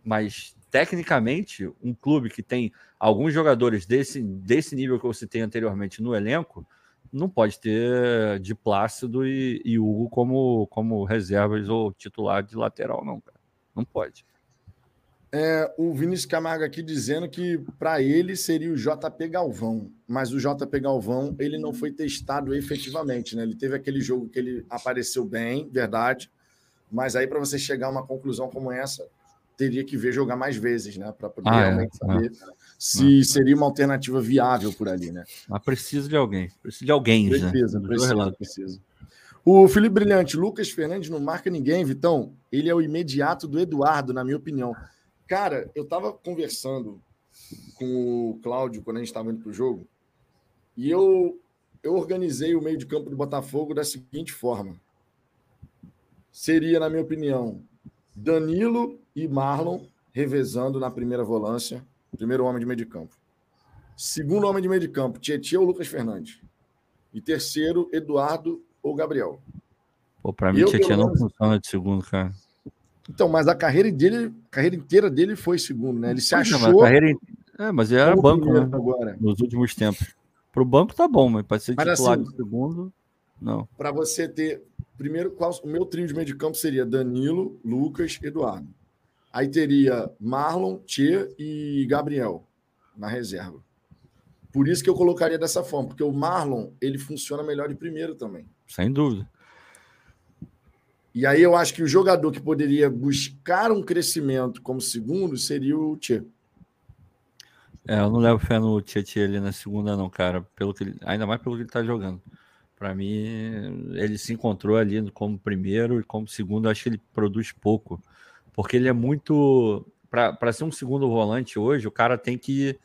Mas tecnicamente, um clube que tem alguns jogadores desse, desse nível que eu citei anteriormente no elenco, não pode ter de Plácido e, e Hugo como, como reservas ou titular de lateral, não, cara. Não pode. É, o Vinícius Camargo aqui dizendo que para ele seria o JP Galvão, mas o JP Galvão ele não foi testado efetivamente, né? Ele teve aquele jogo que ele apareceu bem, verdade, mas aí para você chegar a uma conclusão como essa, teria que ver jogar mais vezes, né? Para poder ah, é, realmente é, saber é. se seria uma alternativa viável por ali, né? Mas precisa de alguém, precisa de alguém, precisa, né? Precisa, precisa. O Felipe Brilhante, Lucas Fernandes não marca ninguém, Vitão. Ele é o imediato do Eduardo, na minha opinião. Cara, eu estava conversando com o Cláudio quando a gente estava indo para o jogo e eu, eu organizei o meio de campo do Botafogo da seguinte forma. Seria, na minha opinião, Danilo e Marlon revezando na primeira volância, primeiro homem de meio de campo. Segundo homem de meio de campo, Tietchan ou Lucas Fernandes. E terceiro, Eduardo ou Gabriel. Pô, para mim, Tietchan não funciona de segundo, cara. Então, mas a carreira dele, a carreira inteira dele foi segundo, né? Ele se achou. carreira... É, mas ele era banco, né? Agora. Nos últimos tempos. Para o banco tá bom, mas para ser mas titular assim, de segundo, não. Para você ter. Primeiro, qual, o meu trio de meio de campo seria Danilo, Lucas, Eduardo. Aí teria Marlon, Tchê e Gabriel na reserva. Por isso que eu colocaria dessa forma, porque o Marlon ele funciona melhor de primeiro também. Sem dúvida. E aí eu acho que o jogador que poderia buscar um crescimento como segundo seria o Tchê. É, eu não levo fé no Tietchan ali na segunda, não, cara. Pelo que ele, ainda mais pelo que ele tá jogando. Para mim, ele se encontrou ali como primeiro e como segundo, acho que ele produz pouco. Porque ele é muito. Para ser um segundo volante hoje, o cara tem que,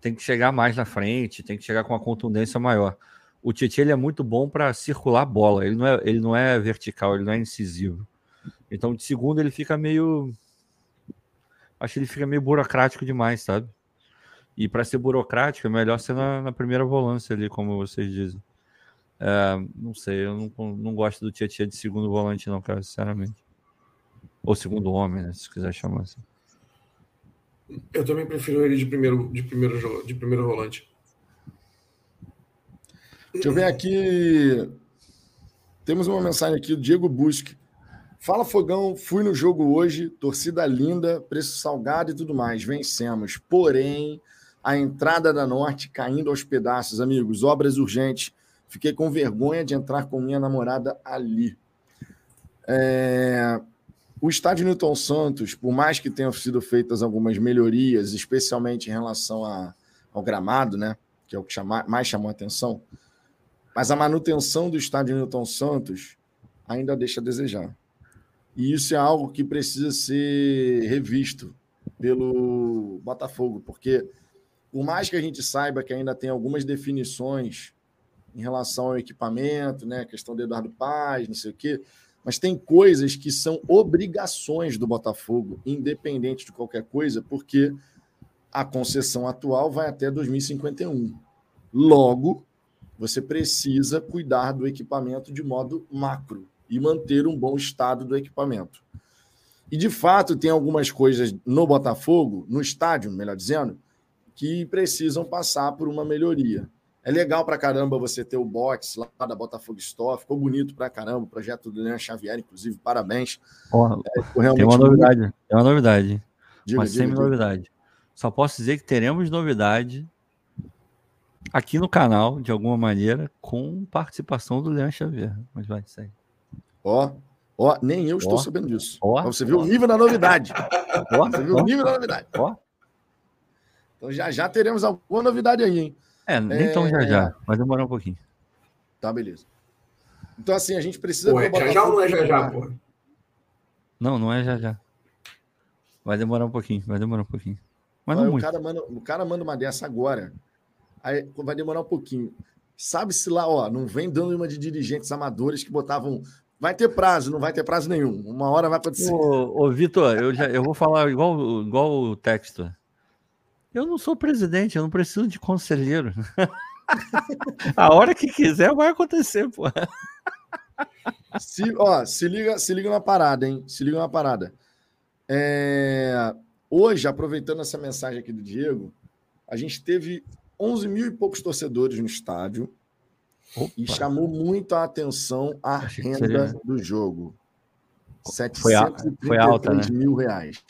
tem que chegar mais na frente, tem que chegar com uma contundência maior o Tietchan ele é muito bom para circular a bola. Ele não, é, ele não é vertical, ele não é incisivo. Então, de segundo, ele fica meio. Acho que ele fica meio burocrático demais, sabe? E para ser burocrático, é melhor ser na, na, primeira volância ali, como vocês dizem. É, não sei, eu não, não gosto do Tietchan de segundo volante, não, cara, sinceramente. Ou segundo homem, né? Se quiser chamar assim. Eu também prefiro ele de primeiro, de primeiro, de primeiro volante. Deixa eu ver aqui. Temos uma mensagem aqui do Diego Busque. Fala Fogão, fui no jogo hoje, torcida linda, preço salgado e tudo mais. Vencemos. Porém, a entrada da Norte caindo aos pedaços, amigos. Obras urgentes. Fiquei com vergonha de entrar com minha namorada ali. É... O estádio Newton Santos, por mais que tenham sido feitas algumas melhorias, especialmente em relação a, ao gramado, né, que é o que chama, mais chamou a atenção, mas a manutenção do estádio Newton Santos ainda deixa a desejar. E isso é algo que precisa ser revisto pelo Botafogo, porque por mais que a gente saiba que ainda tem algumas definições em relação ao equipamento, né, questão do Eduardo Paz, não sei o quê, mas tem coisas que são obrigações do Botafogo, independente de qualquer coisa, porque a concessão atual vai até 2051. Logo, você precisa cuidar do equipamento de modo macro e manter um bom estado do equipamento. E de fato, tem algumas coisas no Botafogo, no estádio, melhor dizendo, que precisam passar por uma melhoria. É legal pra caramba você ter o box lá da Botafogo Store. Ficou bonito pra caramba. O projeto do Leandro Xavier, inclusive, parabéns. Porra, é, tem uma novidade. Tem uma novidade. Diga, uma semi-novidade. Só posso dizer que teremos novidade aqui no canal, de alguma maneira, com participação do Leandro Xavier. Mas vai, segue. Ó, ó, nem eu estou sabendo disso. Ó, você viu ó. o nível da novidade. Ó, você viu ó. o nível da novidade. Ó. Então já já teremos alguma novidade aí, hein? É, nem é... tão já já, vai demorar um pouquinho. Tá, beleza. Então, assim, a gente precisa. Pô, é já já ou não é já já, pô? Não, não é já já. Vai demorar um pouquinho, vai demorar um pouquinho. Mas não o, muito. Cara manda, o cara manda uma dessa agora. Aí vai demorar um pouquinho. Sabe-se lá, ó, não vem dando uma de dirigentes amadores que botavam. Vai ter prazo, não vai ter prazo nenhum. Uma hora vai acontecer. Ô, ô Vitor, eu, já, eu vou falar igual, igual o texto. Eu não sou presidente, eu não preciso de conselheiro. A hora que quiser vai acontecer, pô. Se, ó, se liga, se liga uma parada, hein? Se liga uma parada. É... Hoje, aproveitando essa mensagem aqui do Diego, a gente teve 11 mil e poucos torcedores no estádio Opa. e chamou muito a atenção a Achei renda seria... do jogo. 733 foi, alta, né? mil reais.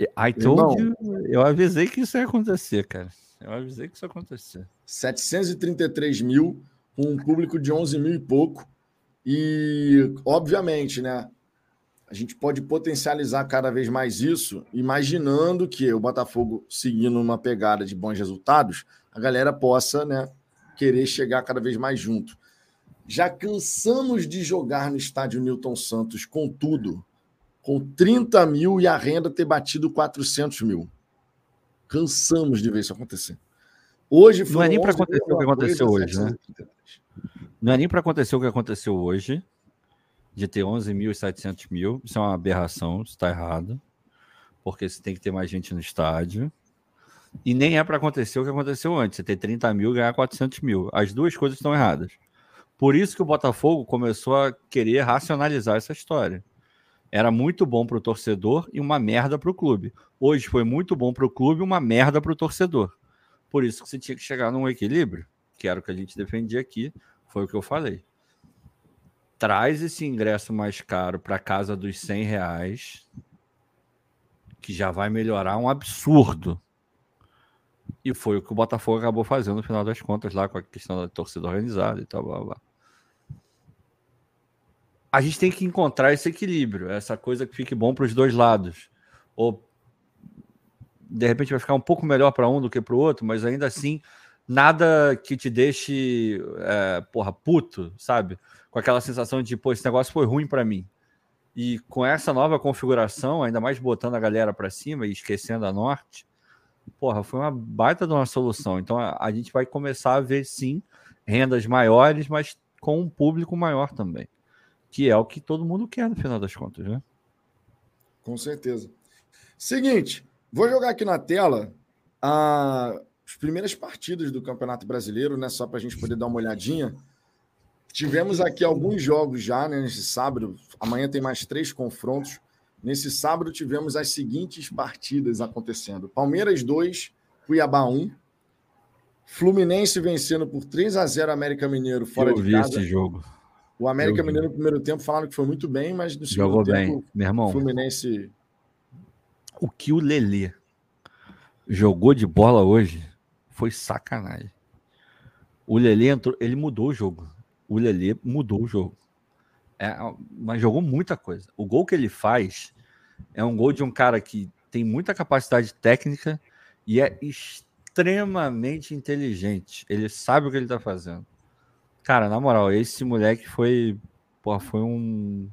I told you, eu avisei que isso ia acontecer, cara. Eu avisei que isso ia acontecer. 733 mil, com um público de 11 mil e pouco. E, obviamente, né? A gente pode potencializar cada vez mais isso, imaginando que o Botafogo, seguindo uma pegada de bons resultados, a galera possa né, querer chegar cada vez mais junto. Já cansamos de jogar no estádio Newton Santos com tudo, com 30 mil e a renda ter batido 400 mil. Cansamos de ver isso acontecer. Hoje Não é nem para acontecer o que aconteceu hoje, né? Não é nem para acontecer o que aconteceu hoje de ter 11 mil 700 mil. Isso é uma aberração, está errado. Porque você tem que ter mais gente no estádio. E nem é para acontecer o que aconteceu antes. Você ter 30 mil e ganhar 400 mil. As duas coisas estão erradas. Por isso que o Botafogo começou a querer racionalizar essa história. Era muito bom para o torcedor e uma merda para o clube. Hoje foi muito bom para o clube e uma merda para o torcedor. Por isso que você tinha que chegar num equilíbrio, que era o que a gente defendia aqui, foi o que eu falei traz esse ingresso mais caro para casa dos 100 reais, que já vai melhorar um absurdo. E foi o que o Botafogo acabou fazendo no final das contas, lá com a questão da torcida organizada e tal, blá, blá. A gente tem que encontrar esse equilíbrio, essa coisa que fique bom para os dois lados. Ou de repente vai ficar um pouco melhor para um do que para o outro, mas ainda assim, nada que te deixe, é, porra, puto, sabe? Com aquela sensação de, pô, esse negócio foi ruim para mim. E com essa nova configuração, ainda mais botando a galera para cima e esquecendo a norte, porra, foi uma baita de uma solução. Então a, a, gente vai começar a ver sim rendas maiores, mas com um público maior também, que é o que todo mundo quer no final das contas, né? Com certeza. Seguinte, vou jogar aqui na tela a, as primeiras partidas do Campeonato Brasileiro, né? Só para a gente poder dar uma olhadinha. Tivemos aqui alguns jogos já, né, nesse sábado. Amanhã tem mais três confrontos. Nesse sábado tivemos as seguintes partidas acontecendo: Palmeiras 2, Cuiabá 1. Fluminense vencendo por 3 a 0 América Mineiro fora Eu de vi casa. esse jogo. O América Mineiro no primeiro tempo falaram que foi muito bem, mas no segundo Jogou tempo, bem, meu irmão. O Fluminense. O que o Lelê jogou de bola hoje foi sacanagem. O Lelê entrou, ele mudou o jogo o Lelê mudou o jogo. É, mas jogou muita coisa. O gol que ele faz é um gol de um cara que tem muita capacidade técnica e é extremamente inteligente. Ele sabe o que ele tá fazendo. Cara, na moral, esse moleque foi, porra, foi um,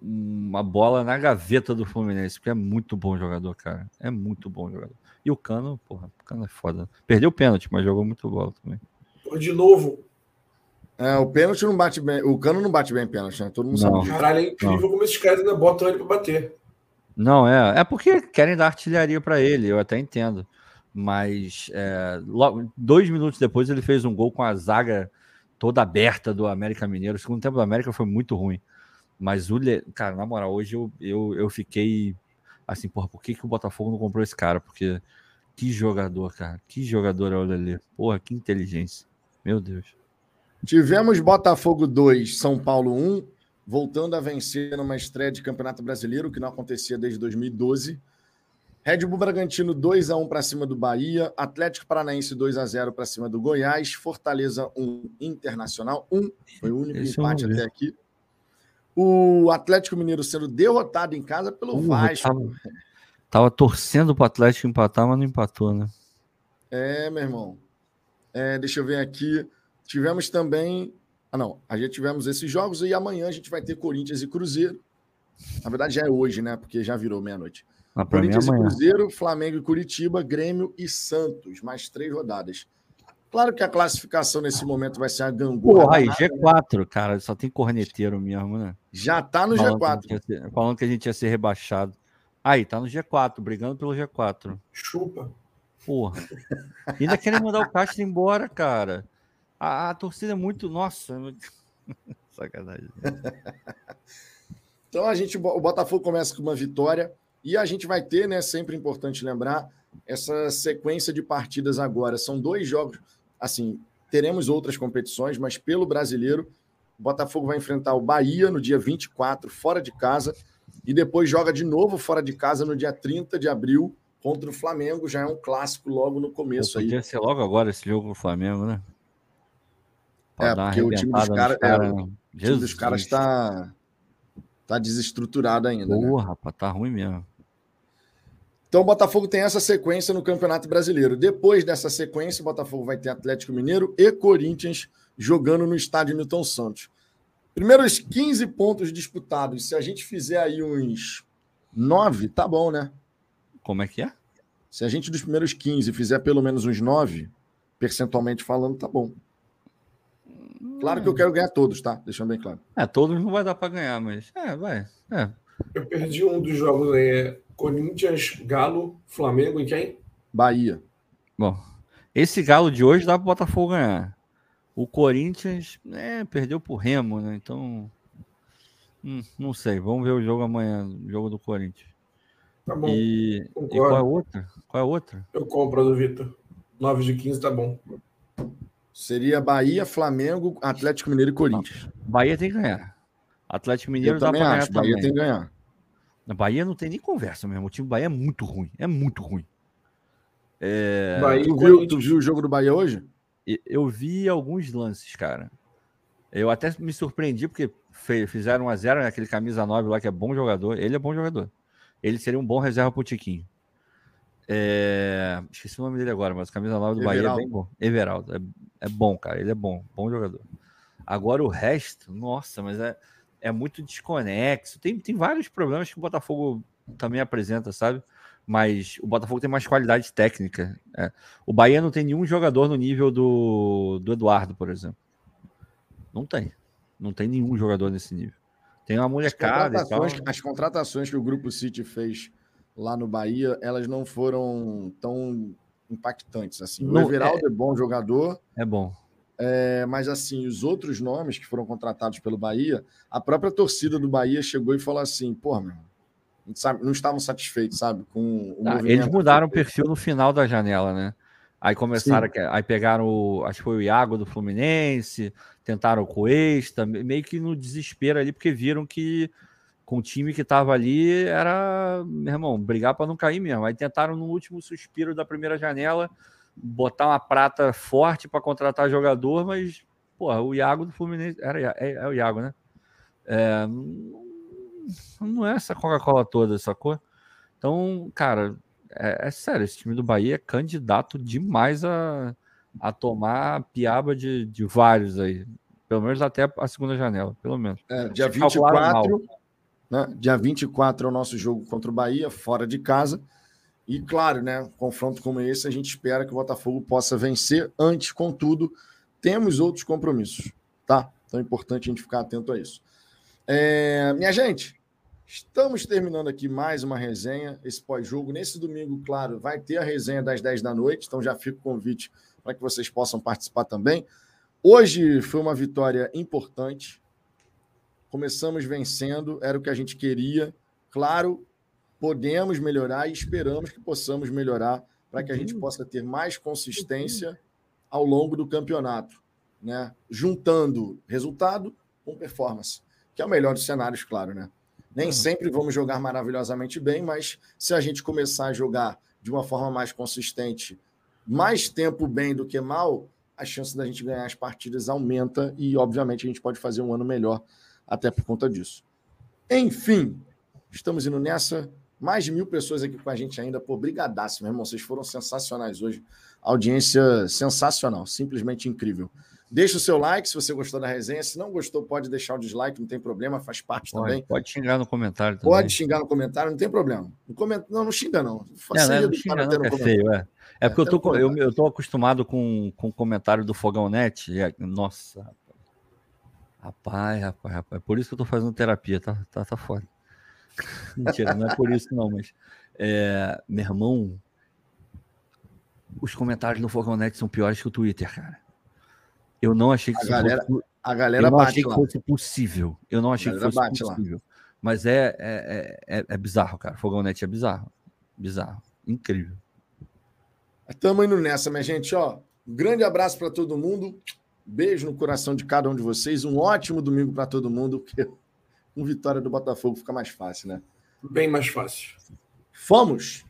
uma bola na gaveta do Fluminense, porque é muito bom jogador, cara. É muito bom jogador. E o Cano, porra, o Cano é foda. Perdeu o pênalti, mas jogou muito bola também. De novo, é, o pênalti não bate bem. O cano não bate bem pênalti, né? Todo mundo não. sabe. Caralho, é incrível não. como esses caras ainda botam ele pra bater. Não, é. É porque querem dar artilharia para ele, eu até entendo. Mas é, logo, dois minutos depois ele fez um gol com a zaga toda aberta do América Mineiro. O segundo tempo do América foi muito ruim. Mas o. Cara, na moral, hoje eu, eu, eu fiquei assim, porra, por que, que o Botafogo não comprou esse cara? Porque Que jogador, cara. Que jogador é o Lelê. Porra, que inteligência. Meu Deus. Tivemos Botafogo 2, São Paulo 1, voltando a vencer numa estreia de Campeonato Brasileiro, que não acontecia desde 2012. Red Bull Bragantino 2 a 1 para cima do Bahia, Atlético Paranaense 2 a 0 para cima do Goiás, Fortaleza 1 Internacional 1, foi o único Esse empate até aqui. O Atlético Mineiro sendo derrotado em casa pelo uh, Vasco. Tava, tava torcendo para o Atlético empatar, mas não empatou, né? É, meu irmão. É, deixa eu ver aqui. Tivemos também. Ah, não. A gente tivemos esses jogos e amanhã a gente vai ter Corinthians e Cruzeiro. Na verdade, já é hoje, né? Porque já virou meia-noite. Ah, Corinthians e Cruzeiro, Flamengo e Curitiba, Grêmio e Santos, mais três rodadas. Claro que a classificação nesse momento vai ser a gangorra. Porra, aí, G4, né? cara, só tem corneteiro mesmo, né? Já tá no falando G4. Que ser, falando que a gente ia ser rebaixado. Aí, tá no G4, brigando pelo G4. Chupa. Porra. Ainda querem mandar o Castro embora, cara. A, a torcida é muito. Nossa. Sacanagem. então a gente, o Botafogo começa com uma vitória. E a gente vai ter, né, sempre importante lembrar, essa sequência de partidas agora. São dois jogos, assim, teremos outras competições, mas pelo brasileiro, o Botafogo vai enfrentar o Bahia no dia 24, fora de casa, e depois joga de novo fora de casa no dia 30 de abril contra o Flamengo. Já é um clássico logo no começo Pô, podia aí. ser logo agora esse jogo do Flamengo, né? Pra é, porque o time dos caras. Cara, é, o time dos caras está tá desestruturado ainda. Né? Porra, né? rapaz, tá ruim mesmo. Então o Botafogo tem essa sequência no Campeonato Brasileiro. Depois dessa sequência, o Botafogo vai ter Atlético Mineiro e Corinthians jogando no estádio Newton Santos. Primeiros 15 pontos disputados. Se a gente fizer aí uns 9, tá bom, né? Como é que é? Se a gente dos primeiros 15 fizer pelo menos uns 9, percentualmente falando, tá bom. Claro que eu quero ganhar todos, tá? Deixando bem claro. É, todos não vai dar para ganhar, mas é, vai. É. Eu perdi um dos jogos aí. É Corinthians, Galo, Flamengo e quem? Bahia. Bom, esse Galo de hoje dá para o Botafogo ganhar. O Corinthians é, perdeu pro Remo, né? Então, hum, não sei. Vamos ver o jogo amanhã, o jogo do Corinthians. Tá bom. E, e qual é a outra? Qual é a outra? Eu compro a do Vitor. 9 de 15 tá bom. Seria Bahia, Flamengo, Atlético Mineiro e Corinthians. Bahia tem que ganhar. Atlético Mineiro Eu dá para ganhar Bahia também. tem que ganhar. Na Bahia não tem nem conversa mesmo. O time do Bahia é muito ruim. É muito ruim. É... Bahia, tu, viu, tu viu o jogo do Bahia hoje? Eu vi alguns lances, cara. Eu até me surpreendi porque fizeram 1 a 0 naquele camisa 9 lá que é bom jogador. Ele é bom jogador. Ele seria um bom reserva pro Tiquinho. É... Esqueci o nome dele agora, mas o camisa 9 do Everaldo. Bahia é bem bom. Everaldo. É, é bom, cara. Ele é bom. Bom jogador. Agora o resto, nossa, mas é é muito desconexo. Tem, tem vários problemas que o Botafogo também apresenta, sabe? Mas o Botafogo tem mais qualidade técnica. É. O Bahia não tem nenhum jogador no nível do, do Eduardo, por exemplo. Não tem. Não tem nenhum jogador nesse nível. Tem uma molecada as contratações, As contratações que o Grupo City fez lá no Bahia, elas não foram tão impactantes assim. O Everaldo é, é bom jogador. É bom. É, mas assim, os outros nomes que foram contratados pelo Bahia, a própria torcida do Bahia chegou e falou assim: pô, meu, não estavam satisfeitos, sabe? Com o ah, Eles mudaram o perfil no final da janela, né? Aí começaram, Sim. aí pegaram, o, acho que foi o Iago do Fluminense, tentaram o Cuesta, meio que no desespero ali, porque viram que com o time que estava ali era, meu irmão, brigar para não cair mesmo. Aí tentaram no último suspiro da primeira janela botar uma prata forte para contratar jogador, mas, porra, o Iago do Fluminense. Era, é, é o Iago, né? É, não é essa Coca-Cola toda, sacou? Então, cara, é, é, sério, esse time do Bahia é candidato demais a, a tomar a piaba de, de vários aí. Pelo menos até a segunda janela, pelo menos. É, dia 24, né? Dia 24 é o nosso jogo contra o Bahia, fora de casa. E claro, né, confronto como esse, a gente espera que o Botafogo possa vencer. Antes, contudo, temos outros compromissos, tá? Então é importante a gente ficar atento a isso. É, minha gente, estamos terminando aqui mais uma resenha, esse pós-jogo. Nesse domingo, claro, vai ter a resenha das 10 da noite, então já fica o convite para que vocês possam participar também. Hoje foi uma vitória importante. Começamos vencendo, era o que a gente queria. Claro, podemos melhorar e esperamos que possamos melhorar para que a gente possa ter mais consistência ao longo do campeonato, né? Juntando resultado com performance, que é o melhor dos cenários, claro, né? Nem sempre vamos jogar maravilhosamente bem, mas se a gente começar a jogar de uma forma mais consistente, mais tempo bem do que mal, a chance da gente ganhar as partidas aumenta e, obviamente, a gente pode fazer um ano melhor até por conta disso. Enfim, estamos indo nessa. Mais de mil pessoas aqui com a gente ainda. Pô, brigadaço, meu irmão. Vocês foram sensacionais hoje. Audiência sensacional, simplesmente incrível. Deixa o seu like se você gostou da resenha. Se não gostou, pode deixar o dislike, não tem problema, faz parte pode, também. Pode xingar no comentário também. Pode xingar no comentário, não tem problema. No coment... Não, não xinga, não. É, não, não xinga, não, é feio, é. É, é porque eu tô, eu, eu tô acostumado com, com o comentário do Fogão Net. É, nossa, rapaz, rapaz, rapaz. Por isso que eu tô fazendo terapia, tá, tá, tá foda. Mentira, não é por isso, não, mas. É, meu irmão, os comentários no Fogão Net são piores que o Twitter, cara. Eu não achei que a galera, fosse, a galera eu não achei lá. que fosse possível. Eu não achei que fosse possível. Lá. Mas é, é, é, é, bizarro, cara. Fogão Net é bizarro. Bizarro. Incrível. Estamos indo nessa, minha gente. Ó, um grande abraço para todo mundo. Beijo no coração de cada um de vocês. Um ótimo domingo para todo mundo, porque com vitória do Botafogo fica mais fácil, né? Bem mais fácil. Fomos!